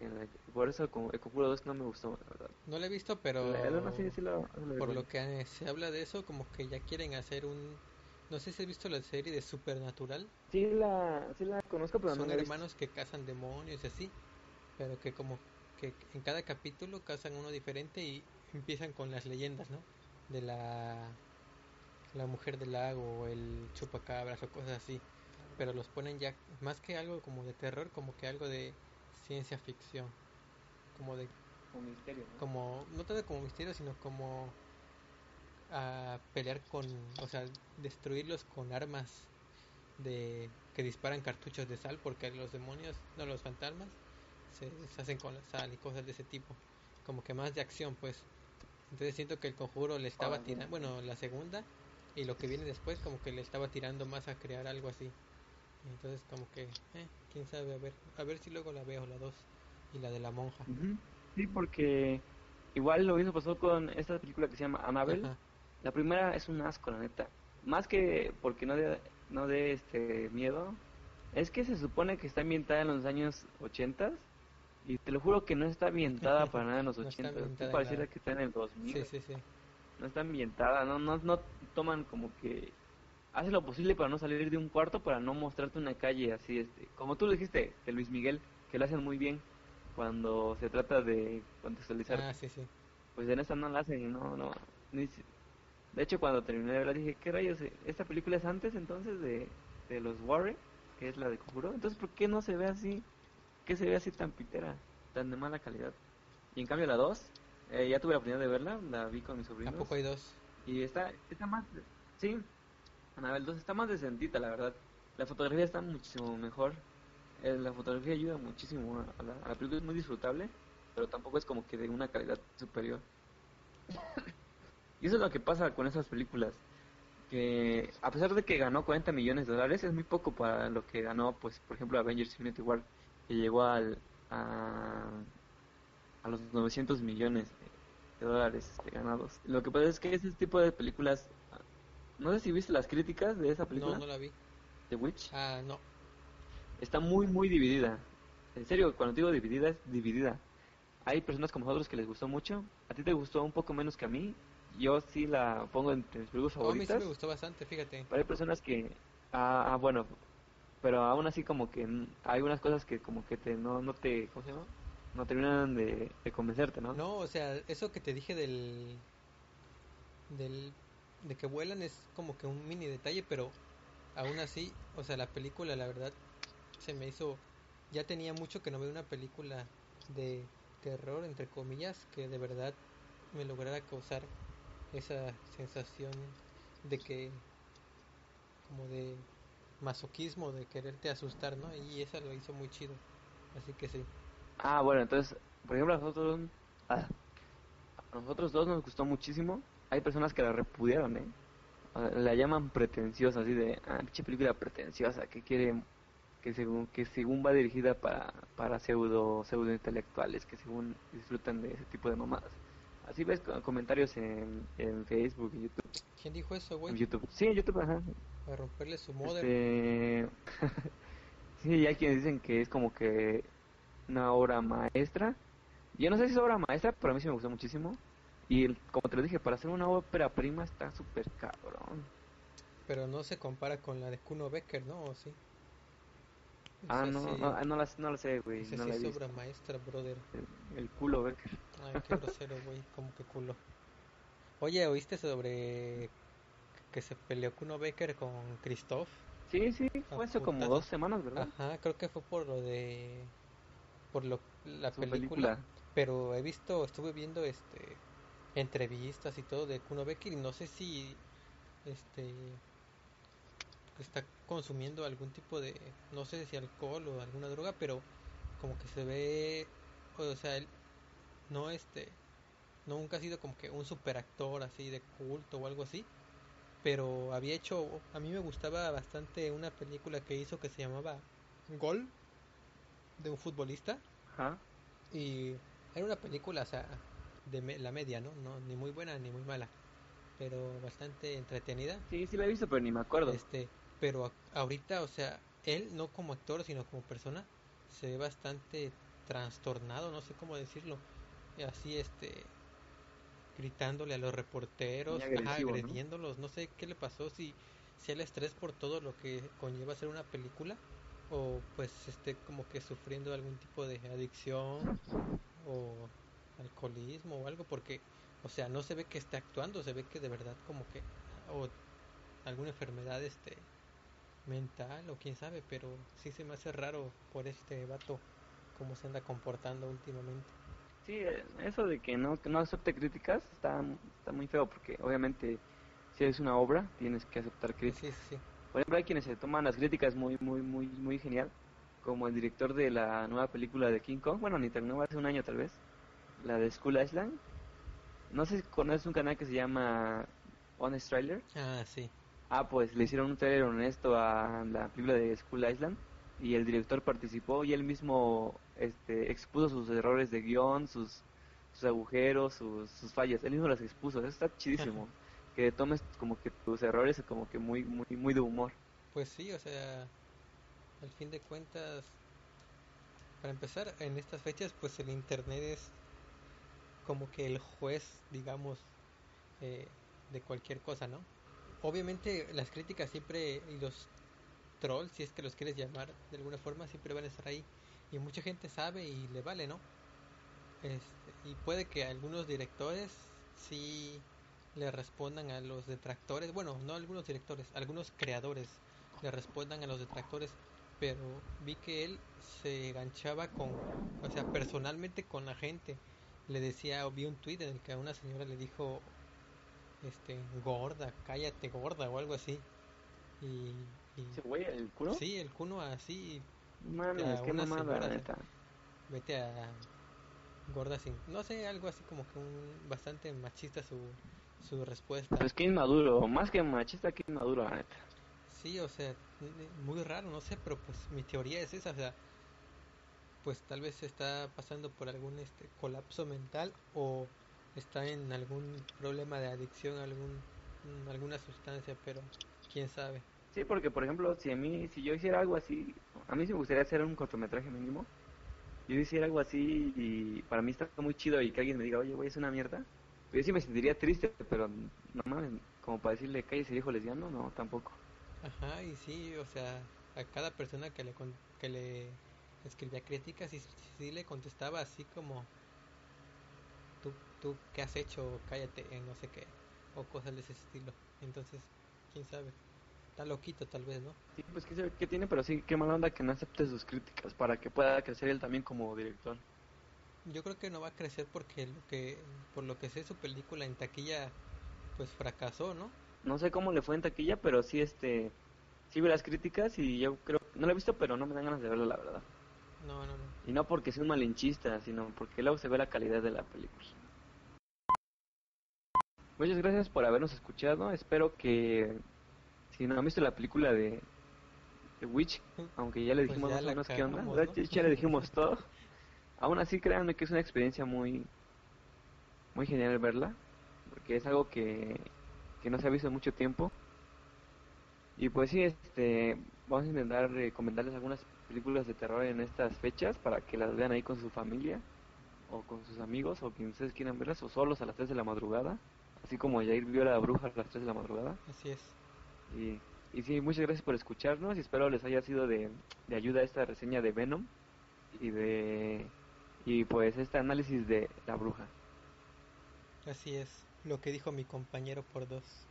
La- Por eso el Con- el Conjuro 2 no me gustó, la verdad. No lo he visto, pero El uno sí- sí lo- lo por lo que se habla de eso, como que ya quieren hacer un... No sé si has visto la serie de Supernatural. Sí la, sí la conozco, pero no Son la he visto. hermanos que cazan demonios y así, pero que como que en cada capítulo cazan uno diferente y empiezan con las leyendas, ¿no? De la la mujer del lago o el chupacabras o cosas así, pero los ponen ya más que algo como de terror, como que algo de ciencia ficción, como de Como misterio, ¿no? como no tanto como misterio, sino como a pelear con, o sea, destruirlos con armas de que disparan cartuchos de sal porque los demonios, no los fantasmas se deshacen con la sal y cosas de ese tipo, como que más de acción, pues. Entonces siento que el conjuro le estaba tirando, bueno, la segunda y lo que viene después como que le estaba tirando más a crear algo así. Entonces como que, eh, quién sabe, a ver, a ver si luego la veo la dos y la de la monja. Sí, porque igual lo mismo pasó con esta película que se llama Annabelle. Ajá. La primera es un asco, la neta. Más que porque no de, no de este miedo, es que se supone que está ambientada en los años 80 y te lo juro que no está ambientada para nada en los No está 80. ambientada en pareciera que está en el 2000. Sí, sí, sí. No está ambientada, no, no, no toman como que hace lo posible para no salir de un cuarto para no mostrarte una calle así, este, como tú lo dijiste, de Luis Miguel, que lo hacen muy bien cuando se trata de contextualizar Ah, sí, sí. pues en esta no la hacen, no, no. De hecho, cuando terminé de verla dije, ¿qué rayos? ¿Esta película es antes entonces de, de los Warren? Que es la de Conjuro. Entonces, ¿por qué no se ve así? ¿Qué se ve así tan pitera? Tan de mala calidad. Y en cambio la 2, eh, ya tuve la oportunidad de verla, la vi con mis ¿A sobrinos. poco hay dos? Y está, está más, sí, Anabel 2 está más decentita, la verdad. La fotografía está muchísimo mejor. Eh, la fotografía ayuda muchísimo a a la, a la película, es muy disfrutable, pero tampoco es como que de una calidad superior. Y eso es lo que pasa con esas películas. Que a pesar de que ganó 40 millones de dólares, es muy poco para lo que ganó, pues, por ejemplo, Avengers Infinity War, que llegó al, a, a los 900 millones de dólares este, ganados. Lo que pasa es que ese tipo de películas, no sé si viste las críticas de esa película, No, no la vi. The Witch, Ah, no. está muy, muy dividida. En serio, cuando digo dividida, es dividida. Hay personas como nosotros que les gustó mucho, a ti te gustó un poco menos que a mí, yo sí la pongo entre mis películas Oh, a mí sí favoritas. me gustó bastante, fíjate. Pero hay personas que, ah, ah, bueno, pero aún así como que hay algunas cosas que como que te no, no te, ¿cómo se llama? No terminan de, de convencerte, ¿no? No, o sea, eso que te dije del, del, de que vuelan es como que un mini detalle, pero aún así, o sea, la película, la verdad, se me hizo, ya tenía mucho que no veo una película de terror, entre comillas, que de verdad me lograra causar esa sensación de que, como de masoquismo, de quererte asustar, ¿no? Y esa lo hizo muy chido, así que sí. Ah, bueno, entonces, por ejemplo, a nosotros, a nosotros dos nos gustó muchísimo. Hay personas que la repudiaron, ¿eh? La llaman pretenciosa, así de, ah, pinche película pretenciosa, que quiere, que según, que según va dirigida para, para pseudo, pseudo intelectuales, que según disfrutan de ese tipo de mamadas. Así ves co- comentarios en, en Facebook y YouTube. ¿Quién dijo eso, En güey? YouTube. Sí, en YouTube, ajá. A romperle su modem. Este... sí, hay quienes dicen que es como que una obra maestra. Yo no sé si es obra maestra, pero a mí sí me gustó muchísimo. Y el- como te lo dije, para hacer una ópera prima está súper cabrón. Pero no se compara con la de Kuno Becker, ¿no? ¿O sí? Ah, no, sí- no, no la, no la sé, güey. No sí es obra maestra, brother. El, el culo, Becker. Ay, qué grosero, güey. Como que culo. Oye, ¿oíste sobre que se peleó Kuno Becker con Christoph? Sí, sí, fue hace como dos semanas, ¿verdad? Ajá, creo que fue por lo de... Por lo, la película. Pero he visto, estuve viendo este entrevistas y todo de Kuno Becker y no sé si este está consumiendo algún tipo de, no sé si alcohol o alguna droga, pero como que se ve, o sea, él no este, nunca ha sido como que un superactor así de culto o algo así, pero había hecho, a mí me gustaba bastante una película que hizo que se llamaba Gol, de un futbolista, y era una película, o sea, de me- la media, ¿no? No, ni muy buena ni muy mala, pero bastante entretenida. Sí, sí la he visto, pero ni me acuerdo. Este, pero a- ahorita, o sea, él no como actor, sino como persona, se ve bastante trastornado, no sé cómo decirlo. Así, este, gritándole a los reporteros, agrediéndolos, no sé qué le pasó, si, si el estrés por todo lo que conlleva hacer una película, o pues esté como que sufriendo algún tipo de adicción, o alcoholismo o algo, porque, o sea, no se ve que esté actuando, se ve que de verdad como que, o alguna enfermedad este mental o quién sabe, pero sí se me hace raro por este vato cómo se anda comportando últimamente. Sí, eh, eso de que no, que no acepte críticas está, está muy feo porque obviamente si es una obra tienes que aceptar Sí, críticas. sí, sí. Por ejemplo, hay quienes se toman las críticas muy, muy, muy, muy genial, como el director de la nueva película de King Kong, bueno, ni tan nueva, hace un año tal vez, la de School Island. No sé si conoces un canal que se llama Honest Trailer. Ah, sí. Ah, pues le hicieron un trailer honesto a la película de School Island y el director participó y él mismo este, expuso sus errores de guion, sus, sus agujeros, sus, sus fallas. Él mismo las expuso. Eso está chidísimo. que tomes como que tus errores como que muy, muy, muy de humor. Pues sí, o sea, al fin de cuentas, para empezar, en estas fechas, pues el internet es como que el juez, digamos, eh, de cualquier cosa, ¿no? Obviamente las críticas siempre y los trolls, si es que los quieres llamar de alguna forma, siempre van a estar ahí. Y mucha gente sabe y le vale, ¿no? Este, y puede que algunos directores sí le respondan a los detractores, bueno, no algunos directores, algunos creadores le respondan a los detractores, pero vi que él se enganchaba con, o sea, personalmente con la gente. Le decía, o vi un tweet en el que a una señora le dijo, este, gorda, cállate gorda o algo así. Y, y ¿Ese güey, el culo? sí, el cuno así, Mames, a qué mamada, señora, neta. vete a gorda sin, no sé, algo así como que un bastante machista su, su respuesta. Pues qué inmaduro, más que machista, qué inmaduro, la neta. Sí, o sea, muy raro, no sé, pero pues mi teoría es esa, o sea, pues tal vez está pasando por algún este colapso mental o está en algún problema de adicción a algún alguna sustancia, pero quién sabe. Sí, porque por ejemplo, si a mí, si yo hiciera algo así, a mí me gustaría hacer un cortometraje mínimo. Yo hiciera algo así y para mí está muy chido y que alguien me diga, oye, güey, es una mierda. Pues yo sí me sentiría triste, pero no mames, como para decirle, cállese viejo lesbiano, no, tampoco. Ajá, y sí, o sea, a cada persona que le, que le escribía críticas y sí le contestaba así como, tú, tú, ¿qué has hecho? Cállate, eh, no sé qué, o cosas de ese estilo. Entonces, quién sabe, está loquito tal vez, ¿no? Sí, pues qué, sabe qué tiene, pero sí, qué mala onda que no acepte sus críticas para que pueda crecer él también como director. Yo creo que no va a crecer porque lo que, por lo que sé, su película en taquilla, pues fracasó, ¿no? No sé cómo le fue en taquilla, pero sí, este, sí vi las críticas y yo creo, no la he visto, pero no me dan ganas de verla, la verdad. No, no, no. Y no porque sea un malinchista, sino porque luego se ve la calidad de la película. Muchas gracias por habernos escuchado. Espero que si no han visto la película de, de Witch, aunque ya le Pues dijimos ya más o menos qué onda. Ya le dijimos todo. Aún así, créanme que es una experiencia muy, muy genial verla, porque es algo que, que no se ha visto en mucho tiempo. Y pues sí, este, vamos a intentar recomendarles algunas películas de terror en estas fechas para que las vean ahí con su familia o con sus amigos o quien ustedes quieran verlas o solos a las 3 de la madrugada, así como Jair vio a la bruja a las 3 de la madrugada. Así es. Y, y sí, muchas gracias por escucharnos y espero les haya sido de, de ayuda esta reseña de Venom y de y pues este análisis de la bruja. Así es. Lo que dijo mi compañero por dos.